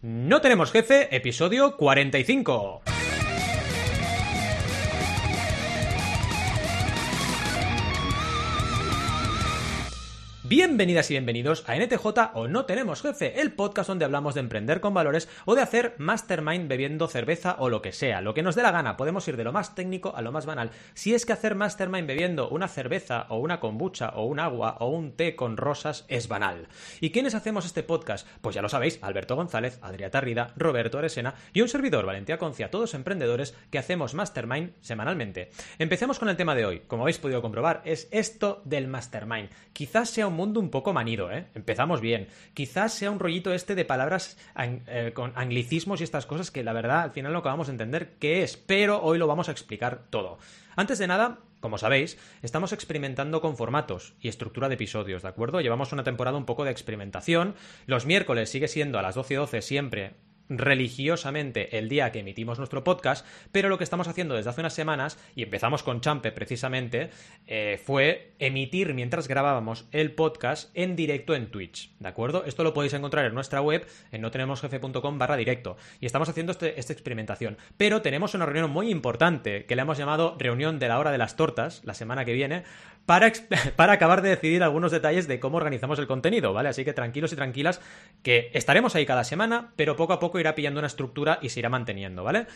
No tenemos jefe, episodio 45. Bienvenidas y bienvenidos a NTJ o No Tenemos Jefe, el podcast donde hablamos de emprender con valores o de hacer mastermind bebiendo cerveza o lo que sea, lo que nos dé la gana. Podemos ir de lo más técnico a lo más banal. Si es que hacer mastermind bebiendo una cerveza o una kombucha o un agua o un té con rosas es banal. ¿Y quiénes hacemos este podcast? Pues ya lo sabéis, Alberto González, Adrià Tarrida, Roberto Aresena y un servidor, Valentía Concia, todos emprendedores que hacemos mastermind semanalmente. Empecemos con el tema de hoy. Como habéis podido comprobar, es esto del mastermind. Quizás sea un mundo un poco manido, ¿eh? Empezamos bien. Quizás sea un rollito este de palabras eh, con anglicismos y estas cosas que la verdad al final no acabamos de entender qué es, pero hoy lo vamos a explicar todo. Antes de nada, como sabéis, estamos experimentando con formatos y estructura de episodios, ¿de acuerdo? Llevamos una temporada un poco de experimentación. Los miércoles sigue siendo a las 12.12 .12 siempre religiosamente el día que emitimos nuestro podcast, pero lo que estamos haciendo desde hace unas semanas, y empezamos con Champe precisamente, eh, fue emitir mientras grabábamos el podcast en directo en Twitch, ¿de acuerdo? Esto lo podéis encontrar en nuestra web, en notenemosjefe.com barra directo, y estamos haciendo este, esta experimentación. Pero tenemos una reunión muy importante, que le hemos llamado reunión de la hora de las tortas, la semana que viene, para, para acabar de decidir algunos detalles de cómo organizamos el contenido, ¿vale? Así que tranquilos y tranquilas, que estaremos ahí cada semana, pero poco a poco irá pillando una estructura y se irá manteniendo, ¿vale?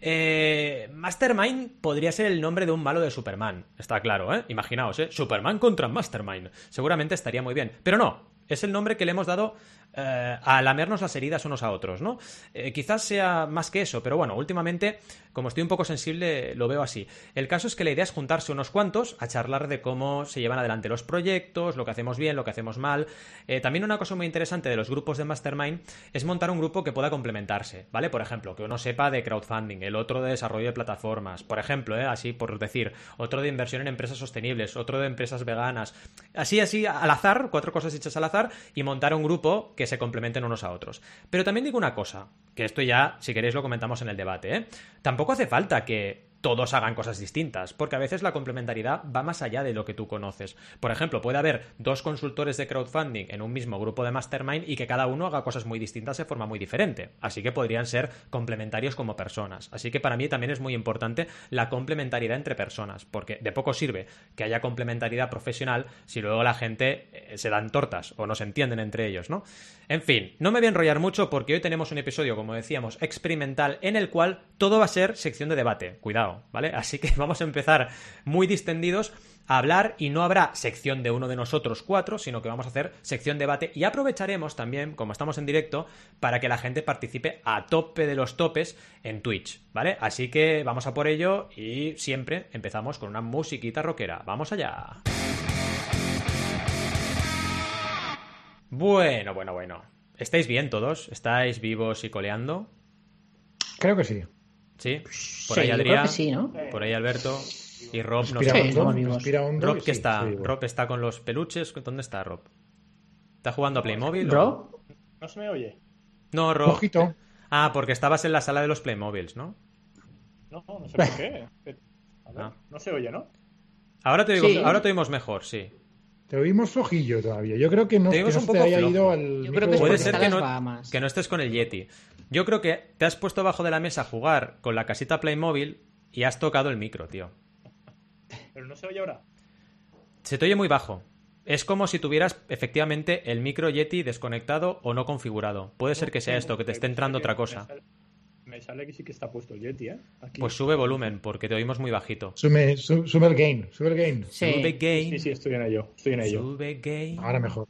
Eh, Mastermind podría ser el nombre de un malo de Superman, está claro, ¿eh? Imaginaos, ¿eh? Superman contra Mastermind. Seguramente estaría muy bien. Pero no, es el nombre que le hemos dado eh, a lamernos las heridas unos a otros, ¿no? Eh, quizás sea más que eso, pero bueno, últimamente, como estoy un poco sensible, lo veo así. El caso es que la idea es juntarse unos cuantos a charlar de cómo se llevan adelante los proyectos, lo que hacemos bien, lo que hacemos mal. Eh, también una cosa muy interesante de los grupos de Mastermind es montar un grupo que pueda complementarse, ¿vale? Por ejemplo, que uno sepa de crowdfunding, el otro de desarrollo de plataformas, por ejemplo, así por decir, otro de inversión en empresas sostenibles, otro de empresas veganas, así, así, al azar, cuatro cosas hechas al azar, y montar un grupo que se complementen unos a otros. Pero también digo una cosa, que esto ya, si queréis, lo comentamos en el debate, ¿eh? Tampoco hace falta que todos hagan cosas distintas, porque a veces la complementariedad va más allá de lo que tú conoces. Por ejemplo, puede haber dos consultores de crowdfunding en un mismo grupo de mastermind y que cada uno haga cosas muy distintas de forma muy diferente. Así que podrían ser complementarios como personas. Así que para mí también es muy importante la complementariedad entre personas, porque de poco sirve que haya complementariedad profesional si luego la gente eh, se dan tortas o no se entienden entre ellos, ¿no? En fin, no me voy a enrollar mucho porque hoy tenemos un episodio, como decíamos, experimental en el cual todo va a ser sección de debate. Cuidado ¿vale? Así que vamos a empezar muy distendidos a hablar y no habrá sección de uno de nosotros cuatro, sino que vamos a hacer sección debate y aprovecharemos también, como estamos en directo, para que la gente participe a tope de los topes en Twitch, ¿vale? Así que vamos a por ello y siempre empezamos con una musiquita rockera. ¡Vamos allá! Bueno, bueno, bueno. ¿Estáis bien todos? ¿Estáis vivos y coleando? Creo que sí. Sí, por ahí Adrián, sí, ¿no? por ahí Alberto y Rob no sé. Rob, ¿qué está? Rob está con los peluches. ¿Dónde está Rob? ¿Está jugando a Playmobil? ¿Rob? No se me oye. No, Rob. Ojito. Ah, porque estabas en la sala de los Playmobils, ¿no? No, no sé por qué. Ah. No se oye, ¿no? Ahora te, digo, ahora te oímos mejor, sí. Te oímos flojillo todavía. Yo creo que no, te que un poco haya ido al. Yo creo que Puede ser que no, que no estés con el Yeti. Yo creo que te has puesto abajo de la mesa a jugar con la casita Playmobil y has tocado el micro, tío. Pero no se oye ahora. Se te oye muy bajo. Es como si tuvieras efectivamente el micro Yeti desconectado o no configurado. Puede ser que sea esto, que te esté entrando otra cosa. Me sale que sí que está puesto el Yeti, ¿eh? Pues sube volumen, porque te oímos muy bajito. Sube, sube el gain, sube el gain. Sí. Sube gain. Sí, sí, estoy en ello. Estoy en ello. Sube gain. Ahora mejor.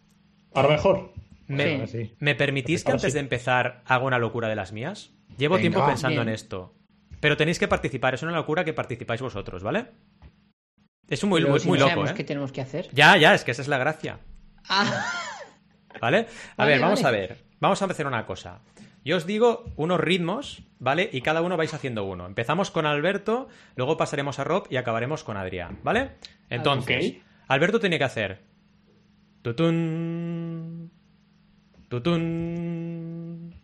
Ahora mejor. ¿Me, ¿me permitís que antes de empezar haga una locura de las mías? Llevo tiempo pensando en esto. Pero tenéis que participar, es una locura que participáis vosotros, ¿vale? Es muy, muy, muy loco, ¿eh? ¿Qué tenemos que hacer? Ya, ya, es que esa es la gracia. Ah. ¿Vale? A ver, vamos a ver. Vamos a hacer una cosa. Yo os digo unos ritmos, ¿vale? Y cada uno vais haciendo uno. Empezamos con Alberto, luego pasaremos a Rob y acabaremos con Adrián, ¿vale? Entonces, Alberto tiene que hacer. Tutun. Tutun.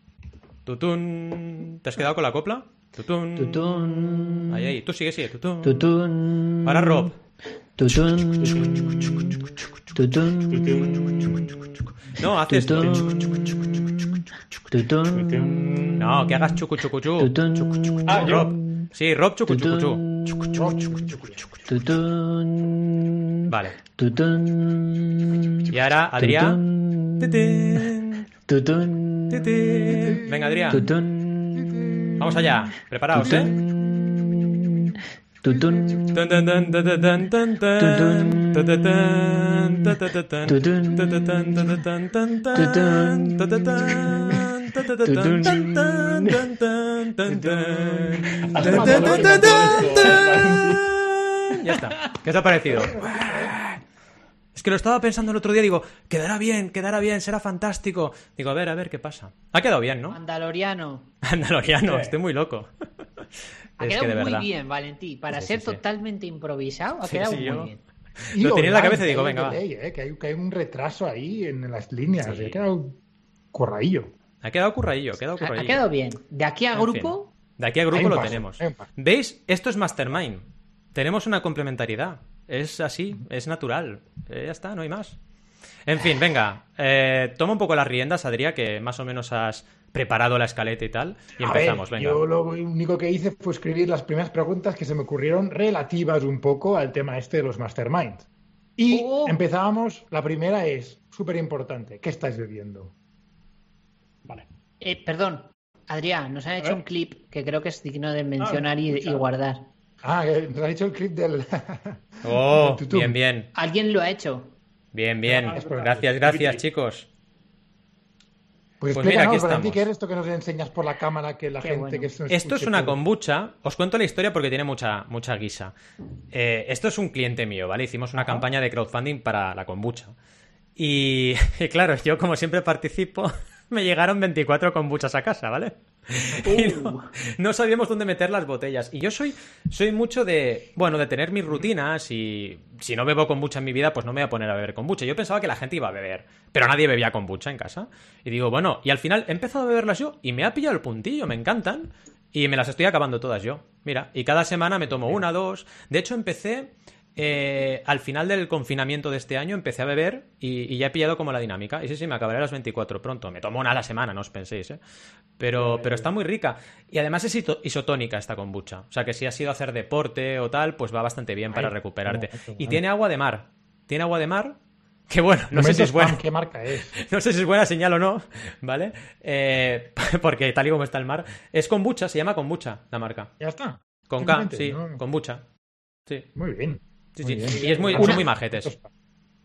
Tutun. ¿Te has quedado con la copla? Tutun. Tutun. Ahí, ahí. Tú sigue, sigue. Tutun. Tutun. Ahora Rob. Tutun. Tutun. No, haces. Tutun. No, que hagas chucu chucu chu. Ah. Rob. Sí, Rob chucu chucu chu. Vale. Y ahora, Adrián. Venga, Adrián. Vamos allá. Preparaos, ¿eh? Ya está. ¿Qué os ha parecido? Es que lo estaba pensando el otro día, digo, quedará bien, quedará bien, será fantástico. Digo, a ver, a ver qué pasa. Ha quedado bien, ¿no? Mandaloriano. Andaloriano, Sí. estoy muy loco. Ha Es quedado que de muy verdad. bien, Valentí. Para Sí, ser sí, sí. totalmente improvisado, ha Sí, quedado sí, muy yo- bien. Lo tenía en la cabeza y digo, venga, va. eh, que, hay, que hay un retraso ahí en las líneas. Sí. Ha quedado corradillo. Ha quedado curradillo, ha quedado Ha, ha curradillo. quedado bien. De aquí a En grupo, De aquí a grupo lo paso, tenemos. ¿Veis? Esto es Mastermind. Tenemos una complementariedad. Es así, es natural. Eh, ya está, no hay más. En fin, venga. eh, toma un poco las riendas, Adrián, que más o menos has preparado la escaleta y tal. Y A empezamos, ver, venga. Yo lo único que hice fue escribir las primeras preguntas que se me ocurrieron relativas un poco al tema este de los masterminds. Y Oh. empezábamos, la primera es súper importante, ¿qué estáis bebiendo? Vale. eh, perdón, Adrián, nos han hecho un clip que creo que es digno de mencionar y, escucha. y guardar. Ah, que nos ha hecho el clip del... Oh, del bien, bien. ¿Alguien lo ha hecho? Bien, bien. Es verdad. Gracias, gracias, chicos. Pues, Pues mira, aquí. ¿qué es esto que nos enseñas por la cámara que la Qué gente bueno. que nos Esto es una kombucha. Os cuento la historia porque tiene mucha, mucha guisa. Eh, esto es un cliente mío, ¿vale? Hicimos una campaña de crowdfunding para la kombucha. Y, y claro, yo como siempre participo, me llegaron 24 kombuchas a casa, ¿vale? Y no, no sabíamos dónde meter las botellas. Y yo soy, soy mucho de, bueno, de tener mis rutinas y si no bebo kombucha en mi vida, pues no me voy a poner a beber kombucha. Yo pensaba que la gente iba a beber, pero nadie bebía kombucha en casa. Y digo, bueno, y al final he empezado a beberlas yo y me ha pillado el puntillo, me encantan. Y me las estoy acabando todas yo. Mira, y cada semana me tomo una, dos. De hecho, empecé eh, al final del confinamiento de este año, empecé a beber y, y ya he pillado como la dinámica. Y sí, sí, me acabaré a las 24 pronto. Me tomo una a la semana, no os penséis, ¿eh? Pero, pero está muy rica. Y además es isotónica esta kombucha. O sea que si has ido a hacer deporte o tal, pues va bastante bien para Ay, recuperarte. Y tiene agua de mar. Tiene agua de mar. Que bueno, no sé si es buena. ¿Qué marca es? No sé si es buena señal o no, ¿vale? Eh, porque tal y como está el mar. Es kombucha, se llama kombucha la marca. Ya está. Con K, sí, ¿no? kombucha. Sí, Muy bien. Sí, Muy sí. Y es muy, Una- son muy majetes.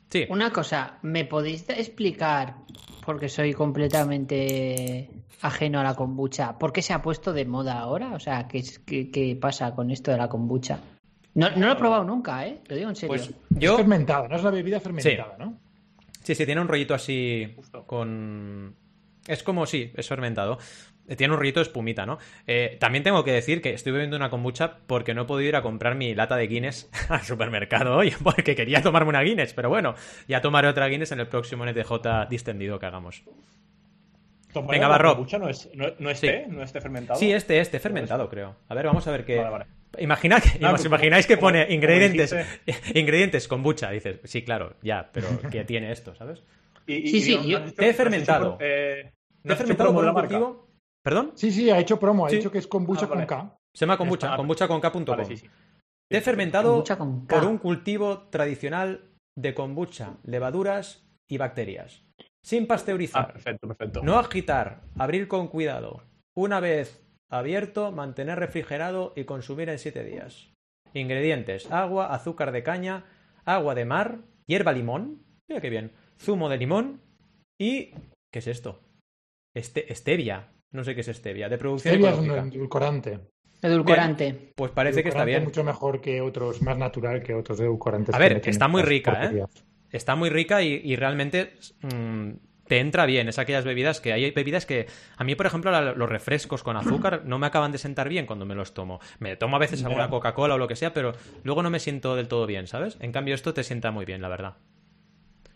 Sí. Una cosa, ¿me podéis explicar, porque soy completamente ajeno a la kombucha, por qué se ha puesto de moda ahora? O sea, ¿qué, es- qué, qué pasa con esto de la kombucha? No, no lo he probado nunca, ¿eh? Lo digo en serio. Pues Es yo, fermentada, no es la bebida fermentada, ¿no? Sí, sí, tiene un rollito así Justo. con... Es como, sí, es fermentado. Eh, Tiene un rollito de espumita, ¿no? Eh, también tengo que decir que estoy bebiendo una kombucha porque no he podido ir a comprar mi lata de Guinness al supermercado hoy, porque quería tomarme una Guinness, pero bueno, ya tomaré otra Guinness en el próximo NTJ distendido que hagamos. Tomar Venga, va, Rob. kombucha no es, no, no es Sí. té, no es té fermentado. Sí, este, este, fermentado, creo. A ver, vamos a ver qué... Vale, vale. Imagina que, Ah, ¿Os imagináis como- que pone como- ingredientes, como ingredientes kombucha? Dices, sí, claro, ya, pero ¿qué tiene esto, sabes? Y, y- Sí, y sí, no- yo- té fermentado. por- eh, no ¿Te has hecho fermentado de un la marca. cultivo? ¿Perdón? Sí, sí, ha hecho promo, ha Sí. dicho que es kombucha Ah, vale. con K. Se llama kombucha, está. kombuchaconk.com. Vale, sí, sí. Té fermentado Kombucha con K. por un cultivo tradicional de kombucha, levaduras y bacterias. Sin Ah, pasteurizar. perfecto, perfecto. No agitar, abrir con cuidado. Una vez abierto, mantener refrigerado y consumir en 7 días. Ingredientes: agua, azúcar de caña, agua de mar, hierba limón, mira qué bien, zumo de limón y. ¿Qué es esto? Este, stevia. No sé qué es stevia. De producción Stevia es un edulcorante. Edulcorante. Pues parece que está bien. mucho mejor que otros, más natural que otros edulcorantes. A ver, está muy rica, ¿eh? está muy rica y, y realmente mm, te entra bien. Es aquellas bebidas que hay bebidas que a mí, por ejemplo, la- los refrescos con azúcar no me acaban de sentar bien cuando me los tomo. Me tomo a veces alguna. Coca-Cola o lo que sea, pero luego no me siento del todo bien, ¿sabes? En cambio, esto te sienta muy bien, la verdad.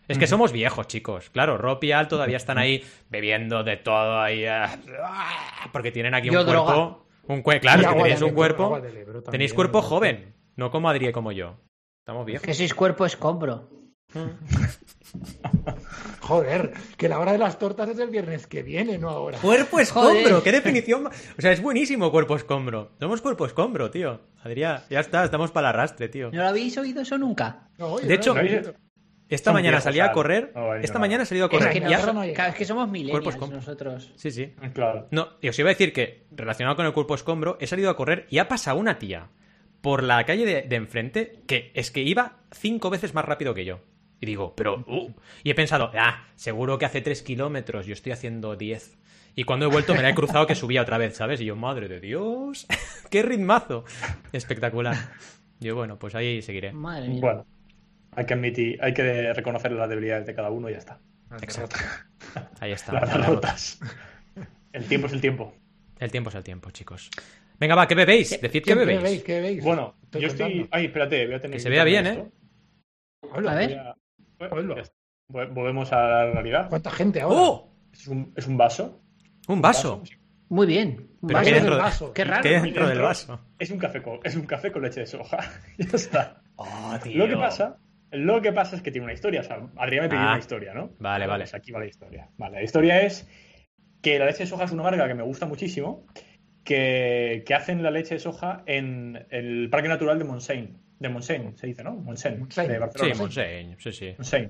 Es que somos viejos, chicos. Claro, Rob y Al todavía están ahí bebiendo de todo ahí. ah, porque tienen aquí Yo un cuerpo. Un cue- claro, es que tenéis un cuerpo. Tenéis cuerpo ¿no? joven. No como Adri y como yo. Estamos viejos. Que sois cuerpo escombro. Joder, que la hora de las tortas es el viernes que viene, no ahora. Cuerpo Joder. escombro, qué definición. O sea, es buenísimo cuerpo escombro. Somos cuerpo escombro, tío. Adrián, ya está, estamos para el arrastre, tío. ¿No lo habéis oído eso nunca? No, yo De hecho, no. Esta Son mañana viejos, salí a correr. No Esta mañana he salido a Es correr. que, nosotros claro, es que somos millennials Cuerpos com- nosotros. Sí, sí. Claro. No, y os iba a decir que, relacionado con el cuerpo escombro, he salido a correr y ha pasado una tía por la calle de, de enfrente que es que iba cinco veces más rápido que yo. Y digo, pero... uh, y he pensado, ah, seguro que hace tres kilómetros, yo estoy haciendo diez. Y cuando he vuelto me la he cruzado que subía otra vez, ¿sabes? Y yo, madre de Dios, qué ritmazo. Espectacular. Y yo, bueno, pues ahí seguiré. Madre mía. Bueno, hay que admitir, hay que reconocer las debilidades de cada uno y ya está. Exacto. Ahí está. Las la derrota. derrotas. El tiempo es el tiempo. El tiempo es el tiempo, chicos. Venga, va, ¿qué bebéis? Decid qué ¿Qué bebéis. bebéis? ¿Qué bebéis? Bueno, Estoy yo estoy. Ay, espérate, voy a tener Que se vea bien, quitarme ¿eh? esto. Hola, A ver. Voy a- bueno, Hola. Volvemos a la realidad. ¿Cuánta gente ahora? ¡Oh! Es un, es un vaso. Un vaso. Muy bien. Un Pero vaso. ¿qué Vaso dentro, del de- vaso. Qué raro. ¿Qué dentro del vaso? Es un café con, es un café con leche de soja. ya está. Oh, Lo que pasa, lo que pasa es que tiene una historia. O sea, Adrián me pidió Ah. una historia, ¿no? Vale, vale. Pues aquí va la historia. Vale, la historia es que la leche de soja es una marca que me gusta muchísimo, que, que hacen la leche de soja en el Parque Natural de Montseny. De Montseny, se dice, ¿no? Montseny, Montseny. de Sí. Montseny, sí, sí. Montseny.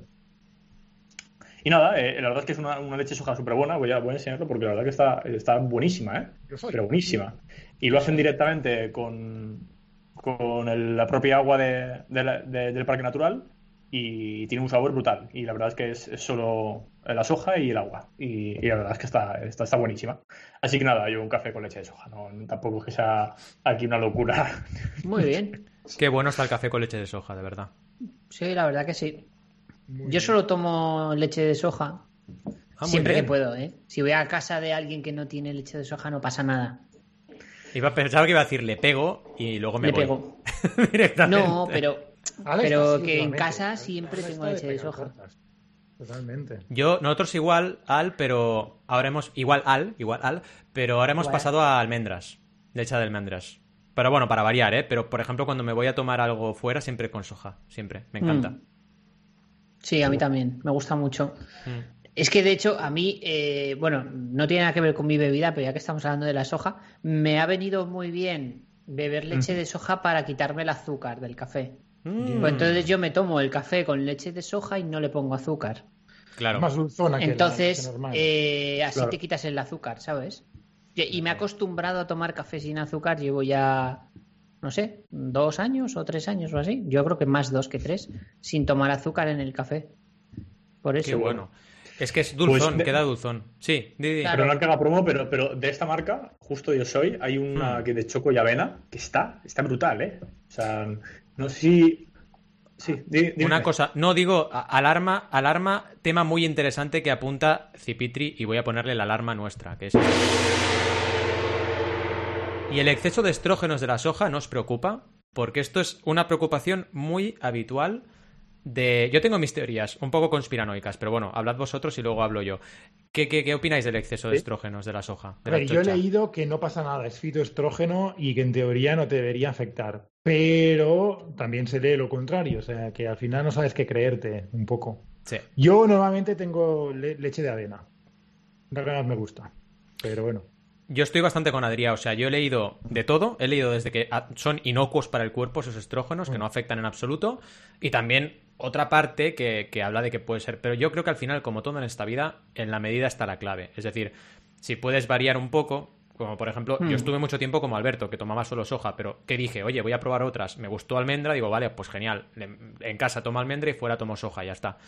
Y nada, eh, la verdad es que es una, una leche de soja súper buena. Voy a, voy a enseñarlo porque la verdad que está, está buenísima, ¿eh? Yo soy. Pero buenísima. Y lo hacen directamente con, con el- la propia agua de- de la- de- del parque natural y tiene un sabor brutal. Y la verdad es que es, es solo la soja y el agua. Y, y la verdad es que está, está, está buenísima. Así que nada, yo un café con leche de soja. No, tampoco es que sea aquí una locura. Muy bien. Qué bueno está el café con leche de soja, de verdad. Sí, la verdad que sí. Muy Yo bien. solo tomo leche de soja. Ah, siempre bien. que puedo, ¿eh? Si voy a casa de alguien que no tiene leche de soja, no pasa nada. Iba a pensar que iba a decir le pego y luego me Le voy. pego. Directamente. No, pero, Pero que en casa siempre tengo leche de soja. Totalmente. Yo, nosotros igual al, pero ahora hemos, igual al, igual al, pero ahora hemos Igual. pasado a almendras, leche de almendras. Pero bueno, para variar, ¿eh? Pero por ejemplo, cuando me voy a tomar algo fuera, siempre con soja, siempre, me encanta. Mm. Sí, a mí también. Me gusta mucho. Mm. Es que de hecho, a mí, eh, bueno, no tiene nada que ver con mi bebida, pero ya que estamos hablando de la soja, me ha venido muy bien beber leche de soja para quitarme el azúcar del café. Mm. Pues entonces yo me tomo el café con leche de soja y no le pongo azúcar. Claro. Más dulzona que la leche Entonces, normal. eh, así Claro. te quitas el azúcar, ¿sabes? Y y me he acostumbrado a tomar café sin azúcar, llevo ya, no sé, dos años o tres años o así. Yo creo que más dos que tres, sin tomar azúcar en el café. Por eso. Qué bueno. Es que es dulzón, Pues de- queda dulzón. Sí, di, di. Claro. Pero no que haga promo, pero, pero de esta marca, justo yo soy, hay una Mm. que de choco y avena que está, está brutal, ¿eh? O sea, no sé si. Sí, dime. Una cosa, no digo, alarma, alarma, tema muy interesante que apunta Cipitri y voy a ponerle la alarma nuestra, que es... ¿Y el exceso de estrógenos de la soja no os preocupa? Porque esto es una preocupación muy habitual de... Yo tengo mis teorías, un poco conspiranoicas, pero bueno, hablad vosotros y luego hablo yo. ¿Qué, qué, qué opináis del exceso de estrógenos de la soja? de A la ver, yo he leído que no pasa nada, es fitoestrógeno y que en teoría no te debería afectar. Pero también se lee lo contrario, o sea que al final no sabes qué creerte un poco. Sí. Yo normalmente tengo le- leche de avena. La que más me gusta. Pero bueno. Yo estoy bastante con Adrián, o sea, yo he leído de todo, he leído desde que son inocuos para el cuerpo esos estrógenos, que no afectan en absoluto, y también otra parte que, que habla de que puede ser, pero yo creo que al final, como todo en esta vida, en la medida está la clave. Es decir, si puedes variar un poco, como por ejemplo, Hmm. yo estuve mucho tiempo como Alberto, que tomaba solo soja, pero que dije, oye, voy a probar otras, me gustó almendra, digo, vale, pues genial, en en casa tomo almendra y fuera tomo soja, ya está.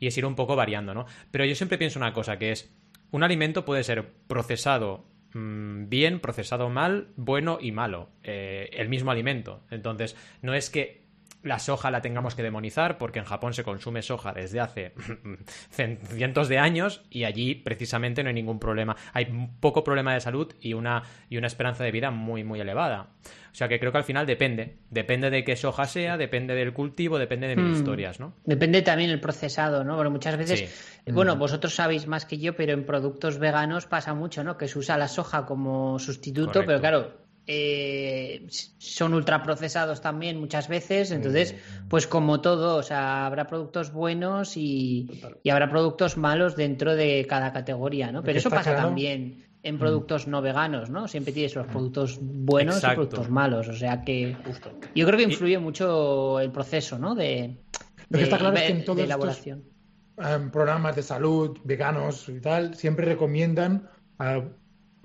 Y es ir un poco variando, ¿no? Pero yo siempre pienso una cosa, que es, un alimento puede ser procesado mm, bien, procesado mal, bueno y malo. eh, el mismo alimento. Entonces, no es que la soja la tengamos que demonizar, porque en Japón se consume soja desde hace cien- cientos de años y allí precisamente no hay ningún problema. Hay poco problema de salud y una, y una esperanza de vida muy, muy elevada. O sea que creo que al final depende. Depende de qué soja sea, depende del cultivo, depende de mil Mm. historias, ¿no? Depende también el procesado, ¿no? Porque muchas veces, Sí. bueno, vosotros sabéis más que yo, pero en productos veganos pasa mucho, ¿no? Que se usa la soja como sustituto, Correcto. pero claro, eh, son ultraprocesados también muchas veces. Entonces, pues como todo, o sea, habrá productos buenos y, y habrá productos malos dentro de cada categoría, ¿no? Pero eso pasa claro- también en productos no veganos, ¿no? Siempre tienes los productos buenos Exacto. y productos malos. O sea que Justo. yo creo que influye mucho el proceso, ¿no? De, Lo que está claro es que en todos estos- elaboración. em, programas de salud, veganos y tal, siempre recomiendan ah,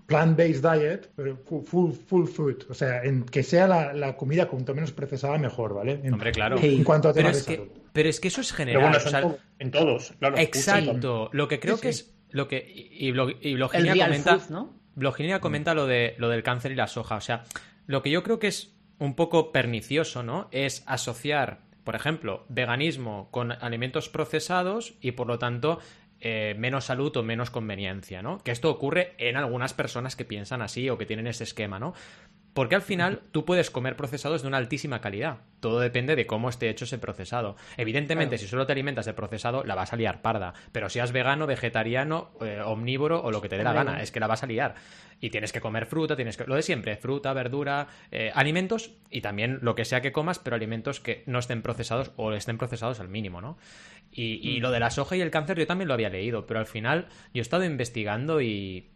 plant-based diet, pero fu- full, full food. O sea, en que sea la, la comida cuanto menos procesada, mejor, ¿vale? En, Hombre, claro. en cuanto a Pero temas es, de que, pero es que eso es Pero general. bueno, o eso sea, en, to- en todos, claro. exacto. Lo que creo Sí, que sí. es. Lo que, y, y, y Bloginia comenta. food, ¿no? Bloginia comenta lo, de, lo del cáncer y la soja. O sea, lo que yo creo que es un poco pernicioso, ¿no? Es asociar, por ejemplo, veganismo con alimentos procesados y por lo tanto eh, menos salud o menos conveniencia, ¿no? Que esto ocurre en algunas personas que piensan así o que tienen ese esquema, ¿no? Porque al final tú puedes comer procesados de una altísima calidad. Todo depende de cómo esté hecho ese procesado. Evidentemente, Claro. si solo te alimentas de procesado, la vas a liar parda. Pero seas vegano, vegetariano, eh, omnívoro o lo que te dé la gana, es que la vas a liar. Y tienes que comer fruta, tienes que. Lo de siempre, fruta, verdura, eh, alimentos y también lo que sea que comas, pero alimentos que no estén procesados o estén procesados al mínimo, ¿no? Y, Mm. y lo de la soja y el cáncer yo también lo había leído, pero al final yo he estado investigando y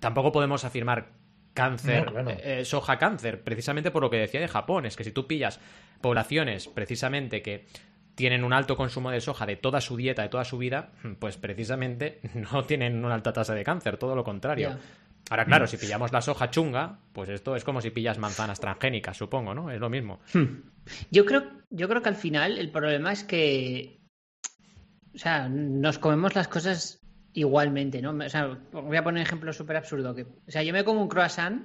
tampoco podemos afirmar cáncer, No, claro. eh, soja cáncer, precisamente por lo que decía de Japón, es que si tú pillas poblaciones precisamente que tienen un alto consumo de soja de toda su dieta, de toda su vida, pues precisamente no tienen una alta tasa de cáncer, todo lo contrario. Ahora, claro, si pillamos la soja chunga, pues esto es como si pillas manzanas transgénicas, supongo, ¿no? Es lo mismo. Yo creo, yo creo que al final el problema es que, o sea, nos comemos las cosas igualmente, ¿no? O sea, voy a poner un ejemplo súper absurdo. Que, o sea, yo me como un croissant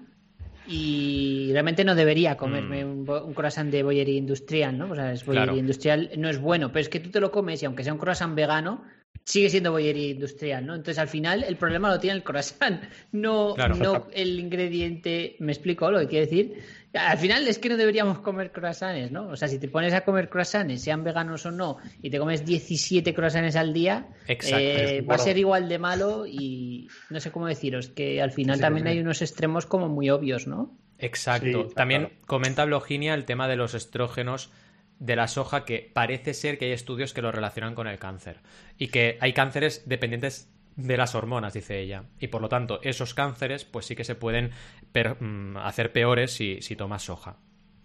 y realmente no debería comerme un, bo- un croissant de bollería industrial, ¿no? O sea, es bollería Claro. industrial, no es bueno, pero es que tú te lo comes y aunque sea un croissant vegano, sigue siendo bollería industrial, ¿no? Entonces, al final, el problema lo tiene el croissant, no, Claro. no el ingrediente. ¿Me explico lo que quiero decir? Al final es que no deberíamos comer croissants, ¿no? O sea, si te pones a comer croissants, sean veganos o no, y te comes 17 croissants al día, Exacto. eh, va a ser igual de malo y no sé cómo deciros, que al final Sí, también sí. hay unos extremos como muy obvios, ¿no? Exacto. Sí, También claro. comenta Bloginia el tema de los estrógenos de la soja, que parece ser que hay estudios que lo relacionan con el cáncer. Y que hay cánceres dependientes de las hormonas, dice ella. Y por lo tanto, esos cánceres, pues sí que se pueden mm, hacer peores si, si tomas soja.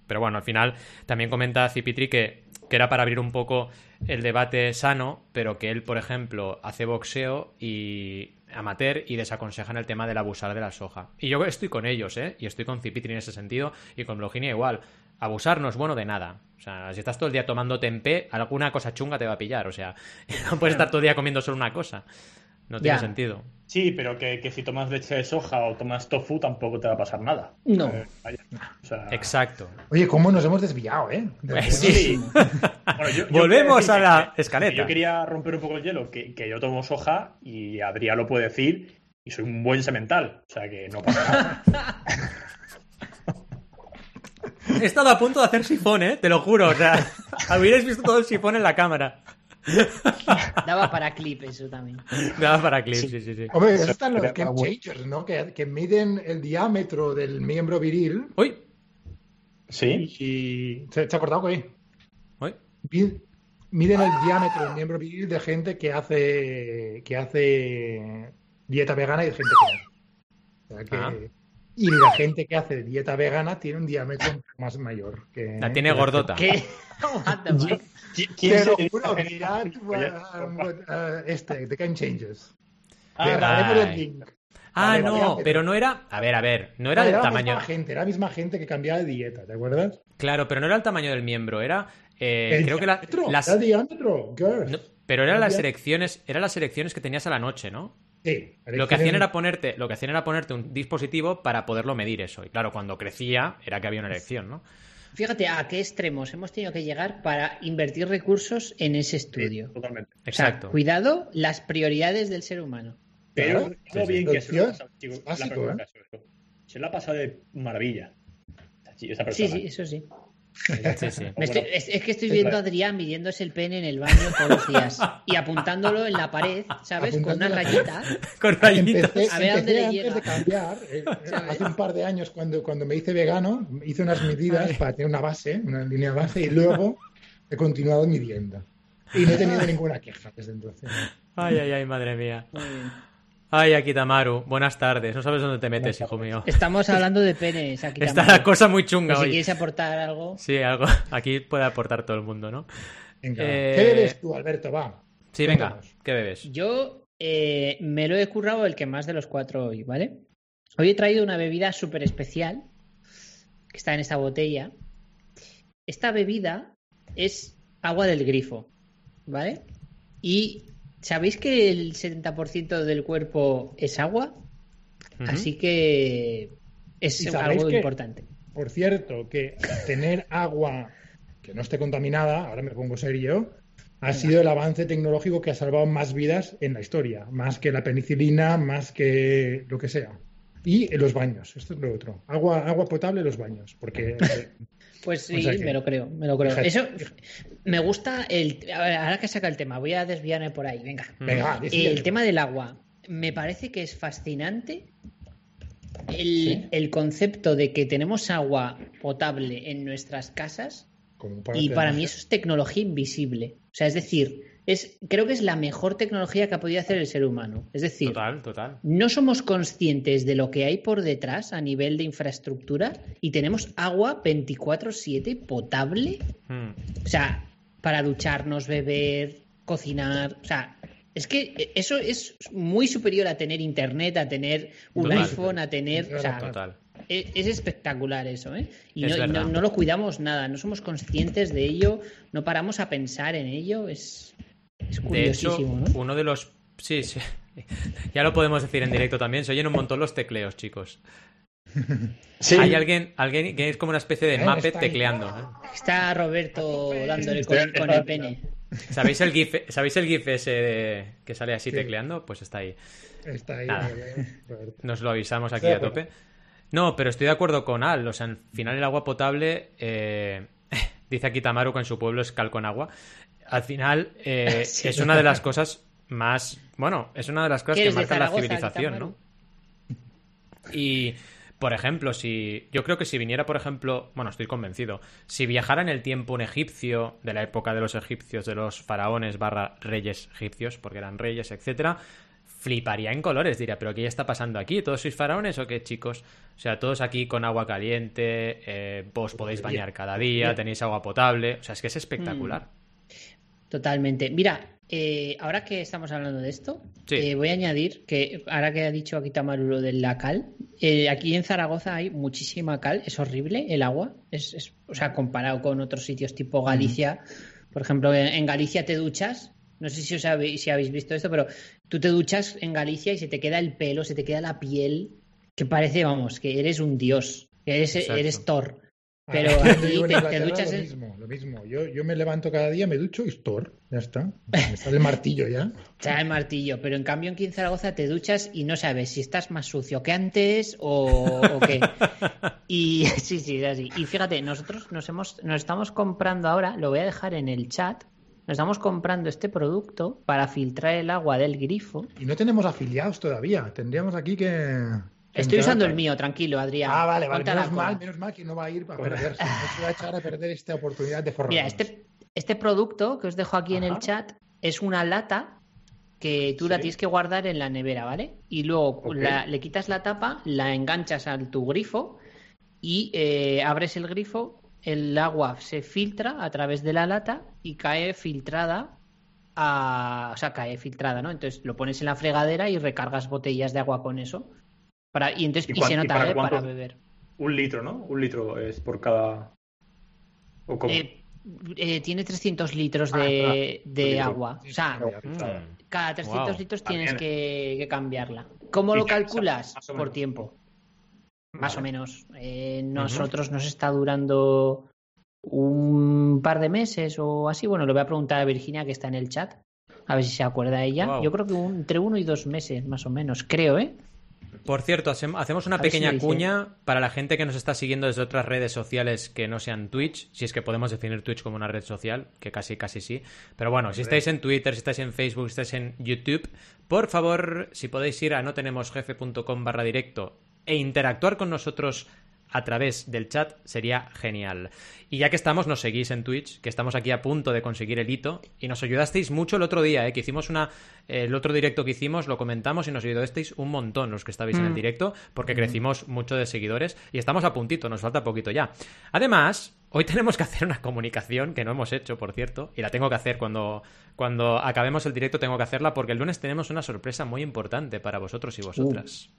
Pero bueno, al final también comenta Cipitri que, que era para abrir un poco el debate sano, pero que él, por ejemplo, hace boxeo y amateur y desaconsejan el tema del abusar de la soja. Y yo estoy con ellos, ¿eh? Y estoy con Cipitri en ese sentido y con Bloginia igual. Abusar no es bueno de nada. O sea, si estás todo el día tomando tempé, alguna cosa chunga te va a pillar. O sea, no puedes estar todo el día comiendo solo una cosa. No tiene Ya. sentido. Sí, pero que, que si tomas leche de soja o tomas tofu tampoco te va a pasar nada. No. Eh, vaya. O sea, Exacto. Oye, ¿cómo nos hemos desviado, eh? De- Pues sí. Bueno, yo- yo Volvemos quería a la escaleta. Yo quería romper un poco el hielo, que, que yo tomo soja y Adrián lo puede decir y soy un buen semental. O sea que no pasa nada. He estado a punto de hacer sifón, ¿eh? Te lo juro. O sea, hubierais visto todo el sifón en la cámara. Daba para clip eso también. Daba para clip, sí, sí, sí. Hombre, esos están los game changers, ¿no? Que, que miden el diámetro del miembro viril Uy, Sí. y... ¿Se, se ha cortado ahí? uy. Mi- Miden el diámetro del miembro viril de gente que hace que hace dieta vegana y de gente que no. O sea que- Ah. Y la gente que hace dieta vegana tiene un diámetro más mayor. Que, La tiene que gordota. ¿Qué? What the fuck? ¿Qui- Te lo se- juro, mirad Oye, uh, what, uh, este, The Game Changes. Ah, el link. Ah, no, pero no era. A ver, a ver, no era Ah, del la tamaño. misma gente, era la misma gente que cambiaba de dieta, ¿te acuerdas? Claro, pero no era el tamaño del miembro, era. eh, el creo que la- diámetro, las. era el diámetro, girls. no, pero eran las elecciones, eran las elecciones que tenías a la noche, ¿no? Sí, Lo que hacían era ponerte, lo que hacían era ponerte un dispositivo para poderlo medir eso. Y claro, cuando crecía, era que había una elección, ¿no? Fíjate a qué extremos hemos tenido que llegar para invertir recursos en ese estudio. Totalmente. O sea, Exacto. cuidado las prioridades del ser humano. Pero Claro. todo Sí, bien que se lo ha pasado, chico, básico, la ¿eh? Se lo ha pasado de maravilla. Sí, sí, eso sí. Sí, sí. Me estoy- es, es que estoy viendo a Adrián midiéndose el pene en el baño todos los días y apuntándolo en la pared, ¿sabes? Con una rayita. Con rayitas. Empecé, A ver dónde le antes llega. de cambiar, eh, hace un par de años cuando, cuando me hice vegano, hice unas medidas para tener una base, una línea base, y luego he continuado midiendo. Y no he tenido ninguna queja desde entonces. Ay, ay, ay, madre mía. Muy bien. Ay, Akitamaru, buenas tardes. No sabes dónde te metes, hijo mío. Estamos hablando de penes aquí Está la cosa muy chunga Por si hoy. quieres aportar algo. Sí, algo. Aquí puede aportar todo el mundo, ¿no? Venga, Eh, ¿Qué bebes tú, Alberto? Va. Sí, venga. ¿Qué bebes? Yo eh, me lo he currado el que más de los cuatro hoy, ¿vale? Hoy he traído una bebida súper especial que está en esta botella. Esta bebida es agua del grifo, ¿vale? Y ¿sabéis que el 70% del cuerpo es agua? Así que es ¿Y sabéis algo que- importante. Por cierto, que tener agua que no esté contaminada, ahora me pongo serio, ha sido el avance tecnológico que ha salvado más vidas en la historia, más que la penicilina, más que lo que sea. Y los baños, esto es lo otro. Agua, agua potable en los baños, porque eh, Pues sí, O sea que- me lo creo, me lo creo. Fíjate. Eso me gusta el ahora que saca el tema, voy a desviarme por ahí, venga. venga, va, decide. El tema del agua. Me parece que es fascinante el, Sí. el concepto de que tenemos agua potable en nuestras casas y para mí eso es tecnología invisible. O sea, es decir, es, creo que es la mejor tecnología que ha podido hacer el ser humano. Es decir, Total, total. no somos conscientes de lo que hay por detrás a nivel de infraestructura y tenemos agua 24/7 potable. Mm. O sea, para ducharnos, beber, cocinar. O sea, es que eso es muy superior a tener internet, a tener un Total. iPhone, a tener. O sea, Total. es, es espectacular eso, ¿eh? Y, Es no, y no- no lo cuidamos nada, no somos conscientes de ello, no paramos a pensar en ello. Es, es De hecho, uno de los. Sí, sí. Ya lo podemos decir en directo también. Se oyen un montón los tecleos, chicos. Sí, Hay alguien, alguien que es como una especie de Eh, ahí. tecleando. ¿eh? Está Roberto dándole con, con el pene. ¿Sabéis el GIF, ¿Sabéis el GIF ese de- que sale así Sí. tecleando? Pues está ahí. Está ahí. Nada. eh, Roberto. Nos lo avisamos aquí a tope. No, pero estoy de acuerdo con Al. O sea, al final el agua potable, eh, dice aquí Tamaru que en su pueblo es cal con agua. Al final eh, Sí. es una de las cosas más... Bueno, es una de las cosas ¿Que marcan la civilización? ¿no? Y, por ejemplo, si... Yo creo que si viniera, por ejemplo... Bueno, estoy convencido. Si viajara en el tiempo un egipcio, de la época de los egipcios, de los faraones barra reyes egipcios, porque eran reyes, etcétera, fliparía en colores. Diría, ¿pero qué está pasando aquí? ¿Todos sois faraones o qué, chicos? O sea, todos aquí con agua caliente, eh, vos podéis bañar cada día, tenéis agua potable. O sea, es que es espectacular. Totalmente. Mira, eh, ahora que estamos hablando de esto, Sí. eh, voy a añadir que ahora que ha dicho aquí Tamaru lo de la cal, eh, aquí en Zaragoza hay muchísima cal, es horrible el agua, es, es- o sea, comparado con otros sitios tipo Galicia, por ejemplo, en, en Galicia te duchas, no sé si os habéis, si habéis visto esto, pero tú te duchas en Galicia y se te queda el pelo, se te queda la piel, que parece, vamos, que eres un dios, que eres, Exacto. eres Thor. Pero Ah, aquí te- duchas lo mismo, lo mismo. Yo, yo me levanto cada día, me ducho y Thor, ya está. Me sale el martillo ya. Trae el martillo, pero en cambio aquí en Zaragoza te duchas y no sabes si estás más sucio que antes o, o qué. Y sí, sí, es así. Y fíjate, nosotros nos hemos, nos estamos comprando ahora, lo voy a dejar en el chat, nos estamos comprando este producto para filtrar el agua del grifo. Y no tenemos afiliados todavía. Tendríamos aquí que. Estoy usando el mío, tranquilo, Adrián. Ah, vale, vale. Menos mal, menos mal que no va a ir a perderse. No se va a echar a perder esta oportunidad de forrar. Mira, este, este producto que os dejo aquí en el chat es una lata que tú la tienes que guardar en la nevera, ¿vale? Y luego la- le quitas la tapa, la enganchas a tu grifo y eh, abres el grifo, el agua se filtra a través de la lata y cae filtrada a... O sea, cae filtrada, ¿no? Entonces lo pones en la fregadera y recargas botellas de agua con eso. Para, y entonces ¿Y se y nota, para ¿eh? Para beber. un litro, ¿no? Un litro es por cada. ¿O cómo? Eh, eh, tiene 300 litros Ah, de, claro. de agua. sí, O sea, Mm. claro. cada 300 Wow. litros tienes que, que cambiarla. ¿Cómo lo ya, calculas? más o Por menos. tiempo. Más Vale. o menos. Eh, nosotros nos está durando un par de meses o así. Bueno, le voy a preguntar a Virginia que está en el chat. A ver si se acuerda ella. Wow. Yo creo que un- entre uno y dos meses, más o menos. Creo, ¿eh? Por cierto, hacem- hacemos una A ver si pequeña cuña para la gente que nos está siguiendo desde otras redes sociales que no sean Twitch, si es que podemos definir Twitch como una red social, que casi casi sí. Pero bueno, si estáis en Twitter, si estáis en Facebook, si estáis en YouTube, por favor, si podéis ir a no tenemos jefe.com barra directo e interactuar con nosotros a través del chat sería genial. Y ya que estamos, nos seguís en Twitch, que estamos aquí a punto de conseguir el hito, y nos ayudasteis mucho el otro día, ¿eh? que hicimos una. eh, el otro directo que hicimos, lo comentamos y nos ayudasteis un montón los que estabais en el directo, porque crecimos mucho de seguidores y estamos a puntito, nos falta poquito ya. Además. Hoy tenemos que hacer una comunicación que no hemos hecho, por cierto, y la tengo que hacer cuando, cuando acabemos el directo, tengo que hacerla porque el lunes tenemos una sorpresa muy importante para vosotros y vosotras.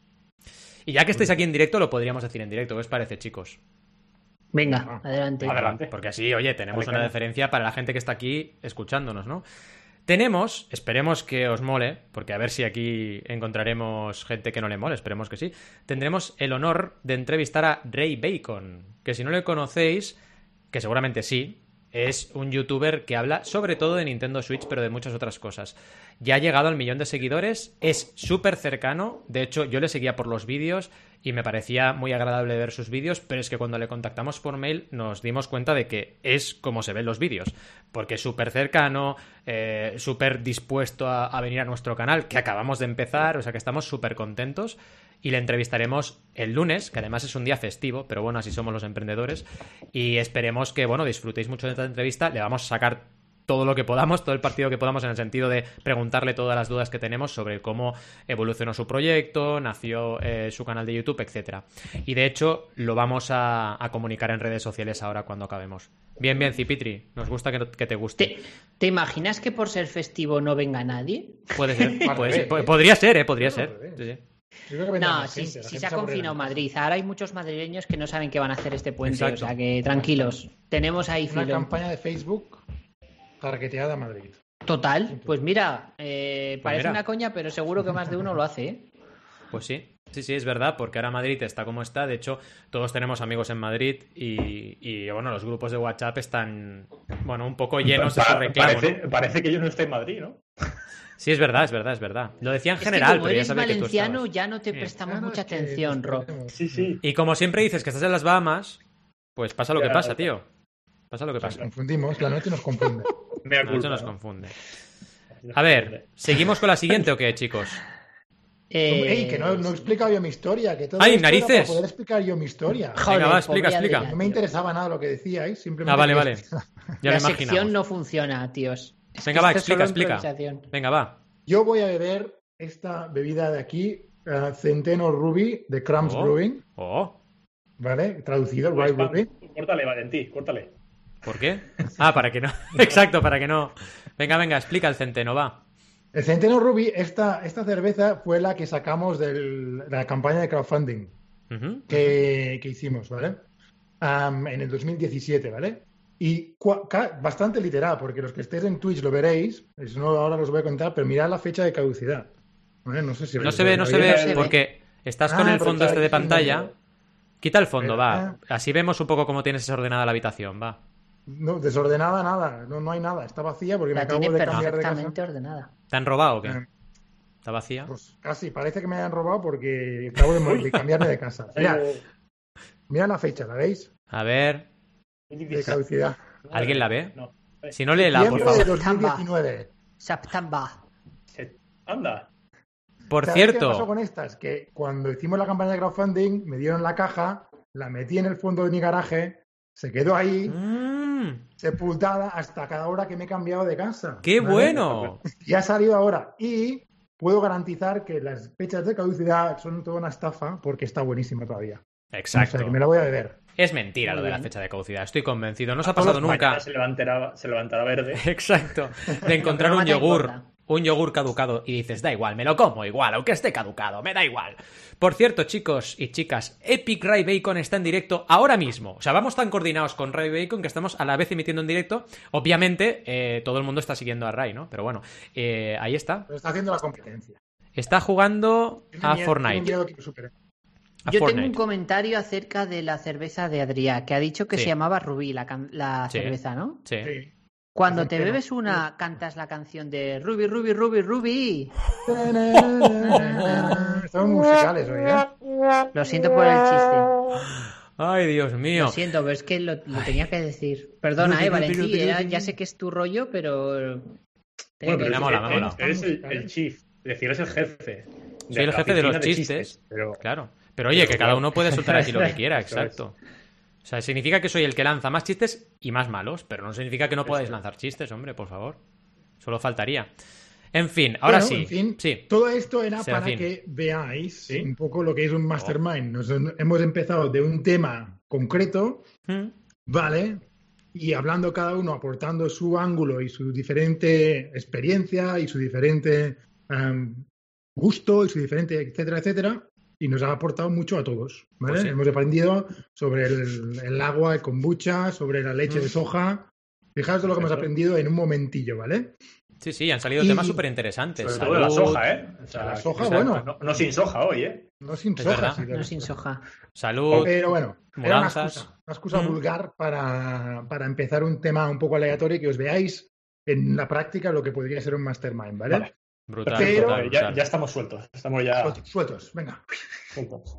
Y ya que estáis aquí en directo, lo podríamos decir en directo. ¿Qué os parece, chicos? Venga, adelante. Adelante. Porque así, oye, tenemos una diferencia para la gente que está aquí escuchándonos, ¿no? Tenemos, esperemos que os mole, porque a ver si aquí encontraremos gente que no le mole, esperemos que sí. Tendremos el honor de entrevistar a Ray Bacon, que si no le conocéis, que seguramente sí, es un youtuber que habla sobre todo de Nintendo Switch, pero de muchas otras cosas. Ya ha llegado al millón de seguidores, es súper cercano, de hecho yo le seguía por los vídeos y me parecía muy agradable ver sus vídeos, pero es que cuando le contactamos por mail nos dimos cuenta de que es como se ven los vídeos, porque súper cercano, eh, súper dispuesto a, a venir a nuestro canal, que acabamos de empezar, o sea que estamos súper contentos y le entrevistaremos el lunes, que además es un día festivo, pero bueno, así somos los emprendedores, y esperemos que, bueno, disfrutéis mucho de esta entrevista, le vamos a sacar todo lo que podamos, todo el partido que podamos en el sentido de preguntarle todas las dudas que tenemos sobre cómo evolucionó su proyecto, nació eh, su canal de YouTube, etcétera. Y de hecho lo vamos a, a comunicar en redes sociales ahora cuando acabemos. Bien, bien, Cipitri, nos gusta que, que te guste. ¿Te, te imaginas que por ser festivo no venga nadie? Puede ser, podría ser, eh, podría ser. revés. Sí, sí. Yo creo que vendrá No, si, gente, se ha confinado. Madrid. Ahora hay muchos madrileños que no saben qué van a hacer este puente. Exacto. O sea que tranquilos. Tenemos ahí Una filo. campaña de Facebook targeteada a Madrid. Total. Pues mira, eh, parece mira. una coña, pero seguro que más de uno lo hace. ¿eh? Pues sí, sí, sí, es verdad, porque ahora Madrid está como está. De hecho, todos tenemos amigos en Madrid y, y, bueno, los grupos de WhatsApp están, bueno, un poco llenos de su Pa- reclamo. ¿no? parece, parece que yo no estoy en Madrid, ¿no? Sí, es verdad, es verdad, es verdad. Lo decía en Es que general, como pero ya eres sabía que tú valenciano, ya no te prestamos Claro, mucha atención, nos Ro. perdemos. Sí, sí. Y como siempre dices que estás en las Bahamas, pues pasa lo que Ya, pasa, ya. tío. Pasa lo que Nos pasa. confundimos, la noche nos confunde. Me No, eso nos confunde. A ver, ¿seguimos con la siguiente o qué, chicos? Eh, Ey, que no, no he explicado yo mi historia. Que todo ¡Ay, narices! Para poder explicar yo mi historia. Joder, Venga, va, explica, pobre explica. Adrián, No me interesaba nada lo que decíais, simplemente. Ah, vale, vale. Ya la sección no funciona, tíos. Es Venga, va, explica, explica. Venga, va. Yo voy a beber esta bebida de aquí, eh, Centeno Ruby de Crumbs Oh. Brewing, Oh, ¿vale? Traducido, Rye Ruby. Córtale, Valentí, córtale. ¿Por qué? Ah, para que no. Exacto, para que no. Venga, venga, explica el centeno, va. El Centeno Ruby, esta, esta cerveza fue la que sacamos del- de la campaña de crowdfunding que, que hicimos, ¿vale? Am, en el 2017, ¿vale? Y bastante literal, porque los que estéis en Twitch lo veréis, si no ahora os voy a contar, pero mirad la fecha de caducidad. ¿Vale? No sé si No se ve, no se ve, se ve. porque estás Ah, con el porque fondo este de pantalla. Quita el fondo, va. Ah. Así vemos un poco cómo tienes desordenada la habitación, va. No, desordenada nada, no, no hay nada, está vacía porque me La acabo tiene de cambiar de casa. ordenada. ¿Te han robado o qué? Eh, ¿Está vacía? Pues casi, parece que me hayan robado porque acabo de, de cambiarme de casa. Mira, mira la fecha, ¿la veis? A ver, De caducidad. ¿alguien la ve? No. Si no, léela, por Septiembre de favor. 2019. September. Se- Anda. Por ¿Sabéis ¿Qué pasó cierto, con estas? Que cuando hicimos la campaña de crowdfunding, me dieron la caja, la metí en el fondo de mi garaje, se quedó ahí, Mm, sepultada hasta cada hora que me he cambiado de casa. ¡Qué ¿vale? bueno! Y ha salido ahora. Y puedo garantizar que las fechas de caducidad son toda una estafa porque está buenísima todavía. O sea, Exacto. que me la voy a beber. Es mentira lo de la fecha de caducidad, estoy convencido. No os ha pasado nunca. Se levantará, se levantará verde. Exacto. De encontrar un yogur. Un yogur caducado y dices, da igual, me lo como igual, aunque esté caducado, me da igual. Por cierto, chicos y chicas, Epic Ray Bacon está en directo ahora mismo. O sea, vamos tan coordinados con Ray Bacon que estamos a la vez emitiendo en directo. Obviamente, eh, todo el mundo está siguiendo a Ray, ¿no? Pero bueno, eh, ahí está. Pero está haciendo la competencia. Está jugando Tiene a miedo- Fortnite. A Yo tengo un comentario acerca de la cerveza de Adrià, que ha dicho que Sí. se llamaba Rubí, la, can- la Sí. cerveza, ¿no? Sí. Sí. Cuando te bebes una, cantas la canción de Ruby, Ruby, Ruby, Ruby. estamos musicales hoy, ¿eh? Lo siento por el chiste. Ay, Dios mío. Lo siento, pero es que lo, lo tenía que decir. Perdona, eh, Valentín, ya, ya sé que es tu rollo, pero. Bueno, pero me mola, me mola. Eres el, chief, es decir, eres el jefe. Soy el jefe de los chistes. pero Claro. Pero oye, que cada uno puede soltar aquí lo que quiera, exacto. O sea, significa que soy el que lanza más chistes y más malos, pero no significa que no podáis lanzar chistes, hombre, por favor. Solo faltaría. En fin, ahora Bueno, sí. en fin, Sí. todo esto era Serafín. para que veáis Sí. un poco lo que es un mastermind. Nos hemos empezado de un tema concreto, Mm. ¿vale? Y hablando cada uno, aportando su ángulo y su diferente experiencia y su diferente em, gusto y su diferente, etcétera, etcétera. Y nos ha aportado mucho a todos, ¿vale? Pues sí. Hemos aprendido sobre el, el agua, el kombucha, sobre la leche Mm. de soja. Fijaos de lo que hemos aprendido en un momentillo, ¿vale? Sí, sí, han salido Y- temas súper interesantes. Sobre todo de la soja, ¿eh? O sea, La soja, bueno. No, no sin soja hoy, ¿eh? No sin Es soja, sí, No sin soja. Salud. Pero bueno, era una excusa, una excusa Mm. vulgar para, para empezar un tema un poco aleatorio y que os veáis en la práctica lo que podría ser un mastermind, ¿vale? Vale. Brutal, Pero- brutal, ya, brutal. ya estamos sueltos. Estamos ya Sueltos, sueltos, venga, sueltos.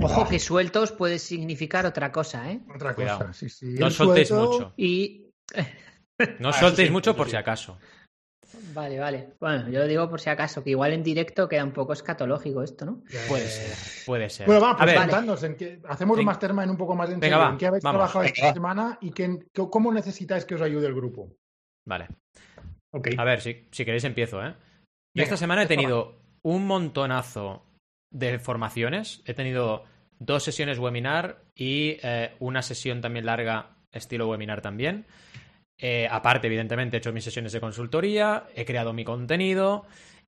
Ojo que sueltos puede significar otra cosa, ¿eh? otra Cuidado. cosa. Sí, sí. No soltéis suelto- mucho. Y. No Ah, soltéis sí, mucho por si acaso. Vale, vale. Bueno, yo lo digo por si acaso, que igual en directo queda un poco escatológico esto, ¿no? Puede ser, puede ser. Bueno, va, a pues ver, contadnos, en qué- hacemos un mastermind un poco más en Venga, serio. va, ¿En qué habéis vamos. trabajado esta semana y qué- qué- cómo necesitáis que os ayude el grupo? vale. Ok. A ver, si, si queréis empiezo, ¿eh? Yo esta semana he tenido un montonazo de formaciones. He tenido dos sesiones webinar y eh, una sesión también larga, estilo webinar también. Eh, aparte, evidentemente, he hecho mis sesiones de consultoría, he creado mi contenido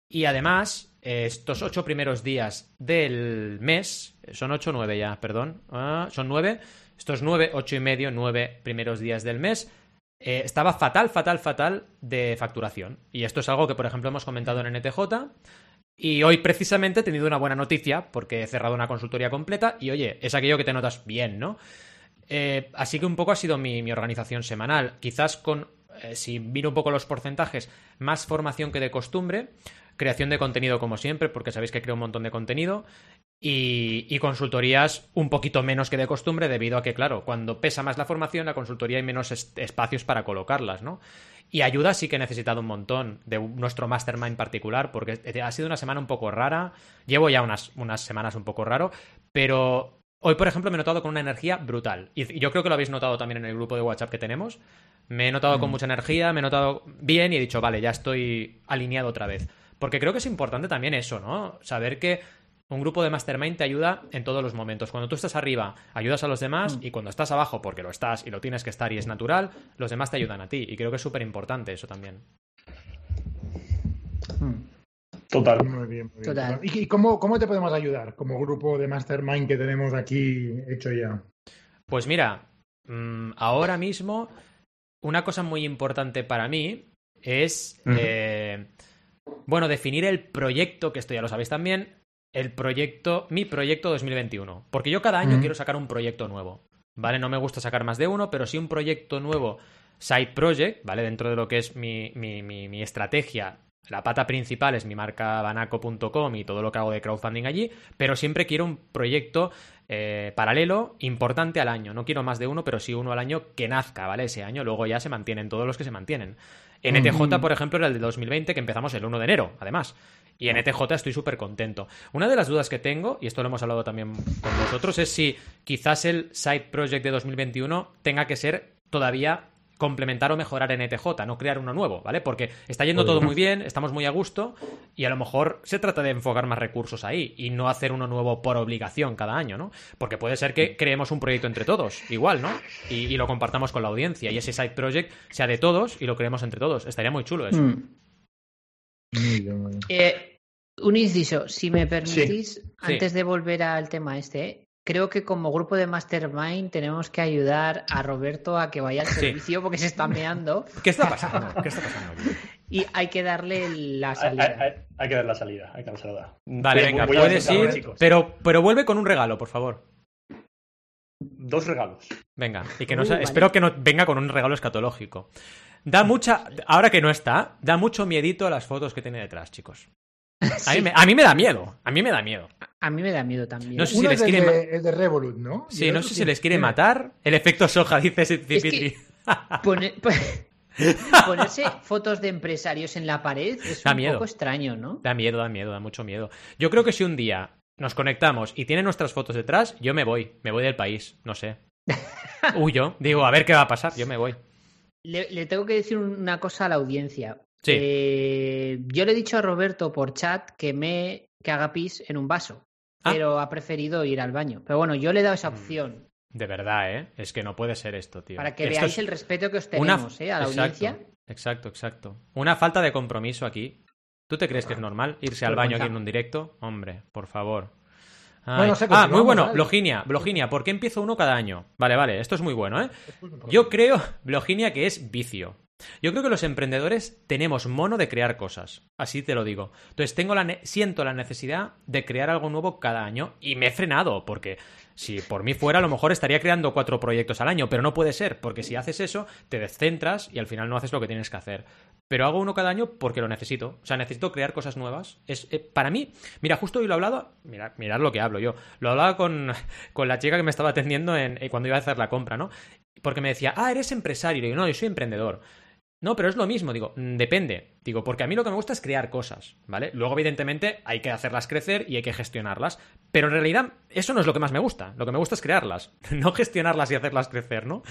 y además, eh, estos ocho primeros días del mes, son ocho o nueve ya, perdón, ah, son nueve, estos nueve, ocho y medio, nueve primeros días del mes, eh, estaba fatal, fatal, fatal de facturación. Y esto es algo que, por ejemplo, hemos comentado en NTJ. Y hoy precisamente he tenido una buena noticia porque he cerrado una consultoría completa y oye, es aquello que te notas bien, ¿no? Eh, así que un poco ha sido mi, organización semanal. Quizás con, eh, si miro un poco los porcentajes, más formación que de costumbre, creación de contenido como siempre, porque sabéis que creo un montón de contenido, y, y consultorías un poquito menos que de costumbre, debido a que, claro, cuando pesa más la formación, la consultoría hay menos es- espacios para colocarlas, ¿no? Y ayuda sí que he necesitado un montón de nuestro mastermind particular, porque ha sido una semana un poco rara. Llevo ya unas, unas semanas un poco raro, pero hoy, por ejemplo, me he notado con una energía brutal. Y y yo creo que lo habéis notado también en el grupo de WhatsApp que tenemos. Me he notado con mucha energía, me he notado bien y he dicho, vale, ya estoy alineado otra vez. Porque creo que es importante también eso, ¿no? Saber que un grupo de mastermind te ayuda en todos los momentos. Cuando tú estás arriba, ayudas a los demás y cuando estás abajo, porque lo estás y lo tienes que estar y es natural, los demás te ayudan a ti. Y creo que es súper importante eso también. Total. Muy bien, muy bien. Total. ¿Y cómo, cómo te podemos ayudar como grupo de mastermind que tenemos aquí hecho ya? Pues mira, mm, ahora mismo una cosa muy importante para mí es, eh, bueno, definir el proyecto, que esto ya lo sabéis también, el proyecto, mi proyecto 2021. Porque yo cada año quiero sacar un proyecto nuevo, ¿vale? No me gusta sacar más de uno, pero sí un proyecto nuevo, side project, ¿vale? Dentro de lo que es mi, mi, mi, mi estrategia. La pata principal es mi marca banaco.com y todo lo que hago de crowdfunding allí, pero siempre quiero un proyecto eh, paralelo importante al año. No quiero más de uno, pero sí uno al año que nazca, ¿vale? Ese año, luego ya se mantienen todos los que se mantienen. NTJ, por ejemplo, era el de 2020, que empezamos el 1 de enero, además. Y en NTJ estoy súper contento. Una de las dudas que tengo, y esto lo hemos hablado también con vosotros, es si quizás el side project de 2021 tenga que ser todavía complementar o mejorar NTJ, no crear uno nuevo, ¿vale? Porque está yendo todo muy bien, estamos muy a gusto y a lo mejor se trata de enfocar más recursos ahí y no hacer uno nuevo por obligación cada año, ¿no? Porque puede ser que creemos un proyecto entre todos, igual, ¿no? Y, y lo compartamos con la audiencia y ese side project sea de todos y lo creemos entre todos. Estaría muy chulo eso. Mm. Eh, un inciso, si me permitís, Sí. antes de volver al tema este, ¿eh? Creo que como grupo de Mastermind tenemos que ayudar a Roberto a que vaya al Sí. servicio porque se está meando ¿Qué está pasando? ¿Qué está pasando? y hay que darle la Hay, salida. hay- hay- hay que dar la salida. Hay que dar la salida. Vale, venga, puedes ir, chicos. pero, pero vuelve con un regalo, por favor. Dos regalos. Venga, y que no Uh, vale. espero que no venga con un regalo escatológico. Da mucha, ahora que no está, da mucho miedito a las fotos que tiene detrás, chicos. A mí, me, a mí me da miedo. A mí me da miedo. A mí me da miedo también. No sé si Uno les quiere de, el de Revolut, ¿no? Sí, no sé si les quiere matar. El efecto soja, dice Cipitri. Pone- Ponerse fotos de empresarios en la pared es Da un miedo. poco extraño, ¿no? Da miedo, da miedo, da mucho miedo. Yo creo que si un día nos conectamos y tiene nuestras fotos detrás, yo me voy. Me voy del país. No sé. Huyo. Digo, a ver qué va a pasar. Yo me voy. Le, le tengo que decir una cosa a la audiencia. Sí. Eh, yo le he dicho a Roberto por chat que me que haga pis en un vaso, Ah. pero ha preferido ir al baño. Pero bueno, yo le he dado esa Mm. opción De verdad, ¿eh? Es que no puede ser esto, tío. para que Esto veáis es el respeto que os una- tenemos ¿eh? a la exacto, audiencia. Exacto, exacto. Una falta de compromiso aquí. ¿Tú te crees que es normal irse al baño aquí en un directo? Hombre, por favor. Ay. Bueno, sé, ah, muy bueno. Bloginia, Bloginia, ¿por qué empiezo uno cada año? Vale, vale, esto es muy bueno, ¿eh? Yo creo, Bloginia, que es vicio. Yo creo que los emprendedores tenemos mono de crear cosas. Así te lo digo. Entonces tengo la siento la necesidad de crear algo nuevo cada año y me he frenado porque si por mí fuera a lo mejor estaría creando cuatro proyectos al año, pero no puede ser porque si haces eso te descentras y al final no haces lo que tienes que hacer. Pero hago uno cada año porque lo necesito. O sea, necesito crear cosas nuevas. Es, eh, para mí, mira, justo hoy lo he hablado. Mirad, mirad lo que hablo yo. Lo hablaba con, con la chica que me estaba atendiendo en, eh, cuando iba a hacer la compra, ¿no? Porque me decía, ah, eres empresario. Y digo, no, yo soy emprendedor. No, pero es lo mismo, digo, mm, depende. Digo, porque a mí lo que me gusta es crear cosas, ¿vale? Luego, evidentemente, hay que hacerlas crecer y hay que gestionarlas. Pero en realidad, eso no es lo que más me gusta. Lo que me gusta es crearlas, no gestionarlas y hacerlas crecer, ¿no?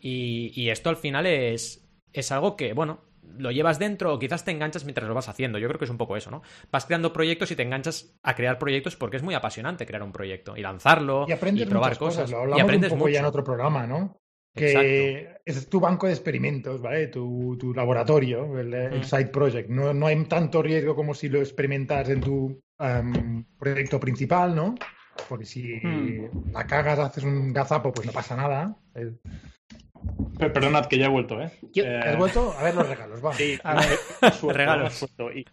Y, y esto al final es, es algo que, bueno, lo llevas dentro o quizás te enganchas mientras lo vas haciendo. Yo creo que es un poco eso, ¿no? Vas creando proyectos y te enganchas a crear proyectos porque es muy apasionante crear un proyecto y lanzarlo Y aprendes probar cosas. cosas. Lo y hablamos aprendes un poco ya en mucho. otro programa, ¿no? Que es tu banco de experimentos, ¿vale? Tu, tu laboratorio, el, el Mm. side project. No, no hay tanto riesgo como si lo experimentas en tu em, proyecto principal, ¿no? Porque si Mm. la cagas, haces un gazapo, pues no pasa nada. Per- Perdonad que ya he vuelto, ¿eh? Yo- Eh, ¿Has vuelto? A ver los regalos, va. Sí, A ver. suelto, Regalos. me suelto. Y,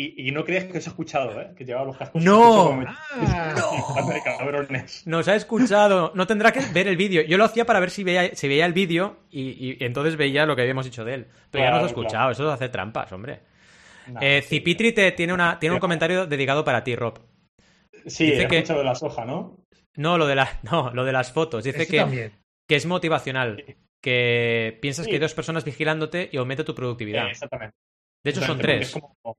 y, y no crees que os he escuchado, ¿eh? Que llevaba los cascos. ¡No! Como- Ah, Madre cabrones. Nos ha escuchado. No tendrá que ver el vídeo. Yo lo hacía para ver si veía, si veía el vídeo y, y entonces veía lo que habíamos dicho de él. Pero ya Claro, nos ha escuchado. Eso hace trampas, hombre. Nah, Eh, sí. Cipitri te tiene, una, tiene un comentario dedicado para ti, Rob. Sí, dice que- de la soja, ¿no? No, lo de, la, no, lo de las fotos. Dice eso que, también. que es motivacional. Que piensas Sí. que hay dos personas vigilándote y aumenta tu productividad. Eh, exactamente. de hecho, son tres. como-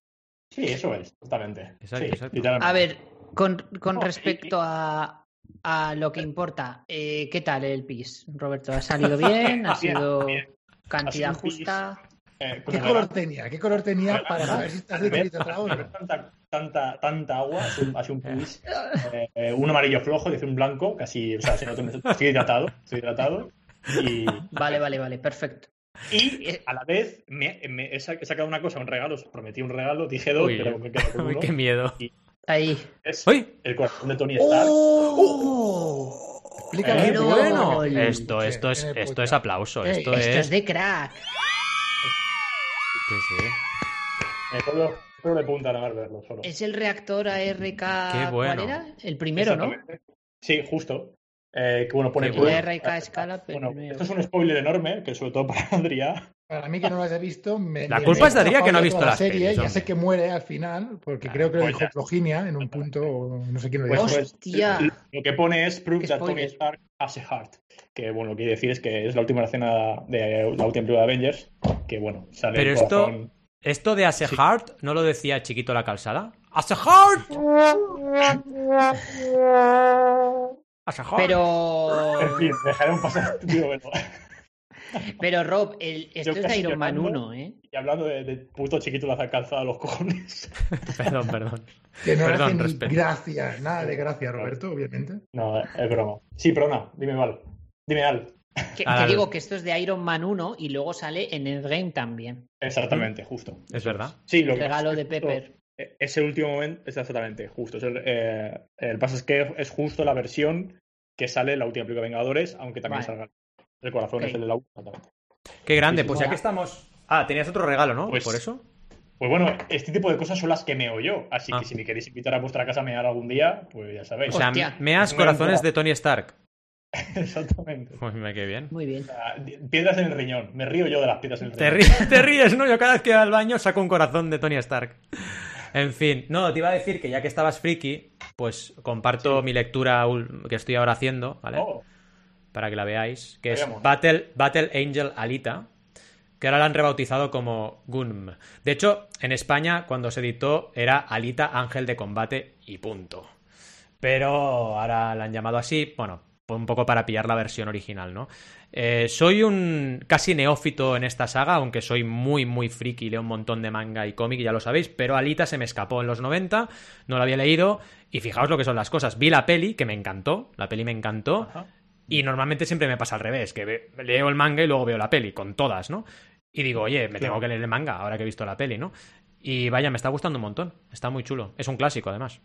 Sí, eso es, totalmente. Exacto, Sí, exacto. literalmente. A ver, con, con No, respecto a, a lo que importa, eh, ¿qué tal el pis, Roberto? ¿Ha salido bien? ¿Ha sido bien. cantidad Ha sido un pis. justa? Eh, ¿Qué pues color tenía? ¿Qué color tenía para saber si estás de tanta, tanta, tanta agua, hace un, hace un pis, eh, eh, un amarillo flojo, dice un blanco, casi, o sea, se nota- estoy hidratado, estoy hidratado. Y, Vale, vale, vale, perfecto. Y a la vez me, me he sa- he sacado una cosa, un regalo, os prometí un regalo, dije dos, Uy, pero me quedo con Uy, uno. qué miedo. Ahí. Es ¡Uy! el corazón de Tony Stark. ¡Oh! Explícame, Eh, ¡Qué explícame, bueno! explícame. Esto, esto es, esto es aplauso. Esto Esto es. es de crack. Me pongo pero de punta nada más verlo solo. Es el reactor ARK. Qué bueno. ¿Cuál era? El primero, ¿no? Sí, justo. Eh, que bueno, pone bueno. ARK escala, pero Bueno, primero. esto es un spoiler enorme, que sobre todo para Adrián. Para mí que no lo haya visto, me, La me- culpa me es de Adrián que no ha visto la serie. pelis, ya sé que muere al final, porque creo que lo pues dijo ya. Floginia en un punto, o no sé quién lo Pues, dijo. pues, Hostia. lo que pone es Proof that Tony. Stark has a heart. Que bueno, lo que quiere decir es que es la última escena de la última película de Avengers. Que bueno, sale Pero esto- corazón. ¿Esto de As a Heart no lo decía chiquito la calzada? ¡As a Heart! ¡As a Heart! En Pero. fin, dejaré un pasar tío, bueno. Pero Rob, el, esto Yo es de Iron Man llorando. 1, ¿eh? Y hablando de, de puto chiquito la calzada a los cojones. Perdón, perdón. Que no le Perdón, hace ni respeto. gracia, nada de gracia, Roberto, obviamente. No, es broma. Sí, perdona, dime mal. Dime Al. Que, que digo que esto es de Iron Man 1 y luego sale en Endgame también. Exactamente, justo. Es verdad. Sí, lo que Regalo de Pepper. Eh, Ese último momento, es exactamente, justo. Es el, eh, el paso es que es justo la versión que sale en la última película de Vengadores, aunque también Vale. salga. El corazón Ok. es el de la última. Qué grande. Sí, Pues ya que estamos. Ah, tenías otro regalo, ¿no? Pues- Por eso. Pues bueno, este tipo de cosas son las que meo yo. Así Ah. que si me queréis invitar a vuestra casa a mear algún día, pues ya sabéis. O sea, Hostia. meas Me corazones de Tony Stark. Exactamente. Pues me qué bien. Muy bien. Piedras en el riñón. Me río yo de las piedras en el Te riñón. ríes, te ríes, ¿no? Yo cada vez que voy al baño saco un corazón de Tony Stark. En fin, no, te iba a decir que ya que estabas friki, pues comparto mi lectura que estoy ahora haciendo, ¿vale? Oh, Para que la veáis, que es. Battle, Battle Angel Alita, que ahora la han rebautizado como Gunm. De hecho, en España, cuando se editó, era Alita Ángel de Combate y punto. Pero ahora la han llamado así, bueno, un poco para pillar la versión original, ¿no? Eh, soy un casi neófito en esta saga, aunque soy muy, muy friki, leo un montón de manga y cómic, ya lo sabéis, pero Alita se me escapó en los 90, no la había leído, y fijaos lo que son las cosas. Vi la peli, que me encantó, la peli me encantó, Ajá. y normalmente siempre me pasa al revés, que leo el manga y luego veo la peli, con todas, ¿no? Y digo, oye, me tengo que leer el manga ahora que he visto la peli, ¿no? Y vaya, me está gustando un montón, está muy chulo, es un clásico además.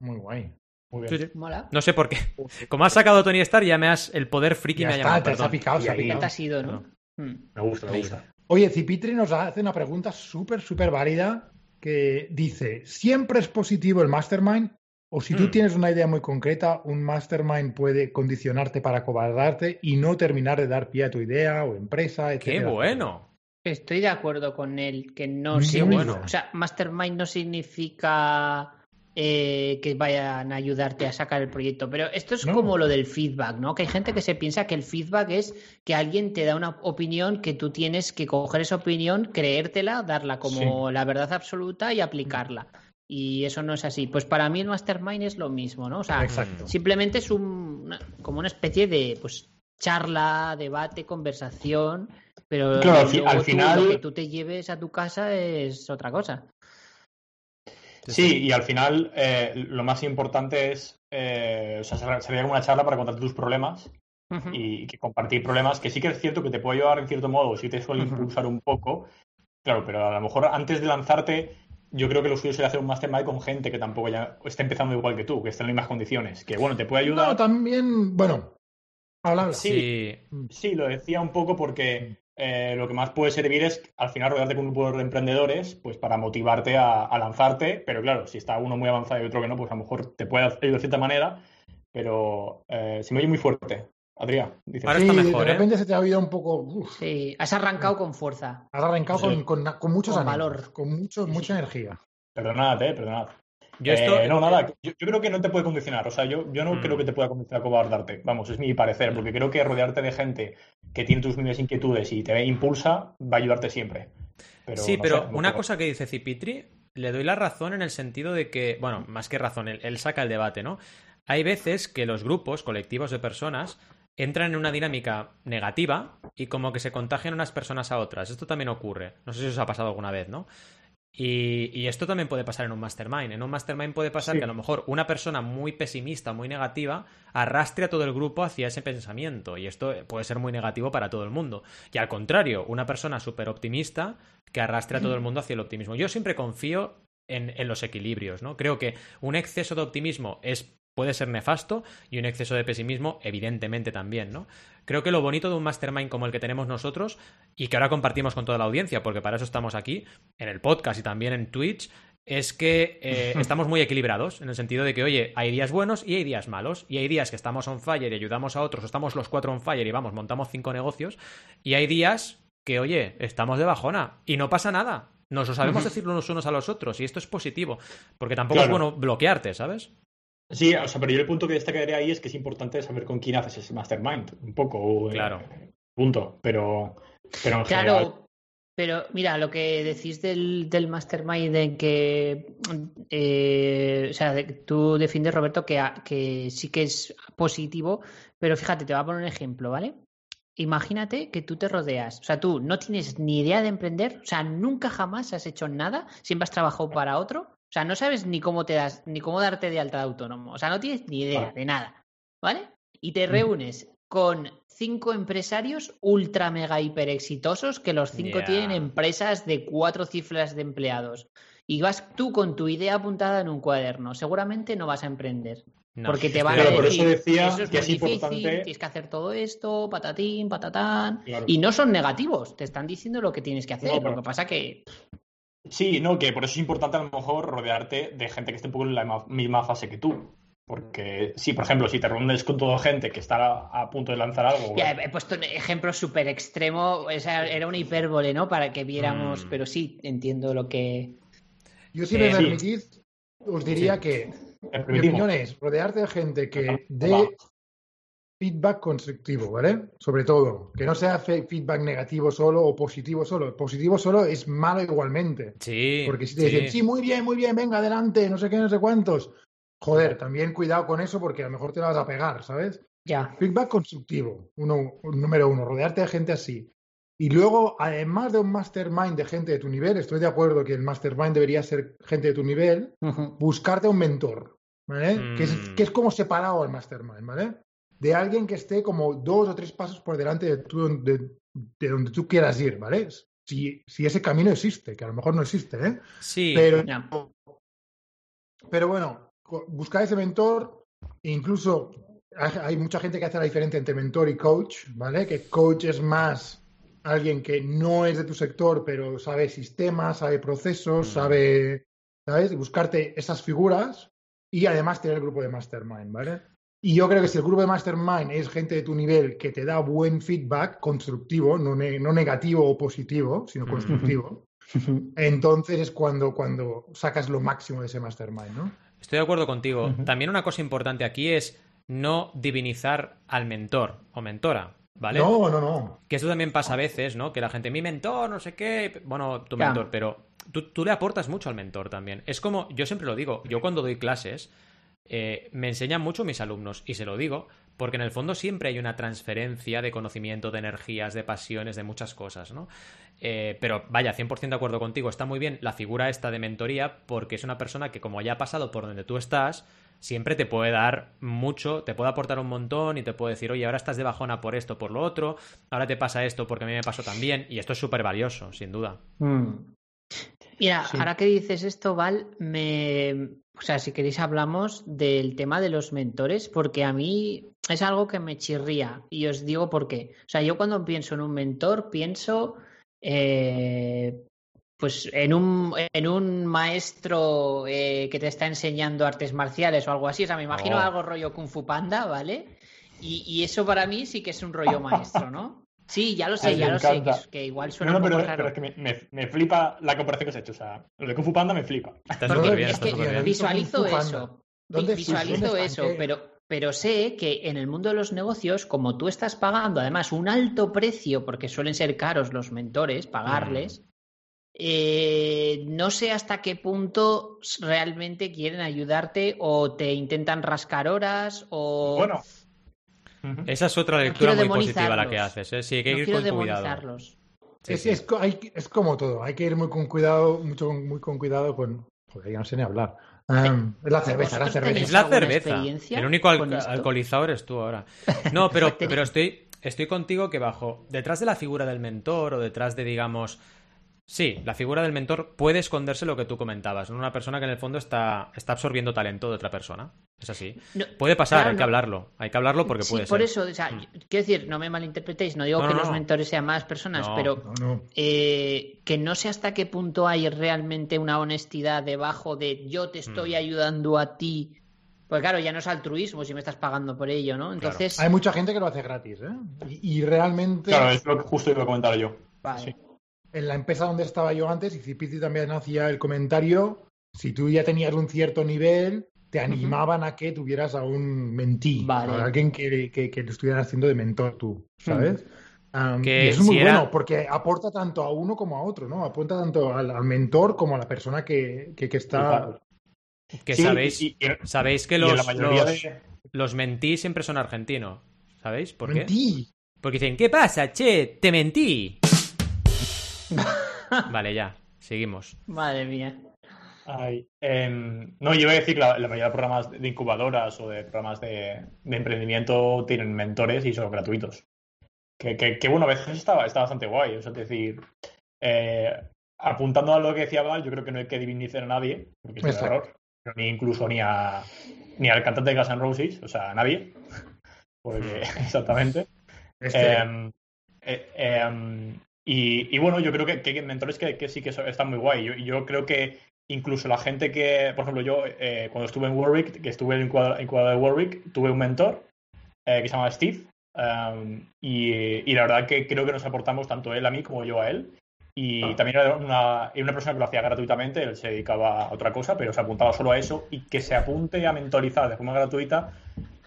Muy guay. Muy Sí, bien. sí. Mola. No sé por qué. Como has sacado Tony Stark, ya me has. El poder friki Ya me ha está, llamado. te se ha perdón. picado, se ha picado. te has ido, ¿no? Mm. Me gusta, me gusta. Oye, Cipitri nos hace una pregunta súper, súper válida que dice, ¿siempre es positivo el mastermind? O si tú Hmm. tienes una idea muy concreta, un mastermind puede condicionarte para cobardarte y no terminar de dar pie a tu idea o empresa, ¡Qué etcétera, bueno! Estoy de acuerdo con él, que no significa. bueno. O sea, Mastermind no significa eh, que vayan a ayudarte a sacar el proyecto. Pero esto es No. como lo del feedback, ¿no? Que hay gente que se piensa que el feedback es que alguien te da una opinión que tú tienes que coger esa opinión, creértela, darla como la verdad absoluta y aplicarla. Y eso no es así. Pues para mí el Mastermind es lo mismo, ¿no? O sea, Exacto. simplemente es un, una- como una especie de pues charla, debate, conversación, pero Claro, al tú, final- lo que tú te lleves a tu casa es otra cosa. Sí, y al final eh, lo más importante es, eh, o sea, ser- sería como una charla para contar tus problemas y que compartir problemas, que sí que es cierto que te puede ayudar en cierto modo, sí te suele impulsar un poco, claro, pero a lo mejor antes de lanzarte, yo creo que lo suyo sería hacer un mastermind con gente que tampoco ya esté empezando igual que tú, que esté en las mismas condiciones, que bueno, te puede ayudar. No, también, bueno, habla, habla. Sí. Sí. Sí, lo decía un poco porque eh, lo que más puede servir es al final rodearte con un grupo de emprendedores, pues para motivarte a, a lanzarte, pero claro, si está uno muy avanzado y otro que no, pues a lo mejor te puede ayudar de cierta manera, pero eh, se me oye muy fuerte. Adrián, dice. Ahora Sí, está mejor, de ¿eh? repente se te ha oído un poco... uf, Sí, has arrancado con fuerza. has arrancado Sí. con, con, con muchos Con ánimos, valor. con mucho, mucha energía. Perdonad, eh, perdonad. Yo esto. Eh, no, nada, yo, yo creo que no te puede condicionar, o sea, yo, yo no Mm. creo que te pueda condicionar cómo darte, vamos, es mi parecer, porque creo que rodearte de gente que tiene tus mismas inquietudes y te impulsa va a ayudarte siempre. Pero, sí, no pero sé, una cosa que dice Cipitri, le doy la razón en el sentido de que, bueno, más que razón, él, él saca el debate, ¿no? Hay veces que los grupos, colectivos de personas, entran en una dinámica negativa y como que se contagian unas personas a otras. Esto también ocurre. No sé si os ha pasado alguna vez, ¿no? Y, y esto también puede pasar en un mastermind. En un mastermind puede pasar Sí. que a lo mejor una persona muy pesimista, muy negativa, arrastre a todo el grupo hacia ese pensamiento. Y esto puede ser muy negativo para todo el mundo. Y al contrario, una persona súper optimista que arrastre a todo el mundo hacia el optimismo. Yo siempre confío en, en los equilibrios, ¿no? Creo que un exceso de optimismo es puede ser nefasto y un exceso de pesimismo evidentemente también, ¿no? Creo que lo bonito de un mastermind como el que tenemos nosotros y que ahora compartimos con toda la audiencia, porque para eso estamos aquí, en el podcast y también en Twitch, es que eh, estamos muy equilibrados, en el sentido de que, oye, hay días buenos y hay días malos, y hay días que estamos on fire y ayudamos a otros, o estamos los cuatro on fire y vamos, montamos cinco negocios, y hay días que, oye, estamos de bajona y no pasa nada. Nos lo sabemos decir los unos a los otros y esto es positivo, porque tampoco es bueno bloquearte, ¿sabes? Sí, o sea, pero yo el punto que destacaría ahí es que es importante saber con quién haces ese mastermind, un poco. eh, Claro. punto. Pero, pero en general. Claro, pero mira, lo que decís del, del mastermind en que, eh, o sea, de- tú defiendes, Roberto, que, a- que sí que es positivo, pero fíjate, te voy a poner un ejemplo, ¿vale? Imagínate que tú te rodeas, o sea, tú no tienes ni idea de emprender, o sea, nunca jamás has hecho nada, siempre has trabajado para otro, o sea, no sabes ni cómo te das, ni cómo darte de alta de autónomo, o sea, no tienes ni idea Vale. de nada, ¿vale? Y te reúnes con cinco empresarios ultra mega hiper exitosos que los cinco tienen empresas de cuatro cifras de empleados. Y vas tú con tu idea apuntada en un cuaderno. Seguramente no vas a emprender. No, porque te van a Claro, por decir, eso decía eso es que muy es difícil, importante- tienes que hacer todo esto, patatín, patatán. Claro. Y no son negativos, te están diciendo lo que tienes que hacer. No, pero- Lo que pasa que Sí, no, que por eso es importante a lo mejor rodearte de gente que esté un poco en la ma- misma fase que tú. Porque, sí, por ejemplo, si te reúnes con toda gente que está a, a punto de lanzar algo. Ya, he puesto un ejemplo súper extremo, o sea, era una hipérbole, ¿no? Para que viéramos, Mm. pero sí, entiendo lo que... Yo si Eh, me sí. permitís, os diría que mi opinión es rodearte de gente que dé feedback constructivo, ¿vale? Sobre todo, que no sea fe- feedback negativo solo o positivo solo. Positivo solo es malo igualmente. Sí. Porque si te dicen, sí, muy bien, muy bien, venga, adelante, no sé qué, no sé cuántos. Joder, también cuidado con eso porque a lo mejor te la vas a pegar, ¿sabes? Ya. Feedback constructivo, uno, número uno, rodearte de gente así. Y luego, además de un mastermind de gente de tu nivel, estoy de acuerdo que el mastermind debería ser gente de tu nivel, buscarte un mentor, ¿vale? Mm. Que, es, que es como separado al mastermind, ¿vale? De alguien que esté como dos o tres pasos por delante de, tú- de, de donde tú quieras ir, ¿vale? Si, si ese camino existe, que a lo mejor no existe, ¿eh? Sí. Pero, Ya. pero bueno, buscar ese mentor, e incluso hay, mucha gente que hace la diferencia entre mentor y coach, ¿vale? Que coach es más alguien que no es de tu sector, pero sabe sistemas, sabe procesos, Mm. sabe, ¿sabes? Buscarte esas figuras y además tener el grupo de mastermind, ¿vale? Y yo creo que si el grupo de mastermind es gente de tu nivel que te da buen feedback constructivo, no, ne- no negativo o positivo, sino Mm. constructivo, entonces es cuando, cuando sacas lo máximo de ese mastermind, ¿no? Estoy de acuerdo contigo. También una cosa importante aquí es no divinizar al mentor o mentora, ¿vale? No, no, no. Que eso también pasa a veces, ¿no? Que la gente, mi mentor, no sé qué. Bueno, tu mentor, pero tú, tú le aportas mucho al mentor también. Es como, yo siempre lo digo, yo cuando doy clases, eh, me enseñan mucho mis alumnos, y se lo digo, porque en el fondo siempre hay una transferencia de conocimiento, de energías, de pasiones, de muchas cosas, ¿no? Eh, pero vaya, 100% de acuerdo contigo, está muy bien la figura esta de mentoría, porque es una persona que como ya ha pasado por donde tú estás, siempre te puede dar mucho, te puede aportar un montón y te puede decir, oye, ahora estás de bajona por esto, por lo otro, ahora te pasa esto porque a mí me pasó también, y esto es súper valioso, sin duda. Mm. Mira, Sí. ahora que dices esto, Val, me... O sea, si queréis hablamos del tema de los mentores, porque a mí es algo que me chirría y os digo por qué. O sea, yo cuando pienso en un mentor, pienso eh, pues en un, en un maestro eh, que te está enseñando artes marciales o algo así. O sea, me imagino Oh. algo rollo Kung Fu Panda, ¿vale? Y, y eso para mí sí que es un rollo maestro, ¿no? Sí, ya lo sé, ya lo sé, que, igual suena No, no, un pero, poco raro. pero es que me, me- me flipa la comparación que has hecho. O sea, lo de Kung Fu Panda me flipa. Está Porque súper bien, es está que bien. visualizo eso. ¿Dónde- visualizo dónde eso, pero, pero sé que en el mundo de los negocios, como tú estás pagando además un alto precio, porque suelen ser caros los mentores, pagarles, eh, no sé hasta qué punto realmente quieren ayudarte o te intentan rascar horas o... Bueno. Esa es otra lectura muy positiva la que haces, ¿eh? Sí, hay que no ir quiero con cuidado. Sí, es, sí. es co- hay- es como todo, hay que ir muy con cuidado, mucho muy con cuidado con. Joder, ya no sé ni hablar. Um, es la cerveza, la ¿Vosotros cerveza. Es la cerveza. experiencia El único al- con esto? alcoholizador eres tú ahora. No, pero, Tenéis- pero estoy, estoy contigo que bajo, detrás de la figura del mentor o detrás de, digamos, sí, la figura del mentor puede esconderse lo que tú comentabas, ¿no? una persona que en el fondo está, está absorbiendo talento de otra persona. Es así. No, Puede pasar, claro, hay que hablarlo. Hay que hablarlo porque sí, puede por ser. eso, o sea, Mm. quiero decir, no me malinterpretéis, no digo No, que no, los no. mentores sean malas personas, No. pero No, no. eh, que no sé hasta qué punto hay realmente una honestidad debajo de yo te estoy Mm. ayudando a ti. Pues claro, ya no es altruismo si me estás pagando por ello, ¿no? Entonces, Hay mucha gente que lo hace gratis, ¿eh? Y, y realmente, Claro, es lo que justo iba a comentar yo. vale. sí. En la empresa donde estaba yo antes, y Cipiti también hacía el comentario, si tú ya tenías un cierto nivel, te animaban a que tuvieras a un mentí, Vale. a alguien que, que, que lo estuviera haciendo de mentor tú, ¿sabes? Um, Que y eso es muy era- bueno, porque aporta tanto a uno como a otro, ¿no? Aporta tanto al, al mentor como a la persona que, que, que está... Que Sí, sabéis, y- y- sabéis que los, los, de- los mentí siempre son argentinos. ¿Sabéis por qué? Mentí. Porque dicen, ¿qué pasa, che? Te mentí. vale, ya. Seguimos. Madre mía. Ay, em, no, yo iba a decir que la, la mayoría de programas de incubadoras o de programas de, de emprendimiento tienen mentores y son gratuitos. Que, que- que, bueno, a veces está, está bastante guay. O sea, es decir, eh, apuntando a lo que decía Val, yo creo que no hay que divinizar a nadie, porque es un error. Pero Ni incluso ni a ni al cantante de Guns N' Roses, o sea, a nadie. Porque, exactamente. Este, Em, eh, em, y, y bueno, yo creo que, que hay mentores que, que sí que están muy guay. Yo, yo creo que incluso la gente que, por ejemplo, yo eh, cuando estuve en Warwick, que estuve en el incubador de Warwick, tuve un mentor eh, que se llama Steve. em, y, y la verdad que creo que nos aportamos tanto él a mí como yo a él. Y también era una, era una persona que lo hacía gratuitamente, él se dedicaba a otra cosa, pero se apuntaba solo a eso. Y que se apunte a mentorizar de forma gratuita,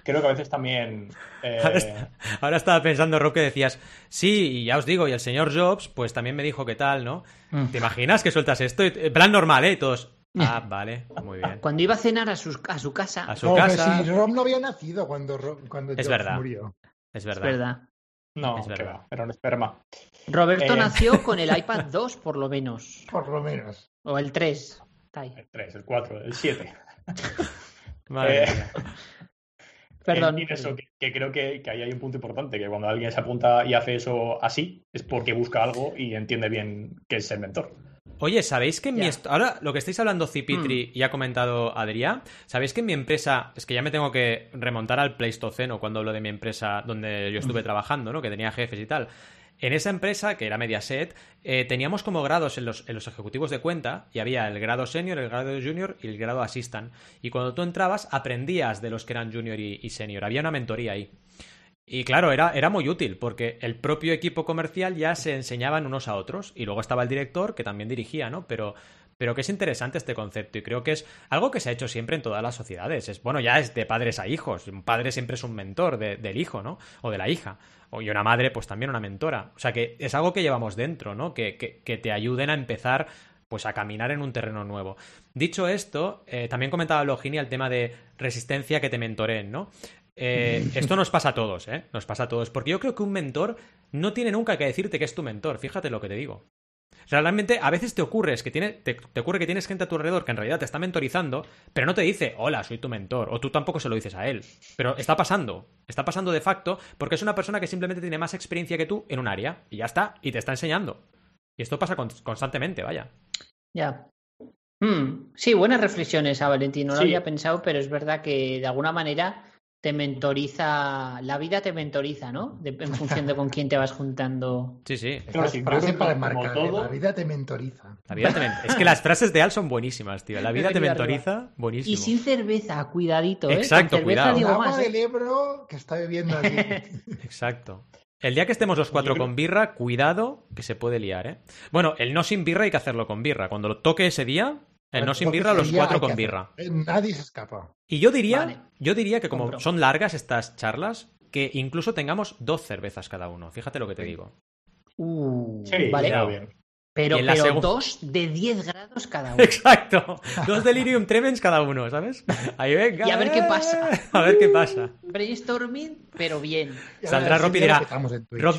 creo que a veces también. eh, Ahora, est- ahora estaba pensando, Rob, que decías, sí, y ya os digo, y el señor Jobs, pues también me dijo que tal, ¿no? Mm. ¿Te imaginas que sueltas esto? En plan normal, ¿eh? Y todos, ah, vale, muy bien. Cuando iba a cenar a, sus, a su casa, A su que casa, si Rob no había nacido cuando, cuando Es Jobs verdad. murió. es es verdad. verdad. no, es verdad. va, era un esperma. Roberto Eh. nació con el iPad 2, por lo menos. Por lo menos. O el 3. Está ahí. El 3, el 4, el 7. Madre Eh, mía. Perdón. Eso, que, que creo que, que ahí hay un punto importante, que cuando alguien se apunta y hace eso así, es porque busca algo y entiende bien qué es el mentor. Oye, ¿sabéis que en mi... Ya. est- Ahora, lo que estáis hablando Cipitri y ha comentado Adrián, ¿sabéis que en mi empresa... Es que ya me tengo que remontar al Pleistoceno cuando hablo de mi empresa donde yo estuve trabajando, ¿no? Que tenía jefes y tal. En esa empresa, que era Mediaset, eh, teníamos como grados en los, en los ejecutivos de cuenta y había el grado senior, el grado junior y el grado assistant. Y cuando tú entrabas, aprendías de los que eran junior y, y senior. Había una mentoría ahí. Y claro, era, era muy útil porque el propio equipo comercial ya se enseñaban unos a otros y luego estaba el director que también dirigía, ¿no? Pero, pero que es interesante este concepto y creo que es algo que se ha hecho siempre en todas las sociedades. Es, bueno, ya es de padres a hijos. Un padre siempre es un mentor de- del hijo, ¿no? O de la hija. O, y una madre, pues también una mentora. O sea que es algo que llevamos dentro, ¿no? Que, que, que te ayuden a empezar pues a caminar en un terreno nuevo. Dicho esto, eh, también comentaba Logini el tema de resistencia que te mentoren, ¿no? Eh, esto nos pasa a todos, ¿eh? Nos pasa a todos. Porque yo creo que un mentor no tiene nunca que decirte que es tu mentor. Fíjate lo que te digo. Realmente a veces te ocurre, es que tiene, te, te ocurre que tienes gente a tu alrededor que en realidad te está mentorizando, pero no te dice, hola, soy tu mentor, o tú tampoco se lo dices a él. Pero está pasando, está pasando de facto, porque es una persona que simplemente tiene más experiencia que tú en un área, y ya está, y te está enseñando. Y esto pasa con- constantemente, vaya. Ya. Mm, Sí, buenas reflexiones a Valentín. No lo había pensado, pero es verdad que de alguna manera te mentoriza, la vida te mentoriza, ¿no? De- en función de con quién te vas juntando. Sí, sí. Para todo- la vida te mentoriza. La vida te men- Es que las frases de Al son buenísimas, tío. La vida te mentoriza, buenísimo. Y sin cerveza, cuidadito, ¿eh? Exacto, Con cerveza cuidado. El digo más, ¿eh? del Ebro que está bebiendo aquí. Exacto. El día que estemos los cuatro con birra, cuidado que se puede liar, ¿eh? Bueno, el no sin birra hay que hacerlo con birra. Cuando lo toque ese día, el no sin birra, los cuatro con birra. Eh, Nadie se escapa. Y yo diría, Vale. yo diría que como Compro. son largas estas charlas, que incluso tengamos dos cervezas cada uno. Fíjate lo que te digo. Uh, Sí, vale. está bien. Pero, dos de 10 grados cada uno. Exacto. Dos delirium tremens cada uno, ¿sabes? Ahí venga. Y a ver qué eh. pasa. A ver qué pasa. Brainstorming, pero bien. Saldrá Rob y dirá-. Rob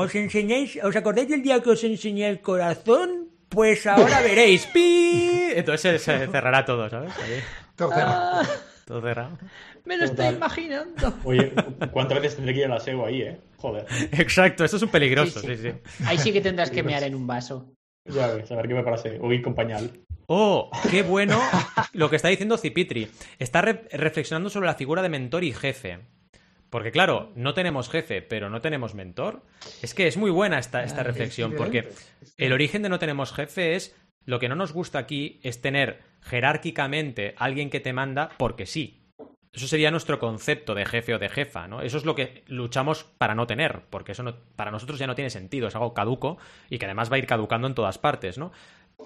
¿os enseñáis, os acordáis del día que os enseñé el corazón? Pues ahora veréis. ¡Pi! Entonces se cerrará todo, ¿sabes? Ahí, petamos. Ah, todo cerrado. me lo estoy imaginando. Oye, ¿cuántas veces tendré que ir a la SEO ahí, eh? Joder. Exacto, esto es un peligroso, Sí, sí, sí. sí. Ahí sí que tendrás que mear en un vaso. Ya ves, a ver qué me parece. O ir con pañal. Oh, qué bueno lo que está diciendo Cipitri. Está re- reflexionando sobre la figura de mentor y jefe. Porque claro, no tenemos jefe, pero no tenemos mentor. Es que es muy buena esta, esta Ah, es reflexión, porque el origen de no tenemos jefe es lo que no nos gusta aquí es tener jerárquicamente alguien que te manda porque sí. Eso sería nuestro concepto de jefe o de jefa, ¿no? Eso es lo que luchamos para no tener, porque eso no- para nosotros ya no tiene sentido, es algo caduco y que además va a ir caducando en todas partes, ¿no?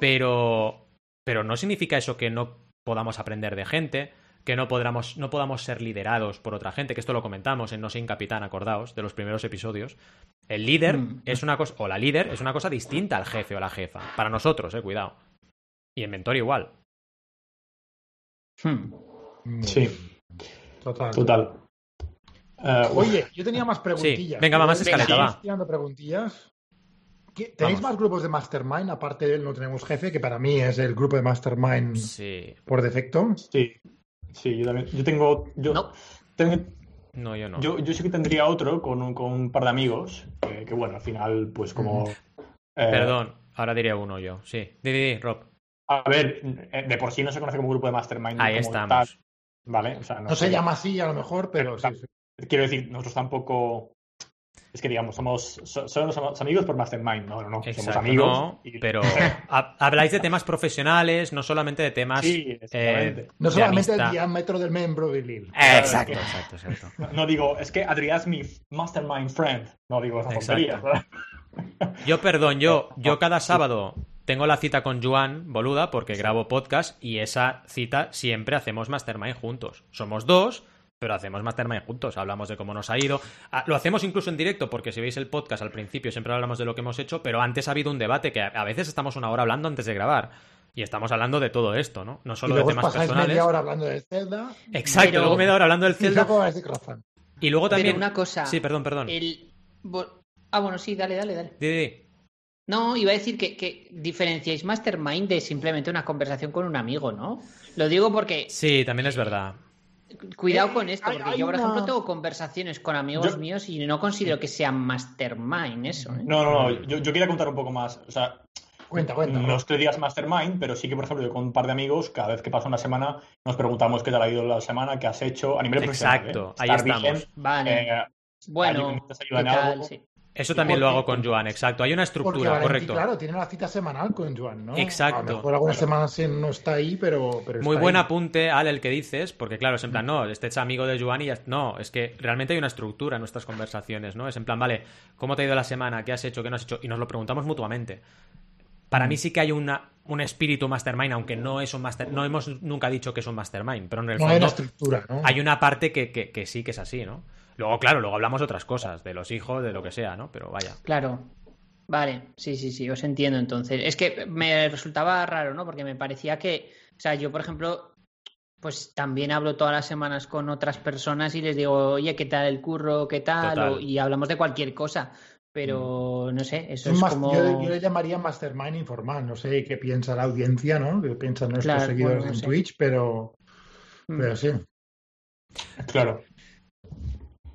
Pero, pero no significa eso que no podamos aprender de gente, que no podamos, no podamos ser liderados por otra gente, que esto lo comentamos en No Sin Capitán, acordaos, de los primeros episodios. El líder Mm. es una cosa, o la líder es una cosa distinta al jefe o la jefa. Para nosotros, eh, cuidado. Y el mentor igual. Hmm. Sí. Total. Total. Eh, Oye, yo tenía más preguntillas. venga, va, más ¿Tenéis- escaleta, va. tirando preguntillas. ¿Qué- ¿Tenéis Vamos. más grupos de Mastermind? Aparte de él, no tenemos jefe, que para mí es el grupo de Mastermind Sí. por defecto. sí. Sí, yo también. Yo tengo. Yo, No. tengo- No, yo no. yo, yo sí que tendría otro con un, con un par de amigos. Que, que, bueno, al final, pues como. eh, Perdón, ahora diré uno yo. Sí. Di, di, di, Rob. A ver, eh, de por sí no se conoce como grupo de Mastermind. Ahí como estamos. tal, ¿Vale? O sea, no, No se llama así a lo mejor, pero sí. sí. Quiero decir, nosotros tampoco. Es que digamos, somos, so- somos amigos por Mastermind. No, no, no. somos amigos. no, y- pero ha- habláis de temas profesionales, no solamente de temas Sí, eh. No de solamente el amistad. diámetro del miembro viril. Eh, Exacto, exacto, exacto. No, no digo, es que Adrián es mi Mastermind friend. No digo esa tontería. ¿verdad? Yo, perdón, yo, yo cada sábado tengo la cita con Joan, boluda, porque grabo podcast y esa cita siempre hacemos Mastermind juntos. Somos dos, pero hacemos Mastermind juntos. Hablamos de cómo nos ha ido. Ah, Lo hacemos incluso en directo, porque si veis el podcast al principio siempre hablamos de lo que hemos hecho, pero antes ha habido un debate que a veces estamos una hora hablando antes de grabar. Y estamos hablando de todo esto, ¿no? No Y solo de luego os temas personales. media hora hablando de Zelda. Exacto, Pero- luego me he dado hablando del Y Zelda. de. Y luego también. Pero una cosa. Sí, perdón, perdón. El... Ah, bueno, sí, dale, dale, dale. Di, di, di. No, iba a decir que, que diferenciáis Mastermind de simplemente una conversación con un amigo, ¿no? Lo digo porque Sí, también es verdad. Cuidado Eh, con esto, porque hay yo, por una- ejemplo, tengo conversaciones con amigos Yo- míos y no considero que sea Mastermind eso. ¿eh? No, no, no. Yo, yo quería contar un poco más. O sea, Cuenta, cuenta. no es que digas Mastermind, pero sí que, por ejemplo, yo con un par de amigos, cada vez que pasa una semana, nos preguntamos qué tal ha ido la semana, qué has hecho a nivel profesional. Exacto, ¿eh? ahí Estar estamos. bien, Vale. eh, bueno, ¿qué tal? Sí. Eso también lo hago con Joan, exacto. Hay una estructura, correcto. claro, tiene la cita semanal con Joan, ¿no? Exacto. A lo mejor algunas semanas no está ahí, pero, pero Muy buen ahí. apunte, Al, el que dices, porque claro, es en plan, no, este es amigo de Joan y ya... No, es que realmente hay una estructura en nuestras conversaciones, ¿no? Es en plan, vale, ¿cómo te ha ido la semana? ¿Qué has hecho? ¿Qué no has hecho? Y nos lo preguntamos mutuamente. Para mí sí que hay una, un espíritu mastermind, aunque no es un master... No hemos nunca dicho que es un mastermind, pero en el No hay una fondo estructura, ¿no? hay una parte que, que- que sí que es así, ¿no? Luego, claro, luego hablamos de otras cosas, de los hijos, de lo que sea, ¿no? Pero vaya. Claro. Vale, sí, sí, sí, os entiendo entonces. Es que me resultaba raro, ¿no? Porque me parecía que, o sea, yo, por ejemplo, pues también hablo todas las semanas con otras personas y les digo, oye, ¿qué tal el curro? ¿Qué tal? O- y hablamos de cualquier cosa. Pero no sé, eso Es es más- como. yo, yo le llamaría mastermind informal. No sé qué piensa la audiencia, ¿no? Qué piensan nuestros Claro, seguidores bueno, no en sé. Twitch, pero, Mm. pero sí. Claro.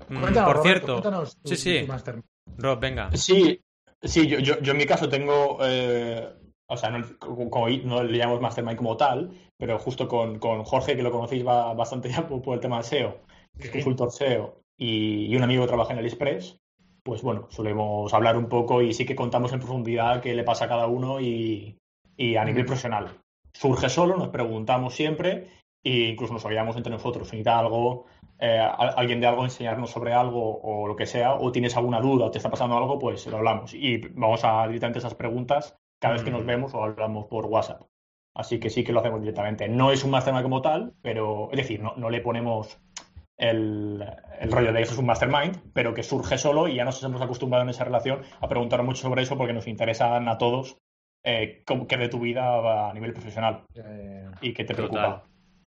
Mm, Cuéntanos, por Roberto, cierto, cuéntanos tu- sí, sí. tu. Rob, venga. Sí, sí, yo, yo, yo en mi caso tengo, eh, o sea, no, no le llamamos Mastermind como tal, pero justo con, con Jorge, que lo conocéis va bastante ya por, por el tema de SEO, que es consultor SEO, y, y un amigo que trabaja en AliExpress, pues bueno, solemos hablar un poco y sí que contamos en profundidad qué le pasa a cada uno y, y a nivel Mm. profesional. Surge solo, nos preguntamos siempre e incluso nos apoyamos entre nosotros. Si necesita algo, eh, alguien de algo, enseñarnos sobre algo o lo que sea, o tienes alguna duda o te está pasando algo, pues lo hablamos. Y vamos a directamente esas preguntas cada vez que nos Mm. vemos o hablamos por WhatsApp. Así que sí que lo hacemos directamente. No es un mastermind como tal, pero es decir, no, no le ponemos el, el rollo de eso es un mastermind, pero que surge solo y ya nos hemos acostumbrado en esa relación a preguntar mucho sobre eso porque nos interesan a todos eh, cómo- qué de tu vida va a nivel profesional Eh, y qué te Total. preocupa.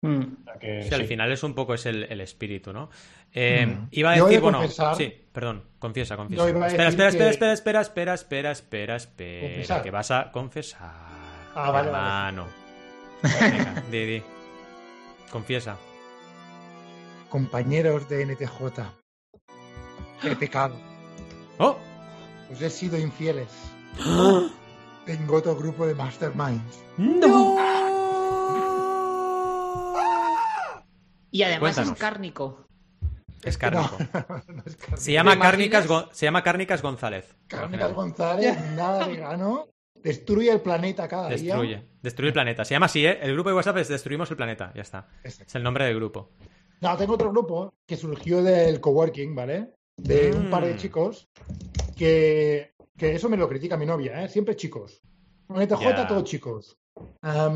Mm. O sea que, Sí, al final es un poco es el, el espíritu, ¿no? Eh, Mm. Iba a decir, de bueno, confesar- sí, perdón, confiesa, confiesa. Espera, espera, espera, que- espera, espera, espera, espera, espera, espera, Confesar. que vas a confesar, Ah, vale, vale. hermano. Venga, di, di. Confiesa. compañeros de NTJ, he pecado. ¡Oh! Os he sido infieles. Tengo otro grupo de masterminds. Y además Cuéntanos. es cárnico. Es cárnico. No, no es Cárnicas. Se llama ¿Te Cárnicas, se llama Cárnicas González. Cárnicas González, nada vegano. Destruye el planeta cada Destruye. día. Destruye el planeta. Se llama así, ¿eh? El grupo de WhatsApp es Destruimos el planeta. Ya está. Exacto. Es el nombre del grupo. No, tengo otro grupo que surgió del coworking, ¿vale? De un par de Mm. chicos que, que eso me lo critica mi novia, ¿eh? Siempre chicos. En NTJ, Ya. todos chicos.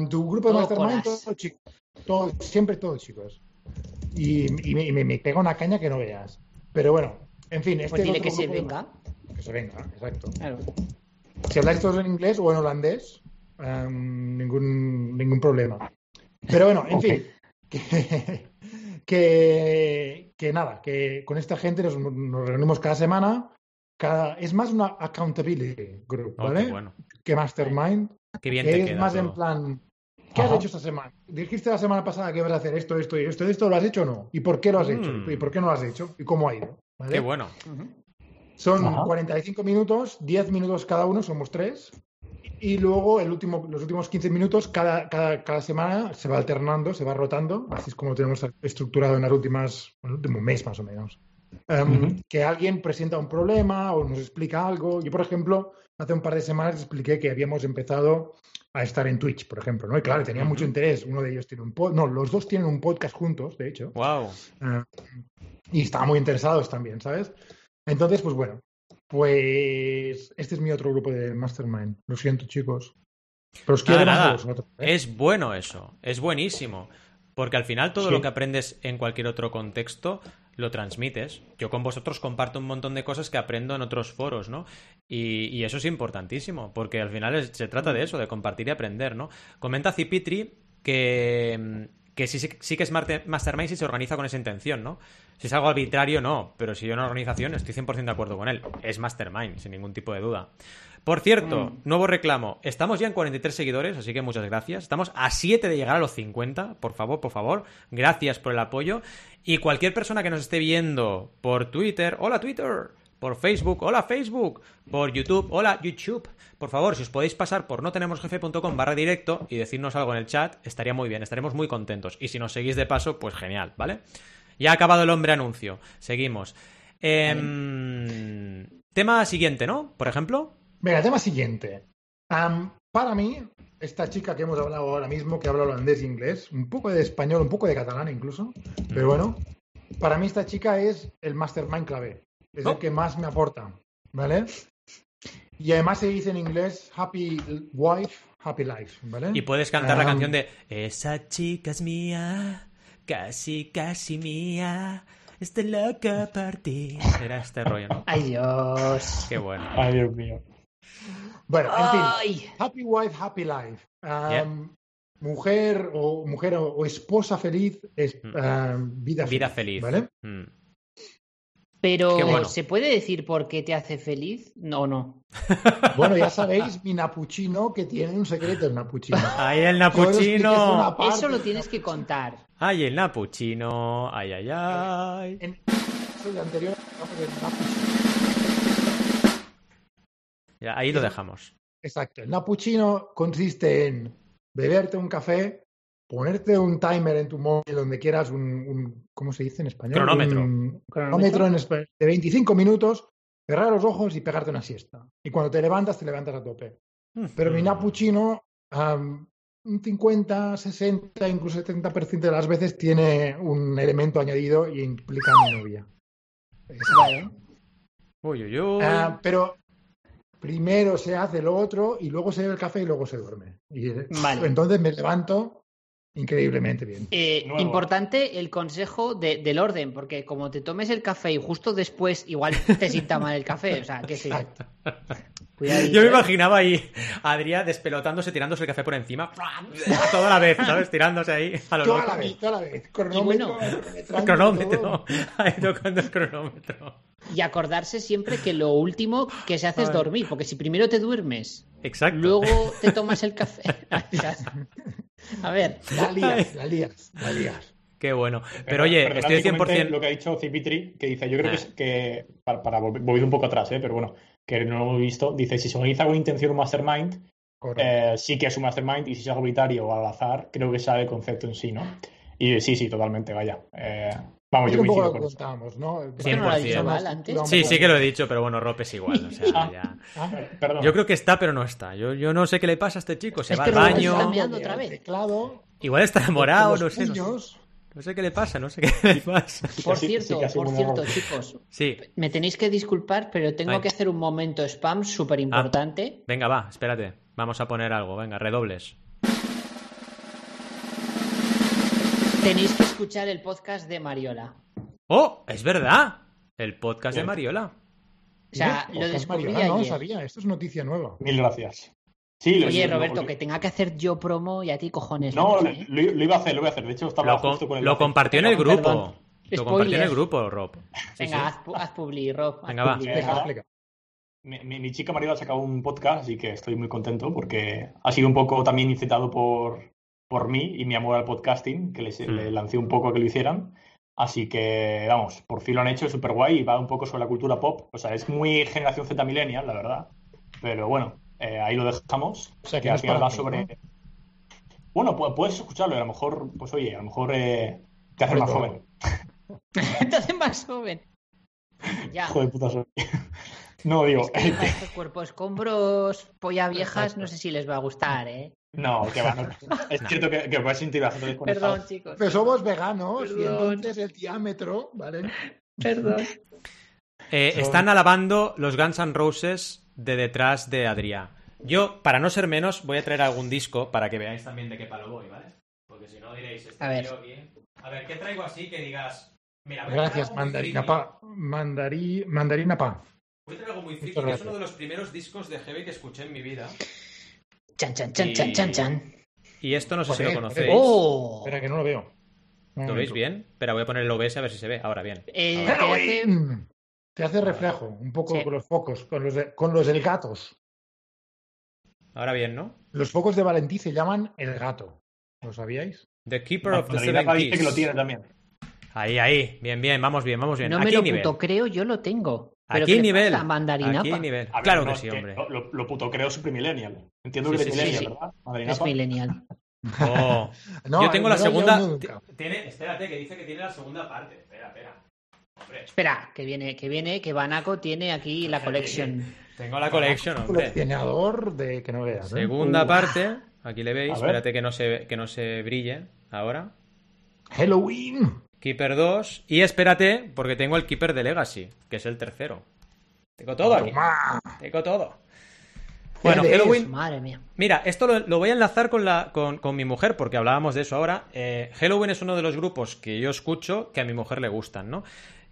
Tu grupo de Todo mastermind, todos chicos. Todo- siempre todos chicos. Y, y me, y me- me pega una caña que no veas. Pero bueno, en fin, este Pues dile que se venga. Que se venga, exacto. Claro. Si habláis todos en inglés o en holandés, em, ningún, ningún problema. Pero bueno, en fin, que, que, que nada, que con esta gente nos, nos reunimos cada semana. Cada, es más una accountability group, Oh, ¿vale? bueno. Que Mastermind, Qué bien que te es queda más todo. en plan, ¿qué has Ajá. hecho esta semana? Dijiste la semana pasada que ibas a hacer esto, esto y esto, esto, ¿lo has hecho o no? ¿Y por qué lo has hecho? Mm. ¿Y por qué no lo has hecho? ¿Y cómo ha ido? ¿Vale? Qué bueno. Son Ajá. 45 minutos, 10 minutos cada uno, somos tres. Y luego el último, los últimos 15 minutos, cada, cada, cada semana se va alternando, se va rotando. Así es como lo tenemos estructurado en las últimas, en el último mes más o menos. Em, Ujú. Que alguien presenta un problema o nos explica algo. Yo, por ejemplo, hace un par de semanas expliqué que habíamos empezado a estar en Twitch, por ejemplo, ¿no? Y claro, tenía mucho interés. Uno de ellos tiene un podcast, no, los dos tienen un podcast juntos, de hecho. Wow. Eh, y estaban muy interesados también, ¿sabes? Entonces, pues bueno, Pues este es mi otro grupo de Mastermind. Lo siento, chicos. Pero os quiero Nada, más nada. vosotros. ¿eh? Es bueno eso, es buenísimo. Porque al final todo Sí. lo que aprendes en cualquier otro contexto lo transmites. Yo con vosotros comparto un montón de cosas que aprendo en otros foros, ¿no? Y, y eso es importantísimo, porque al final es- se trata de eso, de compartir y aprender, ¿no? Comenta Cipitri que, que sí, sí- que es Mastermind si se organiza con esa intención, ¿no? Si es algo arbitrario, no, pero si hay una organización, estoy 100% de acuerdo con él. Es Mastermind, sin ningún tipo de duda. Por cierto, nuevo reclamo. Estamos ya en 43 seguidores, así que muchas gracias. Estamos a 7 de llegar a los 50. Por favor, por favor. Gracias por el apoyo. Y cualquier persona que nos esté viendo por Twitter, hola Twitter. Por Facebook, hola Facebook. Por YouTube, hola YouTube. Por favor, si os podéis pasar por notenemosjefe.com barra directo y decirnos algo en el chat, estaría muy bien, estaremos muy contentos. Y si nos seguís de paso, pues genial, ¿vale? Ya ha acabado el hombre anuncio. Seguimos. Em, tema siguiente, ¿no? Por ejemplo. Venga, tema siguiente. Para mí, esta chica que hemos hablado ahora mismo, que habla holandés e inglés, un poco de español, un poco de catalán incluso, pero bueno, para mí esta chica es el mastermind clave. Es Oh. el que más me aporta, ¿vale? Y además se dice en inglés happy wife, happy life, ¿vale? Y puedes cantar la Am, canción de Esa chica es mía, casi, casi mía, está loca por ti. Era este rollo, ¿no? Ay, Dios. Qué bueno. Ay, Dios mío. Bueno, en fin, Ay. happy wife, happy life. Yeah. Mujer o mujer o, o esposa feliz es Mm. vida, Vida feliz. ¿vale? Mm. Pero, bueno. ¿se puede decir por qué te hace feliz? No, no. Bueno, ya sabéis mi napuchino que tiene un secreto el napuchino. ¡Ay, el napuchino! Eso lo tienes que contar. ¡Ay, el napuchino! ¡Ay, ay, ay! En el anterior hablamos del napuchino. Ya, ahí lo dejamos. Exacto. El napuchino consiste en beberte un café, ponerte un timer en tu móvil donde quieras, un, un- ¿cómo se dice en español? Cronómetro. Un cronómetro en espa- de 25 minutos, cerrar los ojos y pegarte una siesta. Y cuando te levantas, te levantas a tope. Pero mi napuchino, un 50, 60, incluso 70% de las veces tiene un elemento añadido y implica a mi novia. Uy, uy, uy. Ah, pero primero se hace lo otro y luego se bebe el café y luego se duerme. Y eh, Vale. entonces me levanto increíblemente bien. Eh, importante el consejo de- del orden, porque como te tomes el café y justo después igual te sienta mal el café, o sea, que sí. Cuidadito, Yo me ¿eh? imaginaba ahí a Adrián despelotándose, tirándose el café por encima. Toda la vez, ¿sabes? Tirándose ahí a lo Toda loco. la vez, toda la vez. Cronómetro, bueno, cronómetro. Ahí tocando el cronómetro. Y acordarse siempre que lo último que se hace es dormir, porque si primero te duermes, Exacto. luego te tomas el café. A ver, La lías, la lías, la lías. Qué bueno. Pero oye, Perdonad estoy que comente 100%. Lo que ha dicho Cipitri, que dice, yo creo Ah. que, es- que para, para volver volver un poco atrás, ¿eh? pero bueno, que no lo hemos visto, dice, si se organiza con intención un mastermind, eh, sí que es un mastermind, y si es algo arbitrario o al azar, creo que sabe el concepto en sí, ¿no? Y sí, sí, totalmente, vaya. Eh, vamos, yo un poco coincido lo que con eso. contábamos, ¿no? ¿Esto no lo has dicho 100%. mal antes? Sí, sí que lo he dicho, pero bueno, Rope es igual. O sea, Ah. ya. Ah, Perdón. Yo creo que está, pero no está. Yo, yo no sé qué le pasa a este chico. Se Es va que al baño. está mirando otra vez. Teclado, Igual está enamorado, no sé, no sé. puños. No sé qué le pasa, no sé qué le pasa. por sí, sí cierto, sido por cierto, error. chicos, Sí, me tenéis que disculpar, pero tengo Ay. que hacer un momento spam súper importante. venga, va, espérate. Vamos a poner algo, venga, redobles. Tenéis que escuchar el podcast de Mariola. ¡Oh! ¡Es verdad! El podcast de. Mariola. O sea, lo descubrí Mariola, no ayer. sabía, esto es noticia nueva. Mil gracias. Sí, lo- Oye, lo- Roberto, lo- que tenga que hacer yo promo y a ti cojones. No, no, lo, lo- lo iba a hacer, lo iba a hacer. De hecho, estaba Lo, justo con el lo compartió en el grupo. perdón. Lo compartió en el grupo, Rob. Sí, Venga, sí. haz, haz publi, Rob. haz Venga, va. publi. Eh, Venga. Mi, mi- mi chica Mariola ha sacado un podcast, así que estoy muy contento porque ha sido un poco también incitado por, por mí y mi amor al podcasting, que les, Mm. le lancé un poco a que lo hicieran. Así que, vamos, por fin lo han hecho, es súper guay y va un poco sobre la cultura pop. O sea, es muy generación Z millennial, la verdad. Pero bueno, eh, ahí lo dejamos. O sea, que al final va sobre... ¿no? Bueno, pu- puedes escucharlo y a lo mejor, pues oye, a lo mejor eh, te hace más joven. Te hace más joven. Ya. Hijo de puta soy. No, digo, Es que para este cuerpo escombros, polla viejas, no sé si les va a gustar, ¿eh? No, que va. no. Es cierto que, que puedes sentir bastante desconectado. Perdón, chicos. Pero somos veganos y Perdón. entonces el diámetro, ¿vale? Perdón. Eh, Están alabando los Guns N' Roses de detrás de Adrià. Yo, para no ser menos, voy a traer algún disco para que veáis también de qué palo voy, ¿vale? Porque si no diréis, este A ver. tío aquí- A ver, ¿qué traigo así que digas? Mira, voy a Gracias, mandarina pa. Mandarí, mandarina pa. Voy a traer algo muy friki, que es uno de los primeros discos de heavy que escuché en mi vida. Chan, chan, chan, chan, chan, chan. Y esto no sé si lo conocéis. ¡Oh! Espera que no lo veo. ¿Lo veis bien? Espera, voy a poner el OBS a ver si se ve. Ahora bien. Eh, Ahora. te hace- Halloween. Te hace reflejo, un poco Sí. con los focos, con los, de- con los del gatos. Ahora bien, ¿no? Los focos de Valentí se llaman el gato. ¿Lo sabíais? The Keeper of the Seven dice que lo Keys. tiene también. Ahí, ahí. Bien, bien. Vamos bien, vamos bien. no me lo nivel. puto creo, yo lo tengo. ¿Pero Aquí qué nivel. pasa, mandarina? Aquí hay nivel. A ver, Claro no, que sí, hombre. Lo, lo- lo puto creo Super Millennial. Entiendo Sí, que sí, es Millennial, sí. ¿verdad? Mandarina Es pa. millennial. Oh. No, Yo tengo la segunda. Tiene, espérate, que dice que tiene la segunda parte. Espera, espera. Hombre, Espera, que viene, que viene, que Banaco tiene aquí la collection. tengo la collection, hombre. Coleccionador de que no veas. ¿eh? Segunda Uh. parte. Aquí le veis. A. Espérate que no se, que no se brille. Ahora. Halloween. Keeper 2. Y espérate, porque tengo el Keeper de Legacy, que es el tercero. Tengo todo aquí. Tengo todo. Bueno? Halloween. Madre mía. Mira, esto lo, lo voy a enlazar con, la, con, con mi mujer, porque hablábamos de eso ahora. Eh, Halloween es uno de los grupos que yo escucho que a mi mujer le gustan, ¿no?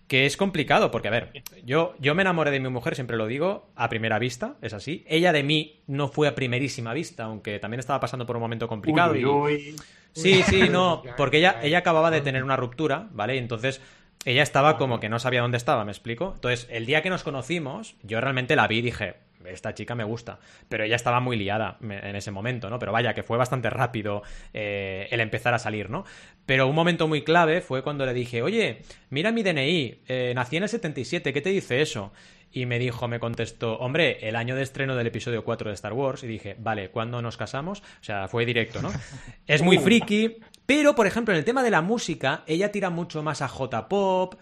Que es complicado, porque a ver, yo, yo me enamoré de mi mujer, siempre lo digo, a primera vista, es así. Ella de mí no fue a primerísima vista, aunque también estaba pasando por un momento complicado. Uy, uy. Sí, sí, no, porque ella, ella acababa de ya. tener una ruptura, ¿vale? Y entonces ella estaba como que no sabía dónde estaba, ¿me explico? Entonces, el día que nos conocimos, yo realmente la vi y dije, esta chica me gusta, pero ella estaba muy liada en ese momento, ¿no? Pero vaya, que fue bastante rápido eh, el empezar a salir, ¿no? Pero un momento muy clave fue cuando le dije, oye, mira mi DNI, eh, nací en el 77, ¿qué te dice eso? Y me dijo, me contestó, hombre, el año de estreno del episodio 4 de Star Wars. Y dije, vale, ¿cuándo nos casamos? O sea, fue directo, ¿no? Es muy friki, pero, por ejemplo, en el tema de la música, ella tira mucho más a J-pop,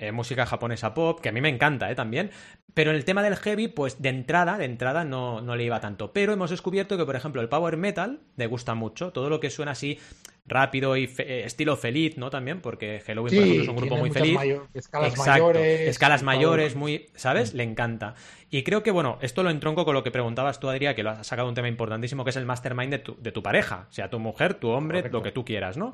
eh, música japonesa pop, que a mí me encanta, ¿eh? También. Pero en el tema del heavy, pues de entrada, de entrada no, no le iba tanto. Pero hemos descubierto que, por ejemplo, el power metal le gusta mucho. Todo lo que suena así rápido y fe- eh, estilo feliz, ¿no? También, porque Halloween, por ejemplo, es un grupo muy feliz. escalas Exacto, mayores. escalas mayores, muy, ¿sabes? Le encanta. Y creo que, bueno, esto lo entronco con lo que preguntabas tú, Adrián, que lo has sacado un tema importantísimo, que es el mastermind de tu, de tu pareja, sea tu mujer, tu hombre, Correcto. lo que tú quieras, ¿no?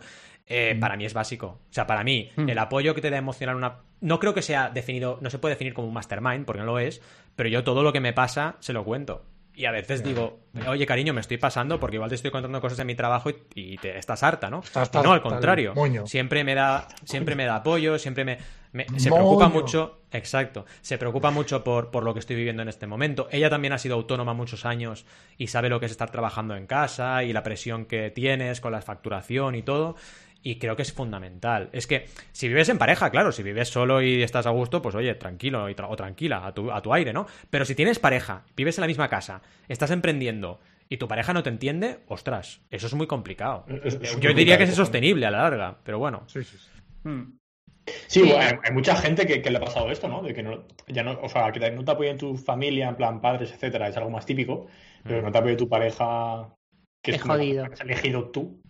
Eh, Para mí es básico. O sea, para mí, Mm. el apoyo que te da emocional una... No creo que sea definido, no se puede definir como un mastermind, porque no lo es, pero yo todo lo que me pasa se lo cuento. Y a veces digo, oye cariño, me estoy pasando porque igual te estoy contando cosas de mi trabajo y, y te estás harta, ¿no? Estás- Y no, al estás contrario. Siempre me da, siempre me da apoyo, siempre me, me- se preocupa mucho, exacto, se preocupa mucho por, por lo que estoy viviendo en este momento. Ella también ha sido autónoma muchos años y sabe lo que es estar trabajando en casa y la presión que tienes con la facturación y todo. Y creo que es fundamental. Es que si vives en pareja, claro, si vives solo y estás a gusto, pues oye, tranquilo y tra- o tranquila, a tu, a tu aire, ¿no? Pero si tienes pareja, vives en la misma casa, estás emprendiendo y tu pareja no te entiende, ostras, eso es muy complicado. Es- es Yo diría que es sostenible a la larga, pero bueno. Sí, sí, sí. Mm. Bueno, hay, hay mucha gente que, que le ha pasado esto, ¿no? De que no, ya no, o sea, que no te apoyen tu familia, en plan padres, etcétera, es algo más típico, pero Mm. no te apoye tu pareja, que es como la jodido. que has elegido tú,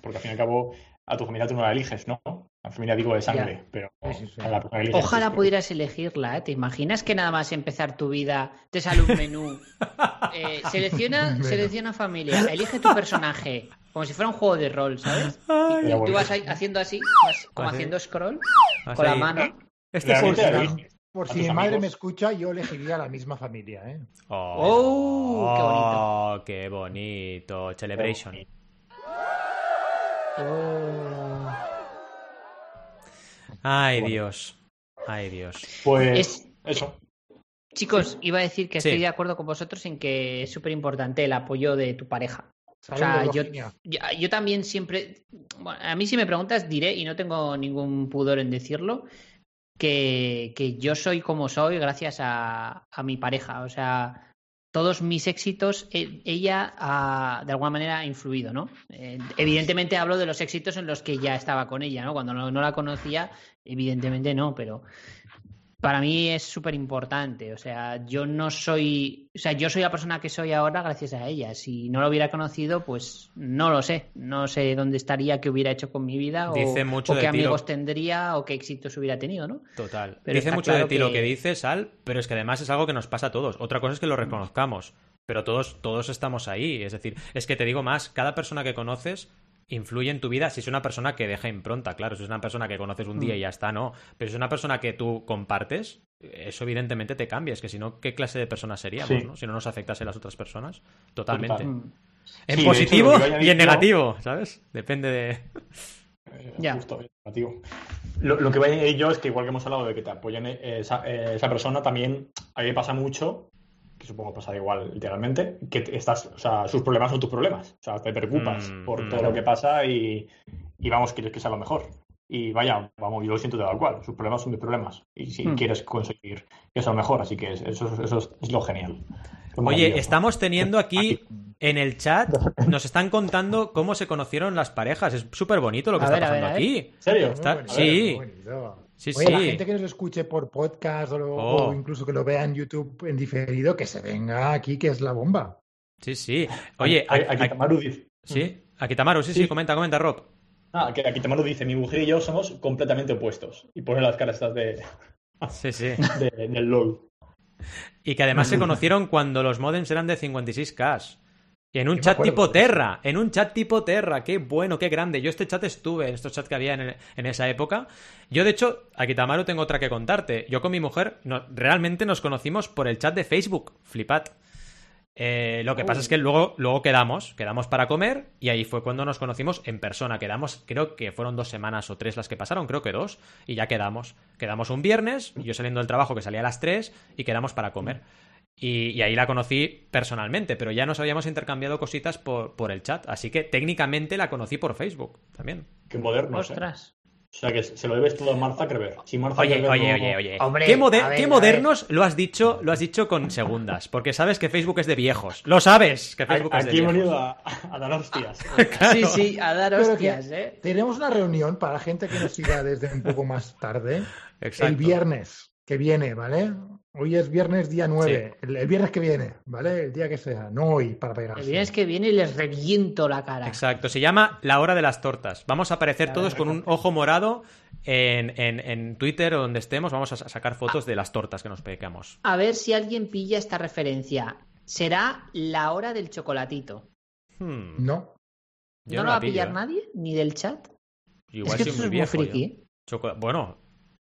porque al fin y al cabo a tu familia tú no la eliges, ¿no? A familia digo de sangre, Ya. pero Sí, sí, sí. a la persona que eliges Ojalá tú. pudieras elegirla, ¿eh? ¿Te imaginas que nada más empezar tu vida te sale un menú? Eh, selecciona, selecciona familia, elige tu personaje, como si fuera un juego de rol, ¿sabes? Y, tú bonito. vas ahí haciendo así, vas como Así. haciendo scroll Vas con la mano. Este es Realmente el- la por- eliges. Por A si mi madre me escucha, yo elegiría la misma familia, ¿eh? Oh, Oh, qué bonito. qué bonito. Celebration. Oh. Ay, Bueno. Dios. Ay, Dios. Pues Es- eso. Chicos, iba a decir que Sí. estoy de acuerdo con vosotros en que es súper importante el apoyo de tu pareja. O sea, yo, yo también siempre, bueno, a mí si me preguntas diré, y no tengo ningún pudor en decirlo, que, que yo soy como soy gracias a, a mi pareja. O sea, todos mis éxitos, e- ella ha, de alguna manera ha influido, ¿no? Eh, evidentemente hablo de los éxitos en los que ya estaba con ella, ¿no? Cuando no la conocía, evidentemente no, pero... para mí es súper importante. O sea, yo no soy. O sea, yo soy la persona que soy ahora gracias a ella. Si no lo hubiera conocido, pues no lo sé. No sé dónde estaría, qué hubiera hecho con mi vida, o, Dice mucho o qué lo- amigos tendría, o qué éxitos hubiera tenido, ¿no? Total. Pero Dice mucho claro de ti lo que- que dices, Al, pero es que además es algo que nos pasa a todos. Otra cosa es que lo reconozcamos, pero todos, todos estamos ahí. Es decir, es que te digo más, cada persona que conoces influye en tu vida si es una persona que deja impronta, claro, si es una persona que conoces un Mm. día y ya está, no. Pero si es una persona que tú compartes, eso evidentemente te cambia. Es que si no, ¿qué clase de personas seríamos, Sí. no? Si no nos afectase a las otras personas. Totalmente. Total. Mm. En Sí, positivo hecho, y en negativo, ¿sabes? Depende de... Ya. justo, negativo. Lo, lo que voy a añadir yo es que igual que hemos hablado de que te apoyen eh, esa, eh, esa persona, también a mí me pasa mucho, que supongo que pasará igual literalmente, que te- estás, o sea, sus problemas son tus problemas. O sea, te preocupas Mm, por mm. todo lo que pasa y, y vamos, quieres que sea lo mejor. Y vaya, vamos, yo lo siento de tal cual, sus problemas son mis problemas. Y si Mm. quieres conseguir que sea lo mejor, así que eso, eso, eso es, es lo genial. Oye, estamos teniendo aquí en el chat, nos están contando cómo se conocieron las parejas. Es súper bonito lo que A está ver, pasando ver. aquí. ¿En serio? Está- Muy bonito, sí. Sí, Oye, la sí. gente que nos escuche por podcast o, lo- Oh. o incluso que lo vea en YouTube en diferido, que se venga aquí, que es la bomba. Sí, sí. Oye, aquí, aquí, Tamaru dice. sí, aquí Tamaru, sí, sí, Sí. comenta, comenta, Rob. Ah, que aquí Tamaru dice, mi mujer y yo somos completamente opuestos. Y pone las caras estas de, Sí, sí. de- del LOL. Y que además se conocieron cuando los modems eran de 56K. Y en un chat acuerdo tipo. Terra, en un chat tipo Terra, qué bueno, qué grande. Yo este chat estuve, en estos chats que había en, en esa época. Yo, de hecho, aquí Tamaru tengo otra que contarte. Yo con mi mujer no- realmente nos conocimos por el chat de Facebook, flipad. Eh, lo que pasa es que luego, luego quedamos, quedamos para comer y ahí fue cuando nos conocimos en persona. Quedamos, creo que fueron dos semanas o tres las que pasaron, creo que dos, y ya quedamos. Quedamos un viernes, yo saliendo del trabajo que salía a las tres y quedamos para comer. Y, y ahí la conocí personalmente, pero ya nos habíamos intercambiado cositas por, por el chat, así que técnicamente la conocí por Facebook también. Qué moderno. Ostras. O sea, que se lo debes todo a Mark Zuckerberg. Si Mark Oye, Zuckerberg oye, no- oye, oye. Hombre, ¿Qué, moder- ver, qué modernos lo has dicho, lo has dicho con segundas? Porque sabes que Facebook es de viejos. Lo sabes que Facebook es de Aquí hemos viejos. venido a, a dar hostias. Sí, sí, a dar Pero hostias, que ¿eh? Tenemos una reunión para gente que nos siga desde un poco más tarde. Exacto. El viernes que viene, ¿vale? Hoy es viernes día 9. El, el viernes que viene, ¿vale? El día que sea. No hoy, para pegarse. El viernes que viene y les reviento la cara. Exacto, se llama La Hora de las Tortas. Vamos a aparecer todos con un ojo morado en, en- en Twitter o donde estemos. Vamos a sa- sacar fotos de las tortas que nos pegamos. A ver si alguien pilla esta referencia. Será la hora del chocolatito. Hmm, No. yo ¿No lo va a pillo, pillar ¿eh? nadie? ¿Ni del chat? Igual es que soy muy es muy friki. yo. ¿eh? Bueno,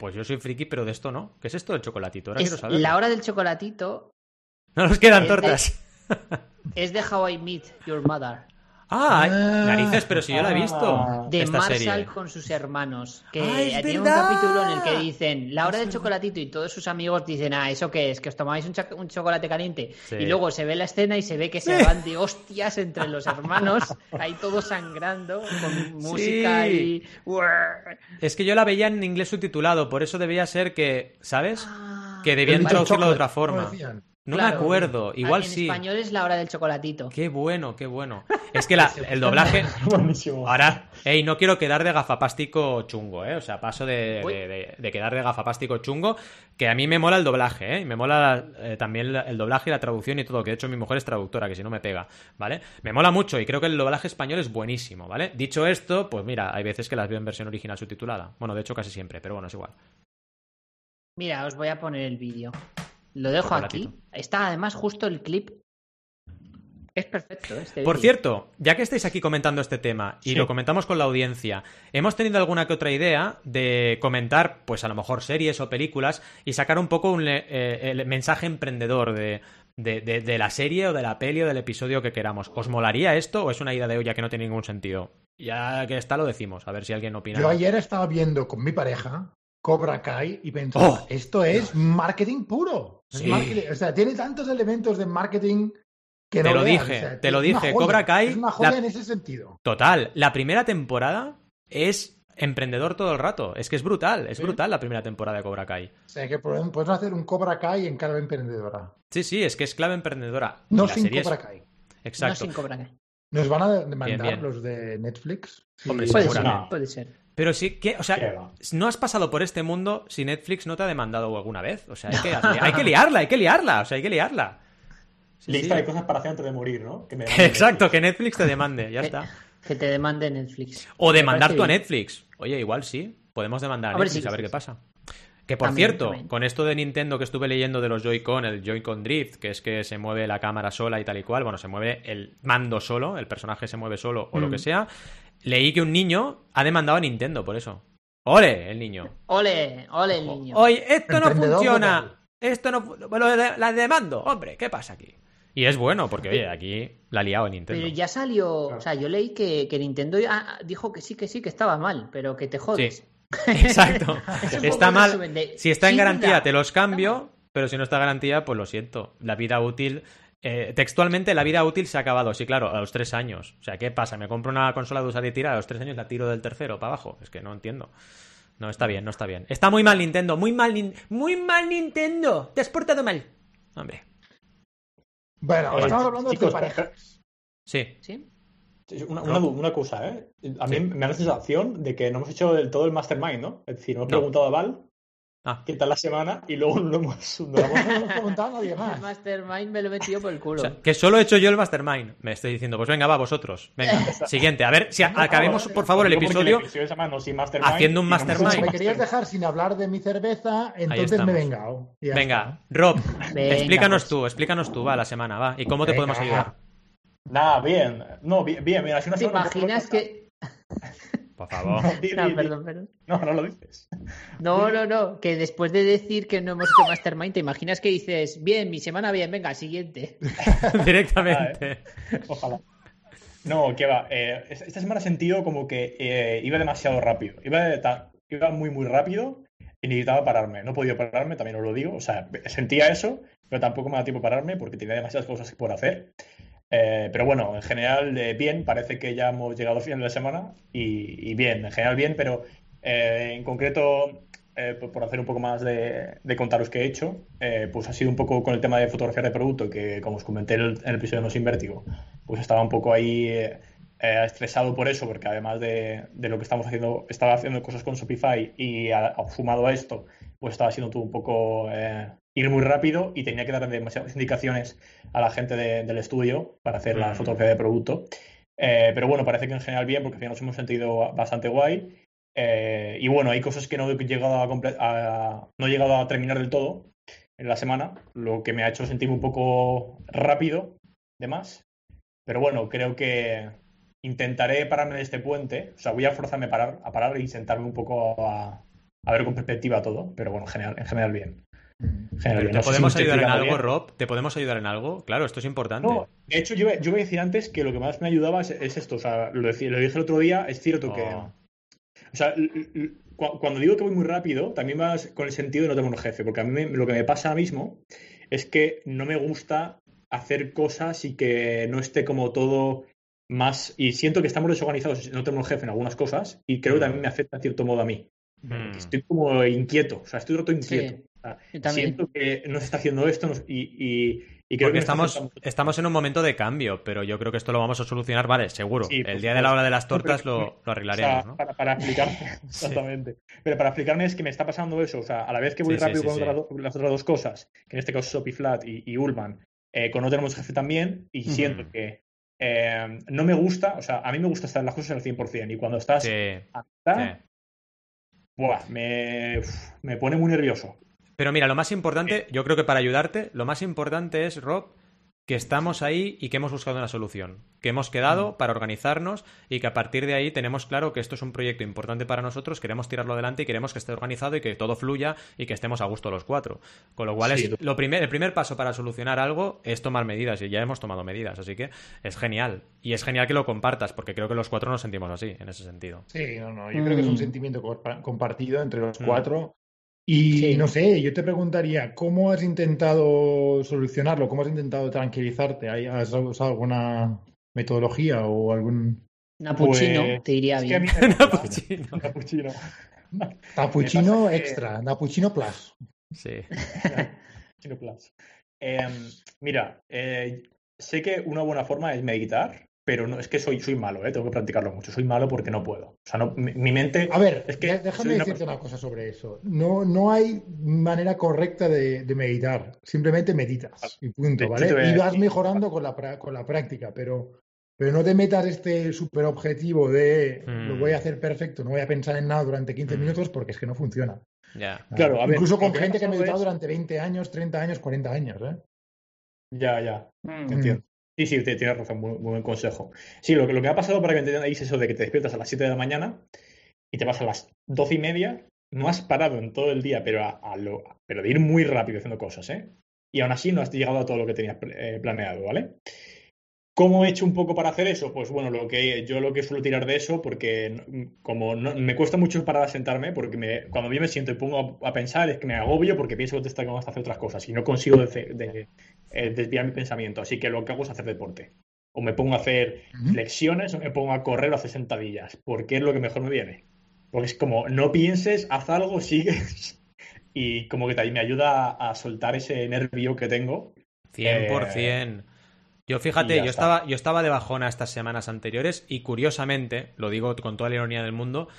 pues yo soy friki, pero de esto no. ¿Qué es esto del chocolatito? Ahora quiero Es saber. la hora del chocolatito No nos quedan de- tortas. es de How I Meet Your Mother. Ah, Ah. narices, pero si yo la he visto. Ah. De esta Marshall serie. con sus hermanos. Que Ah, es tiene verdad. un capítulo en el que dicen la hora del chocolatito y todos sus amigos dicen, ah, ¿eso qué es? Que os tomáis un, chocolate caliente. Sí. Y luego se ve la escena y se ve que se van de hostias entre los hermanos, ahí todos sangrando, con música Sí. y. Es que yo la veía en inglés subtitulado, por eso debía ser que, ¿sabes? Ah. Que debían traducirlo de otra forma. No Claro. me acuerdo, igual en sí. español es la hora del chocolatito. Qué bueno, qué bueno. Es que la- el doblaje. Buenísimo. Ahora, ey, no quiero quedar de gafapástico chungo, ¿eh? O sea, paso de, de- de- de quedar de gafapástico chungo, que a mí me mola el doblaje, ¿eh? Y me mola eh, también el doblaje y la traducción y todo, que de hecho mi mujer es traductora, que si no me pega, ¿vale? Me mola mucho y creo que el doblaje español es buenísimo, ¿vale? Dicho esto, pues mira, hay veces que las veo en versión original subtitulada. Bueno, de hecho casi siempre, pero bueno, es igual. Mira, os voy a poner el vídeo. Lo dejo aquí. Está además justo el clip. Es perfecto este Por cierto, ya que estáis aquí comentando este tema y Sí. lo comentamos con la audiencia, hemos tenido alguna que otra idea de comentar, pues a lo mejor series o películas y sacar un poco un eh, el mensaje emprendedor de, de- de- de la serie o de la peli o del episodio que queramos. ¿Os molaría esto o es una idea de olla que no tiene ningún sentido? Ya que está lo decimos, a ver si alguien opina. Yo ayer estaba viendo con mi pareja Cobra Kai y pensaba, ¡Oh! esto es marketing puro. Sí. O sea, tiene tantos elementos de marketing que Te no lo veas, dije, o sea, te lo dije, joya, Cobra Kai, Es una joya la- en ese sentido. Total, la primera temporada es emprendedor todo el rato. Es que es brutal, es Sí. brutal la primera temporada de Cobra Kai. O sea, que podemos podemos hacer un Cobra Kai en clave emprendedora. Sí, sí, es que es clave emprendedora. No la sin serie Cobra Kai. Exacto. No sin Cobra Kai. ¿Nos van a demandar bien. los de Netflix? Sí. Hombre, Puede ser, puede ser. Pero sí que, o Qué sea, no has pasado por este mundo si Netflix no te ha demandado alguna vez. O sea, hay que, hay que liarla, hay que liarla, o sea, hay que liarla. Sí, Lista sí. de cosas para hacer antes de morir, ¿no? Que me- Exacto, que Netflix te demande, ya está. Que te demande Netflix. O demandar tú a. Netflix. Oye, igual sí. Podemos demandar a A ver, Netflix sí, a ver sí, qué sí. pasa. Que por También, cierto, también. con esto de Nintendo que estuve leyendo de los Joy-Con, el Joy-Con Drift, que es que se mueve la cámara sola y tal y cual, bueno, se mueve el mando solo, el personaje se mueve solo o lo Mm. que sea, leí que un niño ha demandado a Nintendo por eso. ¡Ole, el niño! Ole, ole el niño. Oye, esto no funciona. Esto no. Bueno, la demando. Hombre, ¿qué pasa aquí? Y es bueno, porque oye, aquí la ha liado Nintendo. Pero ya salió, Claro. o sea, yo leí que, que Nintendo ya dijo que sí, que sí, que estaba mal, pero que te jodes. Sí. Exacto. Es está mal. de- Si está en garantía, te los cambio, pero si no está en garantía, pues lo siento. La vida útil. Eh, textualmente, la vida útil se ha acabado. Sí, claro, a los tres años. O sea, ¿qué pasa? ¿Me compro una consola de usar y tirar? A los tres años la tiro del tercero para abajo. Es que no entiendo. No, está bien, no está bien. Está muy mal Nintendo, muy mal, Nin- muy mal Nintendo. Te has portado mal. Hombre, Bueno, Eh, estamos hablando chicos, de pareja. sí. ¿Sí? Una, una, una cosa, ¿eh? A mí Sí. me da la sensación de que no hemos hecho del todo el mastermind, ¿no? Es decir, hemos No. preguntado a Val Ah, qué tal la semana y luego no hemos... no la hemos- No a nadie El más. Mastermind me lo he metido por el culo. o sea, que solo he hecho yo el Mastermind. Me estoy diciendo, pues venga, va, vosotros. Venga, siguiente. A ver si acabemos, por favor, el episodio. No Sin haciendo un mastermind. Como me querías dejar sin hablar de mi cerveza, entonces me he vengado. Venga, Rob, Venga, explícanos pues. tú, explícanos tú, va, la semana, va. ¿Y cómo te podemos ayudar? Nada, bien. No, bien, bien. Mira, si una ¿Te imaginas que.? Por favor. Di, No, di. perdón, perdón. No, no lo dices. No, no, no. Que después de decir que no hemos hecho Mastermind, te imaginas que dices, bien, mi semana bien, venga, siguiente. Directamente. Ojalá. No, que va. eh, esta semana he sentido como que eh, iba demasiado rápido. Iba, ta- iba muy, muy rápido y necesitaba pararme. No he podido pararme, también os lo digo. O sea, sentía eso, pero tampoco me da tiempo pararme porque tenía demasiadas cosas por hacer. Eh, pero bueno, en general, eh, bien. Parece que ya hemos llegado al final de la semana y, bien, en general, bien. Pero eh, en concreto, eh, por, hacer un poco más de, contaros qué he hecho, pues ha sido un poco con el tema de fotografía de producto, que como os comenté en el, episodio de No Sin pues estaba un poco ahí estresado por eso, porque además de, lo que estamos haciendo, estaba haciendo cosas con Shopify y a- a- sumado a esto, pues estaba siendo todo un poco ir muy rápido y tenía que dar demasiadas indicaciones a la gente de- del estudio para hacer la Mm. fotografía de producto. Eh, pero bueno, parece que en general bien, porque al final nos hemos sentido bastante guay. Eh, y bueno, hay cosas que no he llegado a, comple- a- no he llegado a terminar del todo en la semana, lo que me ha hecho sentirme un poco rápido de más. Pero bueno, creo que intentaré pararme de este puente. O sea, voy a forzarme a parar, a parar y sentarme un poco a, a ver con perspectiva todo. Pero bueno, en general, en general bien. ¿Te No si podemos ayudar en algo, bien. Rob? ¿Te podemos ayudar en algo? Claro, esto es importante. No, de hecho, yo, yo iba a decir antes que lo que más me ayudaba es, es esto. O sea, lo, decí- lo dije el otro día, es cierto que. Oh. O sea, cuando digo que voy muy rápido, también va con el sentido de no tener un jefe. Porque a mí me- lo que me pasa ahora mismo es que no me gusta hacer cosas y que no esté como todo más. Y siento que estamos desorganizados y no tenemos un jefe en algunas cosas. Y creo que también me afecta en cierto modo a mí. Mm. Estoy como inquieto. O sea, estoy rato inquieto. Sí. Siento que no se está haciendo esto no- y, y, y creo Porque que estamos, estamos en un momento de cambio, pero yo creo que esto lo vamos a solucionar, vale, seguro. Sí, el día de la hora de las tortas Pero- lo, lo O arreglaremos, sea, ¿no? para, para explicarme, exactamente. Pero para explicarme es que me está pasando eso. O sea, a la vez que voy Sí, rápido sí, con las otras dos cosas, que en este caso Sopi Flat y, y Ullman, eh, con no tenemos jefe también, y siento que eh, no me gusta, o sea, a mí me gusta estar en las cosas al 100%, y cuando estás Sí, hasta, sí. buah, me, uf, me pone muy nervioso. Pero mira, lo más importante, yo creo que para ayudarte, lo más importante es, Rob, que estamos ahí y que hemos buscado una solución. Que hemos quedado para organizarnos y que a partir de ahí tenemos claro que esto es un proyecto importante para nosotros, queremos tirarlo adelante y queremos que esté organizado y que todo fluya y que estemos a gusto los cuatro. Con lo cual, Sí, es lo primer, el primer paso para solucionar algo es tomar medidas y ya hemos tomado medidas. Así que es genial. Y es genial que lo compartas porque creo que los cuatro nos sentimos así, en ese sentido. Sí, no, no. Yo creo que es un Mm. sentimiento compa- compartido entre los Mm. Y Sí. no sé, yo te preguntaría, ¿cómo has intentado solucionarlo? ¿Cómo has intentado tranquilizarte? ¿Hay- ¿Has usado alguna metodología o algún Napuchino, Pues, te iría es que a bien. Napuchino. Napuchino. Napuchino pasa que- extra, Napuchino Plus? Sí. Chino Plus. Em, mira, eh, sé que una buena forma es meditar pero no, es que soy, soy malo, ¿eh? tengo que practicarlo mucho. Soy malo porque no puedo. O sea, no, mi, mi mente. A ver, es que déjame una decirte persona- una cosa sobre eso. No, no hay manera correcta de, de meditar. Simplemente meditas y punto, ¿vale? Y vas mejorando con la, con la práctica, pero, pero no te metas este super objetivo de Mm. lo voy a hacer perfecto, no voy a pensar en nada durante 15 Mm. minutos porque es que no funciona. Ya. Claro, a ver, Incluso con gente que ha meditado es- durante 20 años, 30 años, 40 años, ¿eh? Ya, ya. Mm. Entiendo. Sí, sí, tienes razón, muy, buen consejo. Sí, lo que, lo que ha pasado para que entendáis es eso de que te despiertas a las 7 de la mañana y te vas a las 12 y media, no has parado en todo el día, pero, a, lo, pero de ir muy rápido haciendo cosas, ¿eh? Y aún así no has llegado a todo lo que tenías eh, planeado, ¿vale? ¿Cómo he hecho un poco para hacer eso? Pues bueno, lo que yo lo que suelo tirar de eso, porque como no- me cuesta mucho parar a sentarme, porque cuando yo me siento y pongo a, pensar es que me agobio porque pienso que te está hasta hacer otras cosas y no consigo de- eh, desviar mi pensamiento. Así que lo que hago es hacer deporte. O me pongo a hacer flexiones o me pongo a correr o a hacer sentadillas, porque es lo que mejor me viene. Porque es como, no pienses, haz algo, sigues. Y como que también me ayuda a, a soltar ese nervio que tengo. 100%. Yo y fíjate, yo está. estaba, yo estaba de bajona estas semanas anteriores y curiosamente, lo digo con toda la ironía del mundo,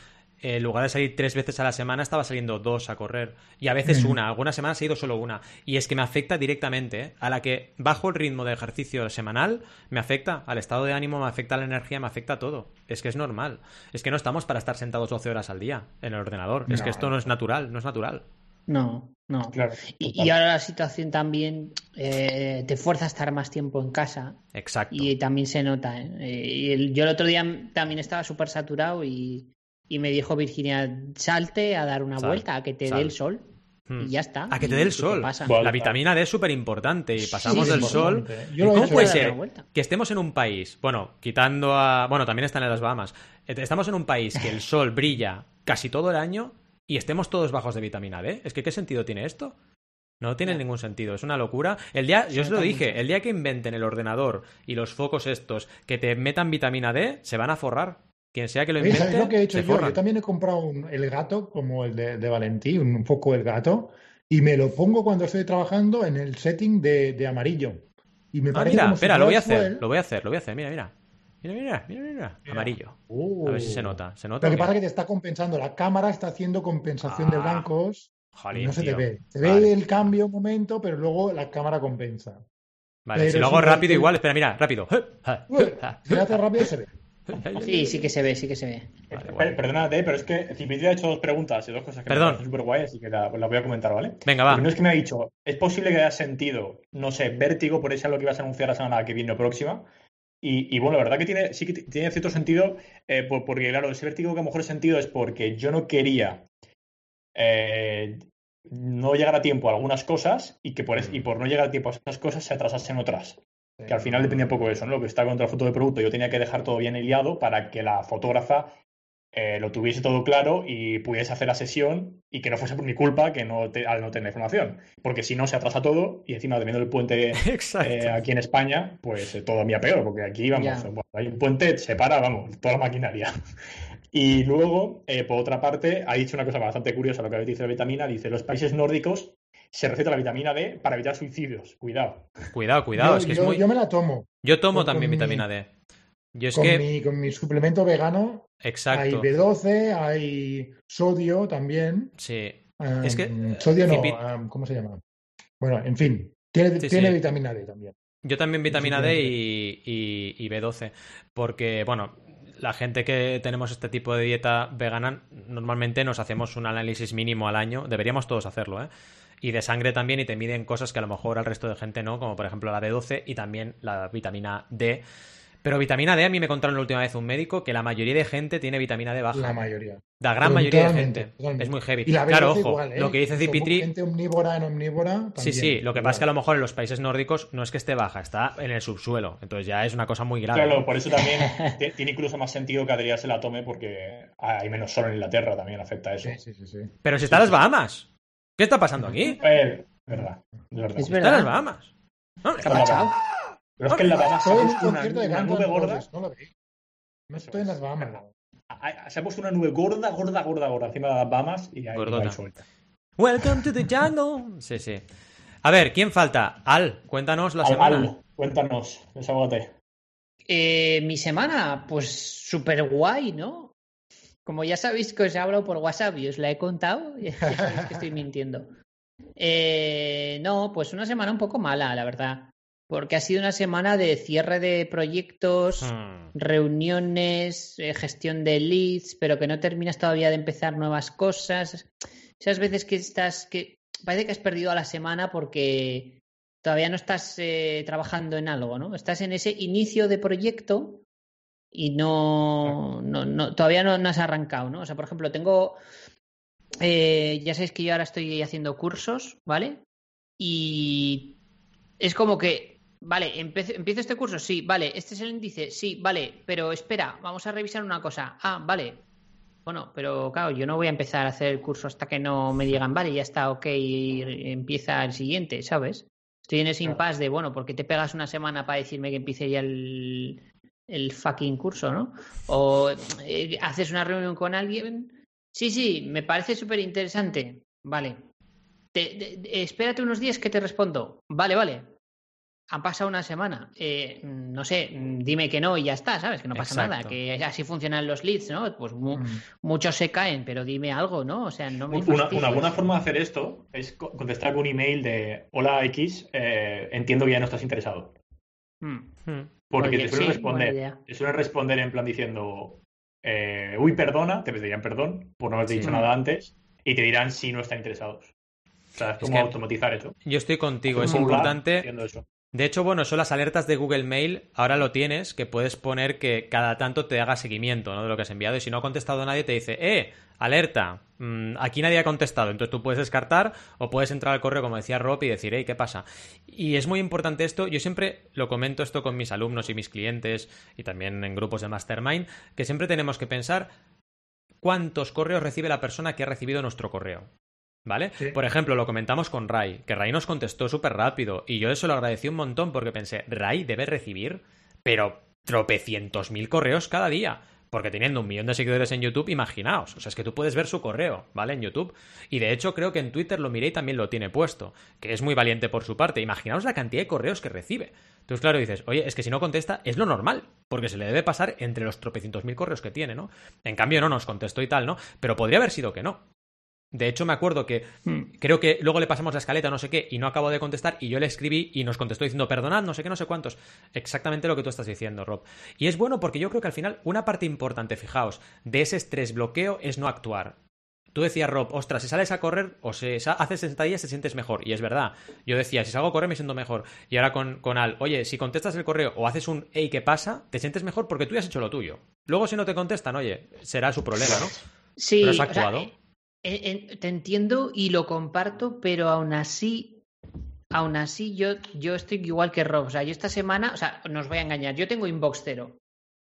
en lugar de salir tres veces a la semana, estaba saliendo dos a correr. Y a veces Mm. una, algunas semanas he ido solo una. Y es que me afecta directamente. ¿eh? A la que bajo el ritmo de ejercicio semanal, me afecta al estado de ánimo, me afecta a la energía, me afecta a todo. Es que es normal. Es que no estamos para estar sentados 12 horas al día en el ordenador. Es que esto no es natural, no es natural. No, no. Claro. Y, ahora la situación también eh, te fuerza a estar más tiempo en casa Exacto. y también se nota. ¿eh? Eh, y el- yo el otro día también estaba súper saturado y, y me dijo Virginia, salte a dar una Sal, vuelta, a que te sal. dé el sol Hmm. y ya está. A que te ¿Y dé el sol. La vitamina D es súper importante y pasamos Sí, del sol. importante. Yo ¿Cómo puede ser que estemos en un país, bueno, quitando a. Bueno, también están en las Bahamas. Eh, Estamos en un país que el sol brilla casi todo el año y estemos todos bajos de vitamina D? Es que, ¿qué sentido tiene esto? No tiene ningún sentido, es una locura. El día, yo os lo dije, mucho. el día que inventen el ordenador y los focos estos que te metan vitamina D, se van a forrar. Quien sea que lo invente, ¿Sabes lo que he hecho yo? Yo también he comprado un- el gato, como el de, de Valentí, un, poco el gato, y me lo pongo cuando estoy trabajando en el setting de, de amarillo. Y me Ah, parece mira, como si espera, lo voy a hacer, lo voy a hacer, lo voy a hacer, mira, mira. Mira, mira, mira, mira, amarillo. Uh. A ver si se nota. ¿Se nota? Lo que pasa es que te está compensando. La cámara está haciendo compensación de Ah, blancos Jolín, no se te ve. Se Vale. ve el cambio un momento, pero luego la cámara compensa. Vale, Pero si lo hago rápido igual, espera, mira, rápido. Si lo hace rápido se ve. Sí, sí que se ve, sí que se ve. Vale. Perdónate, pero es que Cipiti ha hecho dos preguntas y dos cosas que Perdón. me súper guay, así que la, la voy a comentar, ¿vale? Venga, Lo va. primero es que me ha dicho, es posible que hayas sentido, no sé, vértigo, por eso es lo que ibas a anunciar la semana que viene o próxima. Y, y bueno, la verdad que tiene, sí que tiene cierto sentido, eh, por- porque claro, ese vértigo que a lo mejor he sentido es porque yo no quería eh, no llegar a tiempo a algunas cosas y que por, es- y por no llegar a tiempo a esas cosas se atrasasen otras. Que al final dependía un poco de eso, ¿no? Lo que está contra la foto de producto, yo tenía que dejar todo bien liado para que la fotógrafa eh, lo tuviese todo claro y pudiese hacer la sesión y que no fuese por mi culpa que no te- al no tener información. Porque si no, se atrasa todo y encima, dependiendo del puente eh, aquí en España, pues eh, todavía peor, porque aquí, vamos, bueno, hay un puente, se para, vamos, toda la maquinaria. Y luego, eh, por otra parte, ha dicho una cosa bastante curiosa, lo que habéis dicho de la vitamina, dice, los países nórdicos se receta la vitamina D para evitar suicidios. Cuidado. Cuidado, cuidado, Yo, es que es muy. yo me la tomo. Yo tomo con- también con mi- vitamina D. Yo es con, que. mi, con mi suplemento vegano hay Exacto. B12, hay sodio también. Sí. Es que, sodio no, ¿cómo se llama? Bueno, en fin, tiene, Sí, tiene sí. vitamina D también. Yo también vitamina D y- y B12. Porque, bueno, la gente que tenemos este tipo de dieta vegana, normalmente nos hacemos un análisis mínimo al año. Deberíamos todos hacerlo, ¿eh? Y de sangre también, y te miden cosas que a lo mejor al resto de gente no, como por ejemplo la B12 y también la vitamina D. Pero vitamina D a mí me contaron la última vez un médico que la mayoría de gente tiene vitamina D baja. La mayoría. La gran Pero mayoría de gente. totalmente. Es muy heavy. Y la claro, B12 ojo, igual, ¿eh? lo que dice Cipitri. Gente omnívora en omnívora. Sí, también, sí, lo que pasa es que a lo mejor en los países nórdicos no es que esté baja, está en el subsuelo. Entonces ya es una cosa muy grave. Claro, por eso también ti- tiene incluso más sentido que Adrián se la tome porque hay menos sol en Inglaterra, también afecta a eso. Sí, sí, sí, sí. Pero si está en las Bahamas. ¿Qué está pasando aquí? Eh, verdad, es verdad. Es Está en verdad. las Bahamas. No, ¿Qué ha pasado? Pero es que en la Bahamas se ha puesto una, una nube gorda. No lo veis. No estoy en las Bahamas. Ah, Se ha puesto una nube gorda, gorda, gorda, gorda encima de las Bahamas y ahí hay sol. Welcome to the jungle. Sí, sí. A ver, ¿quién falta? Al, cuéntanos la Al, semana. al, cuéntanos, desahógate. Eh, mi semana, pues súper guay, ¿no? Como ya sabéis que os he hablado por WhatsApp y os la he contado, ya sabéis que estoy mintiendo. Eh, no, pues una semana un poco mala, la verdad. Porque ha sido una semana de cierre de proyectos, Hmm. reuniones, eh, gestión de leads, pero que no terminas todavía de empezar nuevas cosas. Esas veces que estás, que parece que has perdido a la semana porque todavía no estás eh, trabajando en algo, ¿no? Estás en ese inicio de proyecto y no, no, no todavía no, no has arrancado, ¿no? O sea, por ejemplo, tengo, eh, ya sabéis que yo ahora estoy haciendo cursos, ¿vale? Y es como que, vale, empiezo, empiezo este curso, sí, vale, este es el índice, sí, vale, pero espera, vamos a revisar una cosa. Ah, vale. Bueno, pero claro, yo no voy a empezar a hacer el curso hasta que no me digan, vale, ya está, ok, empieza el siguiente, ¿sabes? Estoy en ese impasse de, bueno, ¿por qué te pegas una semana para decirme que empiece ya el, el fucking curso, ¿no? O eh, haces una reunión con alguien. Sí, sí, me parece súper interesante. Vale. Te- te- te- espérate unos días que te respondo. Vale, vale. Ha pasado una semana. Eh, mm, no sé, mm, dime que no y ya está, ¿sabes? Que no pasa nada. Que así funcionan los leads, ¿no? Pues mu- Mm. muchos se caen, pero dime algo, ¿no? O sea, no me Una, una buena forma de hacer esto es co- contestar con un email de Hola X, eh, entiendo que ya no estás interesado. Mm. Hmm. Porque te suelen sí, responder, te suelen responder en plan diciendo eh, uy, perdona, te pedirían perdón por no haberte Sí. dicho nada antes y te dirán si no están interesados. O sea, es como que- automatizar eso. Yo estoy contigo, es celular importante. eso. De hecho, bueno, son las alertas de Google Mail, ahora lo tienes, que puedes poner que cada tanto te haga seguimiento ¿no? de lo que has enviado y si no ha contestado nadie te dice, eh, alerta, mm, aquí nadie ha contestado, entonces tú puedes descartar o puedes entrar al correo como decía Rob y decir, hey, ¿qué pasa? Y es muy importante esto, yo siempre lo comento esto con mis alumnos y mis clientes y también en grupos de Mastermind, que siempre tenemos que pensar cuántos correos recibe la persona que ha recibido nuestro correo. ¿Vale? Sí. Por ejemplo, lo comentamos con Ray, que Ray nos contestó súper rápido y yo eso lo agradecí un montón porque pensé, Ray debe recibir, pero tropecientos mil correos cada día. Porque teniendo un millón de seguidores en YouTube, imaginaos. O sea, es que tú puedes ver su correo, ¿vale? En YouTube. Y de hecho, creo que en Twitter lo miré y también lo tiene puesto. Que es muy valiente por su parte. Imaginaos la cantidad de correos que recibe. Entonces, claro, dices, oye, es que si no contesta, es lo normal. Porque se le debe pasar entre los tropecientos mil correos que tiene, ¿no? En cambio, no nos contestó y tal, ¿no? Pero podría haber sido que no. De hecho, me acuerdo que Mm. creo que luego le pasamos la escaleta, no sé qué, y no acabo de contestar, y yo le escribí y nos contestó diciendo, perdonad, no sé qué, no sé cuántos. Exactamente lo que tú estás diciendo, Rob. Y es bueno porque yo creo que al final una parte importante, fijaos, de ese estrés bloqueo es no actuar. Tú decías, Rob, ostras, si sales a correr o si sa- haces sentadillas te sientes mejor. Y es verdad. Yo decía, si salgo a correr me siento mejor. Y ahora con, con Al, oye, si contestas el correo o haces un, hey, ¿qué pasa? Te sientes mejor porque tú ya has hecho lo tuyo. Luego si no te contestan, oye, será su problema, ¿no? Sí, Pero has o sea, actuado. Te entiendo y lo comparto, pero aún así, aún así yo, yo estoy igual que Rob. O sea, yo esta semana, o sea, no os voy a engañar, yo tengo inbox cero.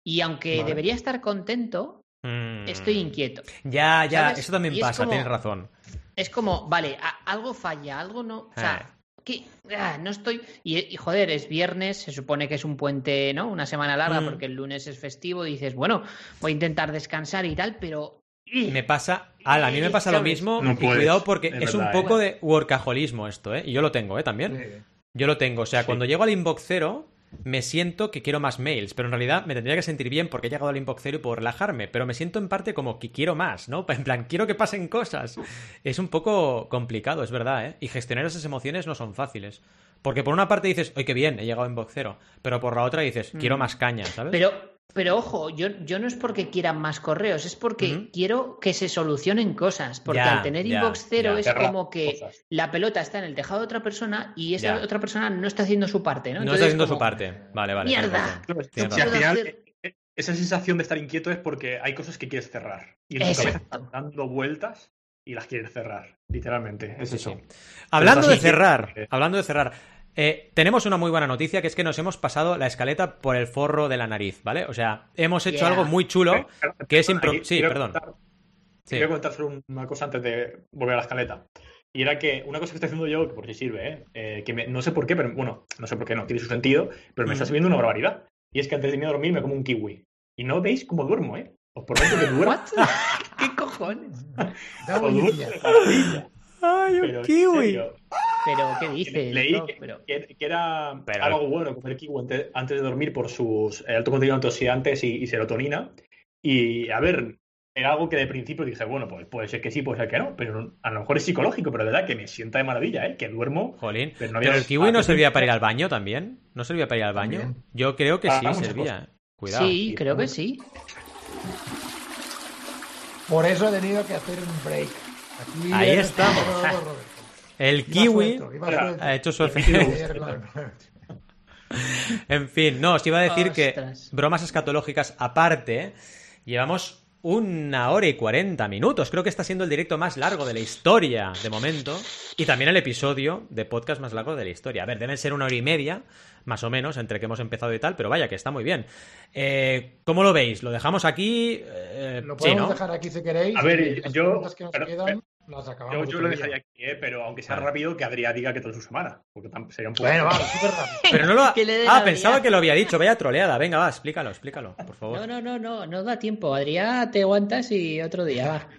Y aunque Vale. debería estar contento, Mm. estoy inquieto. Ya, ya, ¿Sabes? eso también Y pasa, como- tienes razón. Es como, vale, a- algo falla, algo no. O sea, que ah, no estoy. Y, y, joder, es viernes, se supone que es un puente, ¿no? Una semana larga Mm. porque el lunes es festivo. Y dices, bueno, voy a intentar descansar y tal, pero. Me pasa, Al, a mí me pasa lo mismo No y puedes, cuidado porque es es un poco ¿eh? de workaholismo esto, ¿eh? Y yo lo tengo, ¿eh? También. Sí. Yo lo tengo. O sea, Sí. cuando llego al inbox cero, me siento que quiero más mails, pero en realidad me tendría que sentir bien porque he llegado al inbox cero y puedo relajarme, pero me siento en parte como que quiero más, ¿no? En plan, quiero que pasen cosas. Es un poco complicado, es verdad, ¿eh? Y gestionar esas emociones no son fáciles. Porque por una parte dices, ¡ay, qué bien! He llegado a inbox cero. Pero por la otra dices, quiero Mm. más caña, ¿sabes? Pero, pero ojo, yo, yo no es porque quieran más correos, es porque quiero que se solucionen cosas. Porque Ya, al tener ya, inbox cero ya. es como que cosas. la pelota está en el tejado de otra persona y esa Ya. otra persona no está haciendo su parte, ¿no? no Entonces está es haciendo como, su parte. Vale, vale. ¡Mierda! si al final hacer- eh, esa sensación de estar inquieto es porque hay cosas que quieres cerrar. Y en tu cabeza están dando vueltas y las quieres cerrar. Literalmente. Es Sí, eso. sí. Hablando de cerrar, eh, hablando de cerrar, eh, tenemos una muy buena noticia que es que nos hemos pasado la escaleta por el forro de la nariz, ¿vale? O sea, hemos hecho Yeah. algo muy chulo Eh, que es impro... Sí, quiero perdón. contar- Sí. Quiero comentar solo una cosa antes de volver a la escaleta. Y era que una cosa que estoy haciendo yo, que por si sirve, ¿eh? Eh, que me- no sé por qué, pero bueno, no sé por qué no, tiene su sentido, pero me está Ujú. subiendo una barbaridad. Y es que antes de irme a dormir me como un kiwi. Y no veis cómo duermo, ¿eh? Os prometo que duermo. ¿What? ¿Qué cojones? Da. ¡Ay, en serio, pero ¿qué dices? Leí que, Pero- que- que era Pero- algo bueno comer kiwi ante- antes de dormir por sus alto contenido de antioxidantes y, y serotonina. Y a ver, era algo que de principio dije, bueno, pues puede ser que sí, puede ser que no, pero a lo mejor es psicológico, pero de verdad que me sienta de maravilla, ¿eh? Que duermo. Jolín. Pero no había- Pero el kiwi no servía para ir al baño también. ¿No servía para ir al baño? También. Yo creo que Ah, sí, servía. Cuidado. Sí, creo que sí. Por eso he tenido que hacer un break. Aquí Ahí estamos. El Iba kiwi suelto, suelto. ha hecho su. En fin, no, os iba a decir que bromas escatológicas aparte, llevamos una hora y cuarenta minutos. Creo que está siendo el directo más largo de la historia de momento. Y también el episodio de podcast más largo de la historia. A ver, deben ser una hora y media, más o menos, entre que hemos empezado y tal, pero vaya, que está muy bien. Eh, ¿Cómo lo veis? ¿Lo dejamos aquí? Eh, Lo sí, podemos ¿no? dejar aquí si queréis. A ver, yo- preguntas que nos pero- quedan las acabamos. Yo, lo dejaría aquí, ¿eh? pero aunque sea Vale. rápido, que Adrián diga que todo es su semana. Porque sería un poco. Bueno, vamos, súper rápido. Pero no lo ha... Ah, pensaba que lo había dicho. Vaya troleada. Venga, va, explícalo, explícalo, por favor. No, no, no, no, no da tiempo. Adrián, te aguantas y otro día va.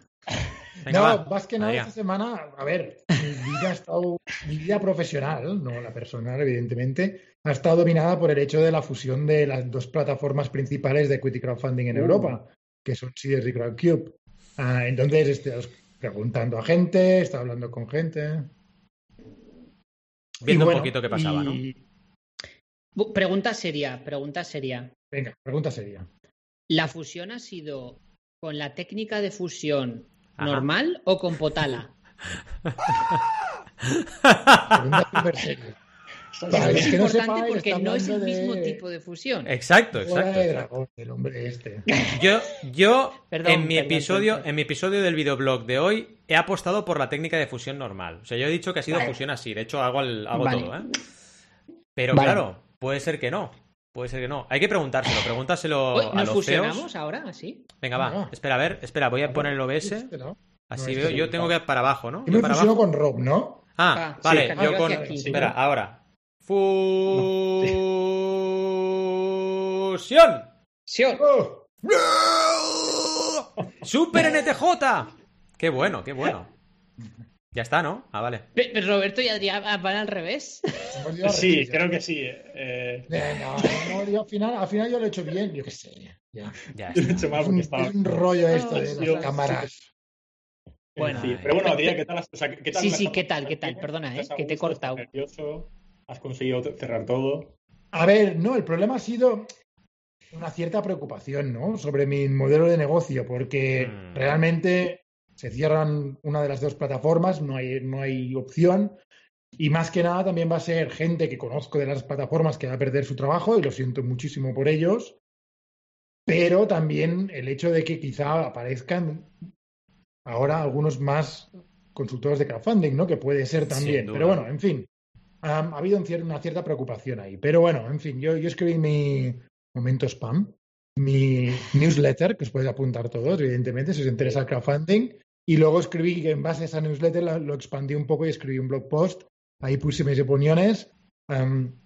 Venga, no, va. más que nada Adrián. esta semana, a ver, mi vida ha estado, mi vida profesional, no la personal, evidentemente, ha estado dominada por el hecho de la fusión de las dos plataformas principales de equity crowdfunding en Uh. Europa, que son Seedrs y Crowdcube. Ah, entonces, estoy preguntando a gente, está hablando con gente. Viendo bueno, un poquito qué pasaba, ¿no? y- Pregunta seria, pregunta seria. Venga, pregunta seria. ¿La fusión ha sido con la técnica de fusión Ajá. normal o con Potala? Pregunta súper seria. Para es que no importante sepáis, porque no es el de- mismo tipo de fusión. Exacto, exacto. el hombre este. Yo, yo Perdón, en mi perdón, episodio, perdón. en mi episodio del videoblog de hoy, he apostado por la técnica de fusión normal. O sea, yo he dicho que ha sido Vale. fusión así. De hecho, hago, el- hago Vale. todo, ¿eh? Pero Vale. claro, puede ser que no. Puede ser que no. Hay que preguntárselo. Pregúntaselo a ¿Nos los fusionamos CEOs. ahora? ¿Así? Venga, va. Espera, a ver. Espera, voy a poner el OBS. Este. Así No, veo. este Yo tengo que ir para abajo, ¿no? Yo me para fusiono abajo. con Rob, ¿no? Ah, Ah, vale. sí, yo con. aquí. Espera, ahora. Fusión. Sí. ¡Oh! ¡Super NTJ! ¡Qué bueno, qué bueno! Ya está, ¿no? Ah, vale. Pe- pero Roberto y Adrián van al revés. Sí, creo que sí. eh. Venga, no, yo al, final, al final yo lo he hecho bien, yo qué sé. ya. Ya Yo lo he hecho mal porque un, estaba. es un rollo esto de Yo- las cámaras. Bueno. Sí, pero bueno, Adrián, ¿qué tal? o sea, ¿qué tal Sí, sí, ¿qué tal? ¿Qué tal? ¿Estás Perdona, ¿eh? Que te he cortado. ¿Estás nervioso? ¿Has conseguido cerrar todo? A ver, no, el problema ha sido una cierta preocupación, ¿no? Sobre mi modelo de negocio, porque Mm. realmente se cierran una de las dos plataformas, no hay, no hay opción. Y más que nada también va a ser gente que conozco de las plataformas que va a perder su trabajo y lo siento muchísimo por ellos. Pero también el hecho de que quizá aparezcan ahora algunos más consultores de crowdfunding, ¿no? Que puede ser también. Pero bueno, en fin. Ha habido una cierta preocupación ahí. Pero bueno, en fin, yo, yo escribí mi momento spam, mi newsletter, que os podéis apuntar todos, evidentemente, si os interesa el crowdfunding. Y luego escribí que en base a esa newsletter lo expandí un poco y escribí un blog post. Ahí puse mis opiniones. Am,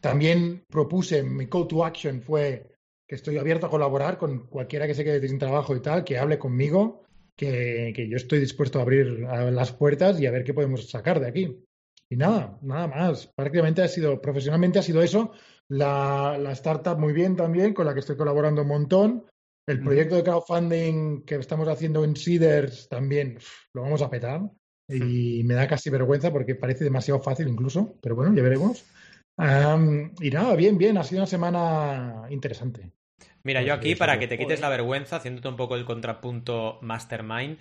también propuse, mi call to action fue que estoy abierto a colaborar con cualquiera que se quede sin trabajo y tal, que hable conmigo, que, que yo estoy dispuesto a abrir las puertas y a ver qué podemos sacar de aquí. Y nada, nada más. Prácticamente ha sido, profesionalmente ha sido eso. La, la startup muy bien también, con la que estoy colaborando un montón. El proyecto de crowdfunding que estamos haciendo en Seeders también lo vamos a petar. Y me da casi vergüenza porque parece demasiado fácil incluso, pero bueno, ya veremos. Am, y nada, bien, bien, ha sido una semana interesante. Mira, yo aquí, para que te quites la vergüenza, haciéndote un poco el contrapunto mastermind,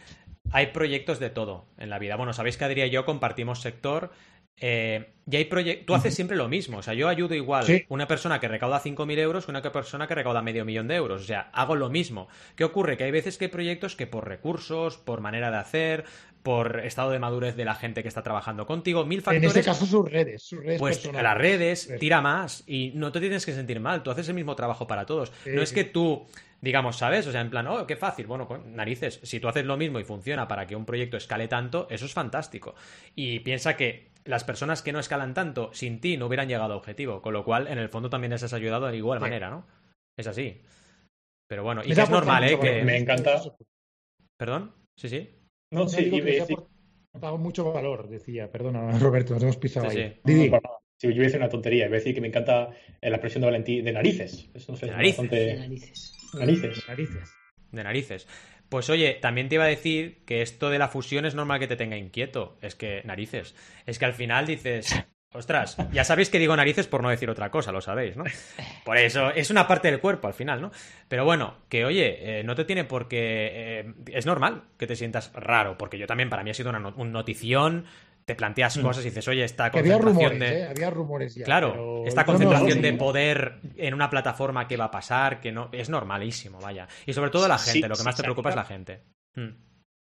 hay proyectos de todo en la vida. Bueno, sabéis que Adrián y yo compartimos sector. Eh, y hay proyectos. Tú haces siempre lo mismo. O sea, yo ayudo igual Sí. una persona que recauda 5.000 euros que una persona que recauda medio millón de euros. O sea, hago lo mismo. ¿Qué ocurre? Que hay veces que hay proyectos que por recursos, por manera de hacer, por estado de madurez de la gente que está trabajando contigo, mil En factores. este caso sus redes, sus redes Pues personales. las redes tira más y no te tienes que sentir mal, tú haces el mismo trabajo para todos. Sí, no es que tú, digamos, ¿sabes? O sea, en plan, oh, qué fácil. Bueno, con narices, si tú haces lo mismo y funciona para que un proyecto escale tanto, eso es fantástico. Y piensa que las personas que no escalan tanto sin ti no hubieran llegado a objetivo, con lo cual en el fondo también les has ayudado de igual Sí. manera, ¿no? Es así. Pero bueno, y que es normal, ¿eh? Que... Me encanta. ¿Perdón? Sí, sí. No, No sí, dado mucho valor, decía. Perdona, Roberto, nos hemos pisado Sí, ahí. sí. Didi, No, para nada. Sí, yo iba a decir una tontería, iba a decir que me encanta eh, la expresión de Valentí de narices. Eso no sé, De es narices. De narices. Narices. narices. De narices. Pues oye, también te iba a decir que esto de la fusión es normal que te tenga inquieto. Es que narices. Es que al final dices, ostras, ya sabéis que digo narices por no decir otra cosa, lo sabéis, ¿no? Por eso es una parte del cuerpo al final, ¿no? Pero bueno, que oye, eh, no te tiene por qué... eh, es normal que te sientas raro, porque yo también, para mí ha sido una no- un notición, te planteas cosas y dices, oye, esta había concentración rumores, de... ¿eh? Había rumores ya. Claro, pero esta no- concentración no- de poder en una plataforma que va a pasar, que no es normalísimo, vaya. Y sobre todo la Sí, gente, lo que sí, más te preocupa es la gente. Mm.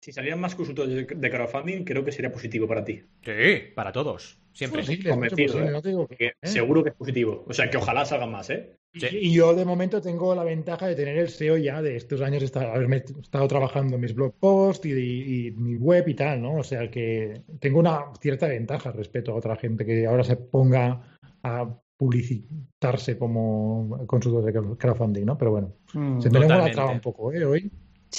Si salieran más consultores de crowdfunding, creo que sería positivo para ti. Sí, para todos, siempre. Mucho Convencido, posible, ¿eh? no te digo que- Que ¿eh? Seguro que es positivo. O sea, que ojalá salgan más, ¿eh? Sí. Y yo de momento tengo la ventaja de tener el SEO ya de estos años, de estar- haberme estado trabajando en mis blog posts y, y mi web y tal, ¿no? O sea que tengo una cierta ventaja respecto a otra gente que ahora se ponga a publicitarse como consultor de crowdfunding, ¿no? Pero bueno, Mm. se me la traba un poco, ¿eh? Hoy.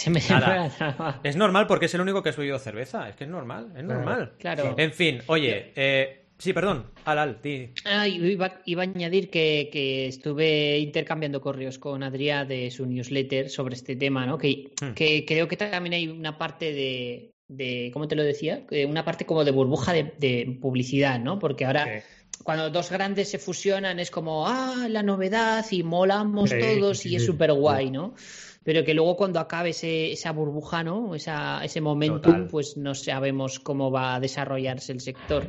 Se me Nada. Es normal porque es el único que has bebido cerveza. Es que es normal, es Claro. normal. Claro. En fin, oye, eh, sí, perdón, Al, Al, di. Ah, iba, iba a añadir que, que estuve intercambiando correos con Adrià de su newsletter sobre este tema, ¿no? Que, Hmm. que creo que también hay una parte de, de ¿cómo te lo decía? Una parte como de burbuja de, de publicidad, ¿no? Porque ahora Sí. cuando dos grandes se fusionan es como, ah, la novedad y molamos Sí, todos sí, y es súper guay, ¿no? Pero que luego cuando acabe ese, esa burbuja, ¿no? Esa, ese momentum, Total. pues no sabemos cómo va a desarrollarse el sector.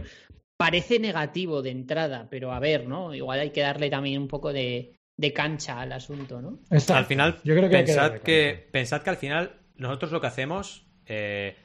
Parece negativo de entrada, pero a ver, ¿no? Igual hay que darle también un poco de, de cancha al asunto, ¿no? Exacto. Al final, yo creo que pensad, que, pensad que al final nosotros lo que hacemos eh,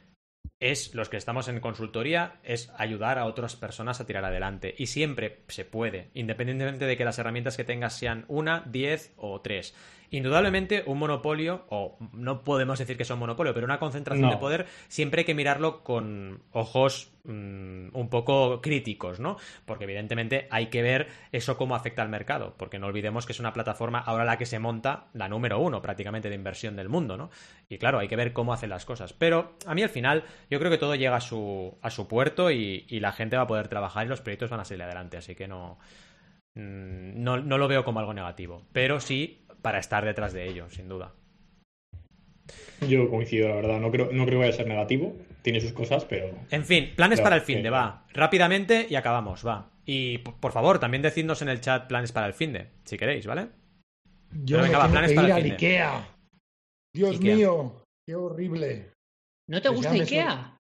es, los que estamos en consultoría, es ayudar a otras personas a tirar adelante. Y siempre se puede, independientemente de que las herramientas que tengas sean una, diez o tres. Indudablemente, un monopolio, o no podemos decir que son monopolio, pero una concentración No. de poder, siempre hay que mirarlo con ojos mm, un poco críticos, ¿no? Porque evidentemente hay que ver eso cómo afecta al mercado, porque no olvidemos que es una plataforma ahora la que se monta, la número uno prácticamente de inversión del mundo, ¿no? Y claro, hay que ver cómo hacen las cosas. Pero a mí al final, yo creo que todo llega a su, a su puerto y, y la gente va a poder trabajar y los proyectos van a salir adelante, así que no, mm, no, no lo veo como algo negativo, pero sí para estar detrás de ello, sin duda. Yo coincido, la verdad. No creo, no creo que vaya a ser negativo. Tiene sus cosas, pero. En fin, planes Claro, para el fin de, va. Rápidamente y acabamos, va. Y por favor, también decidnos en el chat planes para el fin de, si queréis, ¿vale? Yo Pero me venga, va, tengo planes que para el al fin de. Ikea. Dios Ikea. mío, qué horrible. ¿No te Pues gusta IKEA?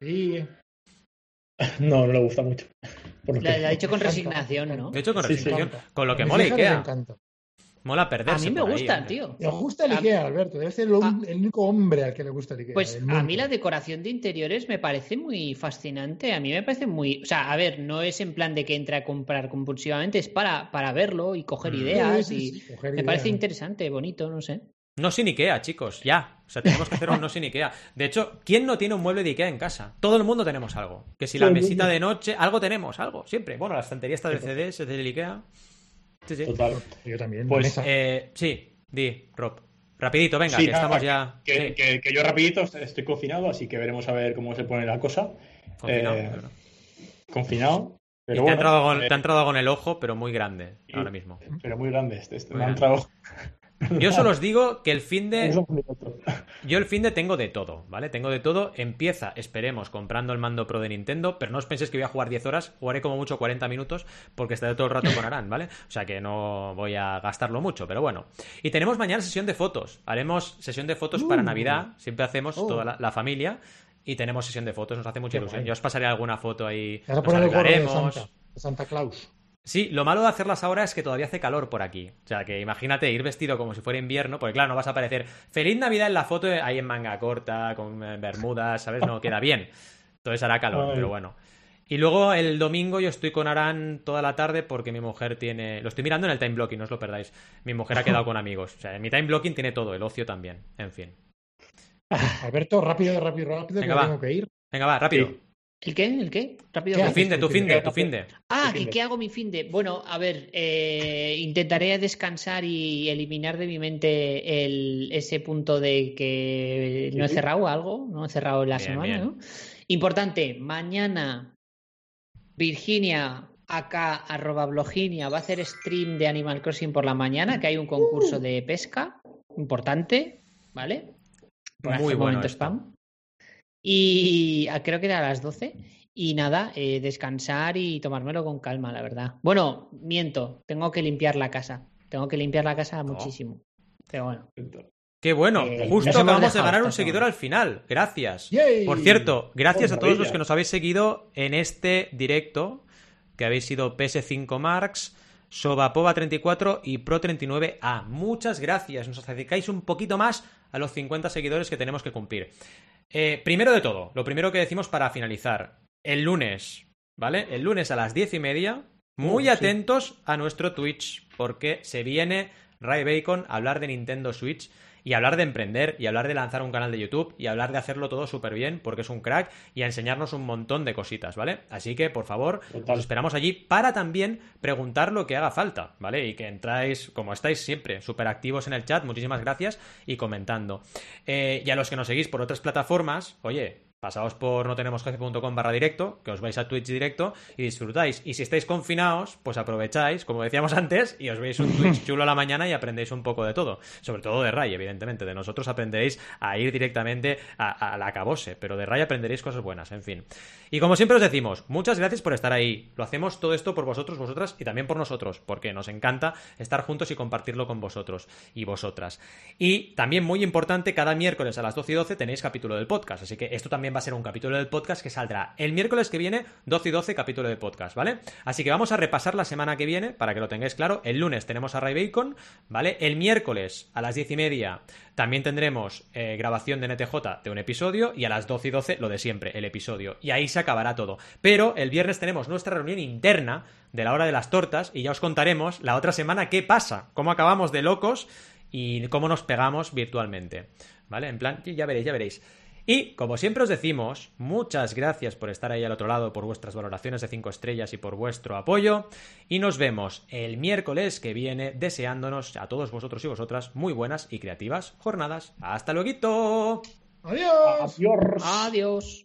Sí, No, no le gusta mucho. Lo Lo, que- lo ha dicho con resignación, ¿no? De hecho, con Sí, sí. resignación, con lo que mola Ikea. Mola A perderse. mí me por ahí, gustan, hombre. tío. Le gusta el A- Ikea, Alberto. Debe ser el, un- Ah. el único hombre al que le gusta el Ikea. Pues a mí la decoración de interiores me parece muy fascinante. A mí me parece muy. O sea, a ver, no es en plan de que entre a comprar compulsivamente, es para, para verlo y coger Mm. ideas. Sí, y sí, sí, coger Me ideas. parece interesante, bonito, no sé. No sin Ikea, chicos, ya. O sea, tenemos que hacer un no sin Ikea. De hecho, ¿quién no tiene un mueble de Ikea en casa? Todo el mundo tenemos algo. Que si la mesita de noche, algo tenemos, algo, siempre. Bueno, la estantería está de CDs, es del Ikea. Sí, sí. Total. Yo también. Pues. Eh, sí, di, Rob. Rapidito, venga, Sí, que nada, estamos ya. Que, sí, que- que yo rapidito estoy confinado, así que veremos a ver cómo se pone la cosa. confinado, eh, pero- Confinado. Y Pero te, ha bueno, entrado con- eh, te ha entrado con el ojo, pero muy grande, ahora mismo. pero muy grande este. este Muy me ha entrado. Yo solo os digo que el fin de. Yo el fin de tengo de todo, ¿vale? Tengo de todo. Empieza, esperemos, comprando el mando Pro de Nintendo, pero no os penséis que voy a jugar 10 horas, jugaré como mucho 40 minutos porque estaré todo el rato con Aran, ¿vale? O sea que no voy a gastarlo mucho, pero bueno. Y tenemos mañana sesión de fotos. Haremos sesión de fotos para Uh. Navidad, siempre hacemos Oh. toda la, la familia y tenemos sesión de fotos, nos hace mucha Qué ilusión. guay. Yo os pasaré alguna foto ahí, nos el. Santa, de Santa Claus. Sí, lo malo de hacerlas ahora es que todavía hace calor por aquí. O sea, que imagínate ir vestido como si fuera invierno, porque claro, no vas a aparecer feliz Navidad en la foto ahí en manga corta, con eh, bermudas, ¿sabes? No queda bien. Entonces hará calor, Ay. pero bueno. Y luego el domingo yo estoy con Aran toda la tarde porque mi mujer tiene... Lo estoy mirando en el time blocking, no os lo perdáis. Mi mujer ha quedado con amigos. O sea, mi time blocking tiene todo, el ocio también. En fin. Alberto, rápido, rápido, rápido, Venga, que va. tengo que ir. Venga, va, rápido. Sí. ¿El qué? ¿El qué? Rápido. ¿Qué. Tu fin de, tu fin de, tu fin de. Ah, ¿qué, hago mi fin de? Bueno, a ver, eh, intentaré descansar y eliminar de mi mente el, ese punto de que no he cerrado algo, no he cerrado la Bien, semana, bien. ¿no? Importante, mañana Virginia, acá, arroba bloginia, va a hacer stream de Animal Crossing por la mañana, que hay un concurso de pesca importante, ¿vale? Por Muy bueno momento esto. spam. Y creo que era a las 12. Y nada, eh, descansar y tomármelo con calma, la verdad. Bueno, miento, tengo que limpiar la casa. Tengo que limpiar la casa muchísimo. Pero bueno. Qué bueno, Eh, justo acabamos de ganar un seguidor semana. al final. Gracias. Yay. Por cierto, gracias Oh, a todos los que nos habéis seguido en este directo, que habéis sido PS5 Marks, Sobapova34 y Pro39A. Muchas gracias, nos acercáis un poquito más a los 50 seguidores que tenemos que cumplir. Eh, primero de todo, lo primero que decimos para finalizar, el lunes, ¿vale? El lunes a las 10 y media, muy sí. atentos a nuestro Twitch, porque se viene Ray Bacon a hablar de Nintendo Switch y hablar de emprender y hablar de lanzar un canal de YouTube y hablar de hacerlo todo súper bien porque es un crack y a enseñarnos un montón de cositas, ¿vale? Así que, por favor, os esperamos allí para también preguntar lo que haga falta, ¿vale? Y que entráis, como estáis siempre, súper activos en el chat, muchísimas gracias y comentando. Eh, y a los que nos seguís por otras plataformas, oye, pasaos por no tenemos barra directo, que os vais a Twitch directo y disfrutáis. Y si estáis confinados, pues aprovecháis, como decíamos antes, y os veis un Twitch chulo a la mañana y aprendéis un poco de todo. Sobre todo de Ray, evidentemente. De nosotros aprenderéis a ir directamente a, a la cabose, pero de Ray aprenderéis cosas buenas, en fin. Y como siempre os decimos, muchas gracias por estar ahí. Lo hacemos todo esto por vosotros, vosotras y también por nosotros, porque nos encanta estar juntos y compartirlo con vosotros y vosotras. Y también muy importante, cada miércoles a las 12 y 12 tenéis capítulo del podcast, así que esto también va a ser un capítulo del podcast que saldrá el miércoles que viene, 12 y 12 capítulo de podcast, ¿vale? Así que vamos a repasar la semana que viene para que lo tengáis claro. El lunes tenemos a Ray Bacon, ¿vale? El miércoles a las 10 y media también tendremos eh, grabación de NTJ de un episodio y a las 12 y 12 lo de siempre, el episodio. Y ahí se acabará todo. Pero el viernes tenemos nuestra reunión interna de la hora de las tortas y ya os contaremos la otra semana qué pasa, cómo acabamos de locos y cómo nos pegamos virtualmente. ¿Vale? En plan, ya veréis, ya veréis. Y, como siempre os decimos, muchas gracias por estar ahí al otro lado, por vuestras valoraciones de 5 estrellas y por vuestro apoyo. Y nos vemos el miércoles que viene, deseándonos a todos vosotros y vosotras muy buenas y creativas jornadas. ¡Hasta luego! Adiós. Adiós. Adiós.